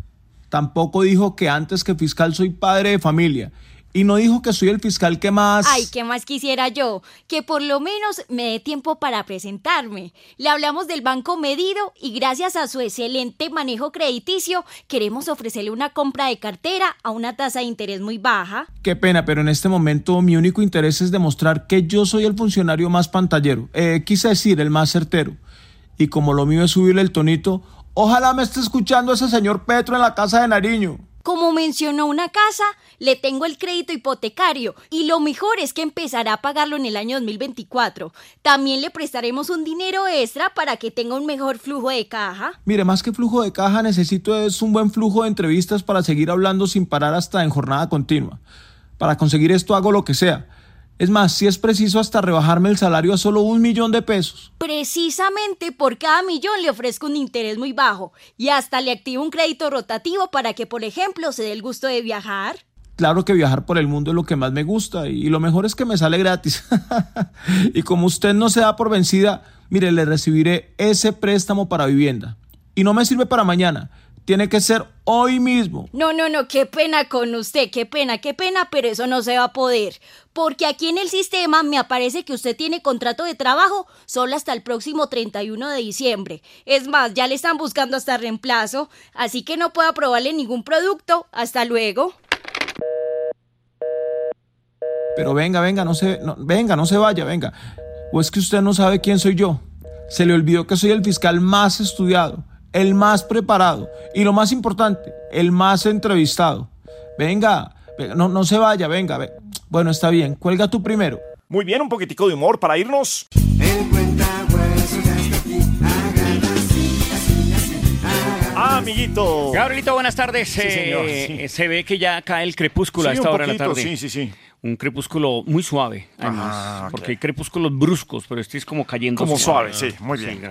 Tampoco dijo que antes que fiscal soy padre de familia y no dijo que soy el fiscal que más... Ay, ¿qué más quisiera yo? Que por lo menos me dé tiempo para presentarme. Le hablamos del Banco Medido y gracias a su excelente manejo crediticio queremos ofrecerle una compra de cartera a una tasa de interés muy baja. Qué pena, pero en este momento mi único interés es demostrar que yo soy el funcionario más pantallero. Eh, quise decir, el más certero. Y como lo mío es subirle el tonito, ojalá me esté escuchando ese señor Petro en la casa de Nariño. Como mencionó una casa, le tengo el crédito hipotecario y lo mejor es que empezará a pagarlo en el año 2024. También le prestaremos un dinero extra para que tenga un mejor flujo de caja. Mire, más que flujo de caja necesito es un buen flujo de entrevistas para seguir hablando sin parar hasta en jornada continua. Para conseguir esto hago lo que sea. Es más, si es preciso hasta rebajarme el salario a solo un millón de pesos. Precisamente por cada millón le ofrezco un interés muy bajo y hasta le activo un crédito rotativo para que, por ejemplo, se dé el gusto de viajar. Claro que viajar por el mundo es lo que más me gusta y lo mejor es que me sale gratis. y como usted no se da por vencida, mire, le recibiré ese préstamo para vivienda. Y no me sirve para mañana, tiene que ser hoy mismo. No, no, no, qué pena con usted, qué pena, qué pena, pero eso no se va a poder. Porque aquí en el sistema me aparece que usted tiene contrato de trabajo solo hasta el próximo 31 de diciembre. Es más, ya le están buscando hasta reemplazo, así que no puedo aprobarle ningún producto. Hasta luego. Pero venga, venga, no se, no, venga, no se vaya, venga. ¿O es que usted no sabe quién soy yo? Se le olvidó que soy el fiscal más estudiado, el más preparado y lo más importante, el más entrevistado. Venga, venga no, no se vaya, venga, venga. Bueno, está bien, cuelga tú primero. Muy bien, un poquitico de humor para irnos. Amiguito. Gabrielito, buenas tardes. Sí, Eh, sí. Se ve que ya cae el crepúsculo a esta un hora de la tarde. sí, sí, sí. Un crepúsculo muy suave, además. Ah, ok. Porque hay crepúsculos bruscos, pero este es como cayendo Como suave, sí, muy bien.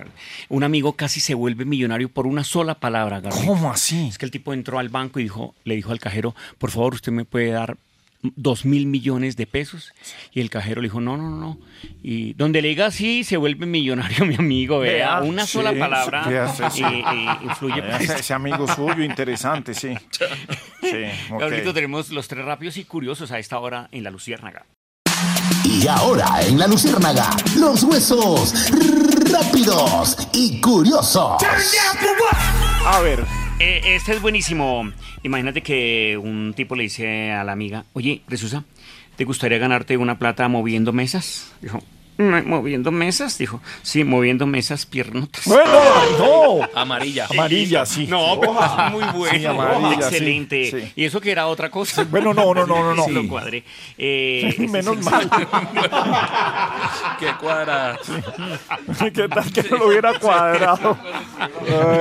Un amigo casi se vuelve millonario por una sola palabra, Gabriel. ¿Cómo así? Es que el tipo entró al banco y dijo, le dijo al cajero, por favor, usted me puede dar dos mil millones de pesos. Y el cajero le dijo, no, no, no, no. Y donde le diga así, se vuelve millonario, mi amigo. Vea, Vea, una sí, sola palabra sí, sí. eh, eh, influye. Vea, Ese, ese amigo suyo, interesante, sí. Sí, ok. Gabrielito, tenemos los tres rápidos y curiosos a esta hora en la Luciérnaga. Y ahora en la Luciérnaga, los huesos rápidos y curiosos. A ver. Eh, este es buenísimo. Imagínate que un tipo le dice a la amiga, oye, Resusa, ¿te gustaría ganarte una plata moviendo mesas? Dijo, "Mm, ¿moviendo mesas? Dijo, sí, moviendo mesas piernotas. Bueno, no. Amarilla. Amarilla, sí. No, pero es muy bueno. Sí, amarilla, sí, Excelente. sí. Y eso que era otra cosa. Bueno, no, no, no, no, no. Sí, lo cuadré. Eh, Menos mal. Qué cuadra. ¿Qué tal que no lo hubiera cuadrado?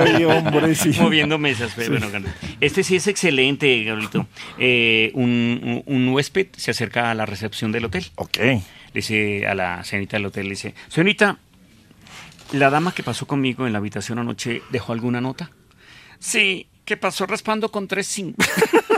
Ay, hombre, sí. Moviendo mesas. pero Bueno, este sí es excelente, Gabrielito. Eh, un, un- un huésped se acerca a la recepción del hotel. Ok. Le dice a la señorita del hotel, le dice, señorita, ¿la dama que pasó conmigo en la habitación anoche dejó alguna nota? Sí, que pasó raspando con tres cinco.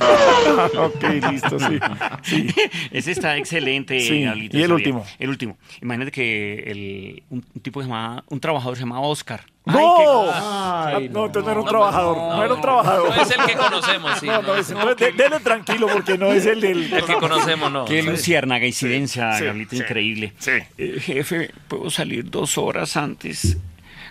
ok, listo, sí. Ese está excelente. Sí, y el último. El último. Imagínate que el, un, un tipo que se llamaba, un trabajador se llamaba Oscar. ¡No! Ay, no, entonces no era un trabajador. No, era un trabajador. No es el que conocemos, sí. No, no, ese- entonces de- dele tranquilo porque no es el del. El que conocemos, no. Qué luciérnaga incidencia, sí, increíble. sí. Eh, jefe, ¿puedo salir dos horas antes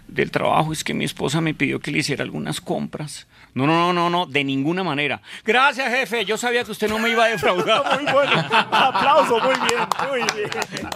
del trabajo? Es que mi esposa me pidió que le hiciera algunas compras. No, no, no, no, no, de ninguna manera. Gracias, jefe. Yo sabía que usted no me iba a defraudar. Muy bueno. Aplauso, muy bien, muy bien.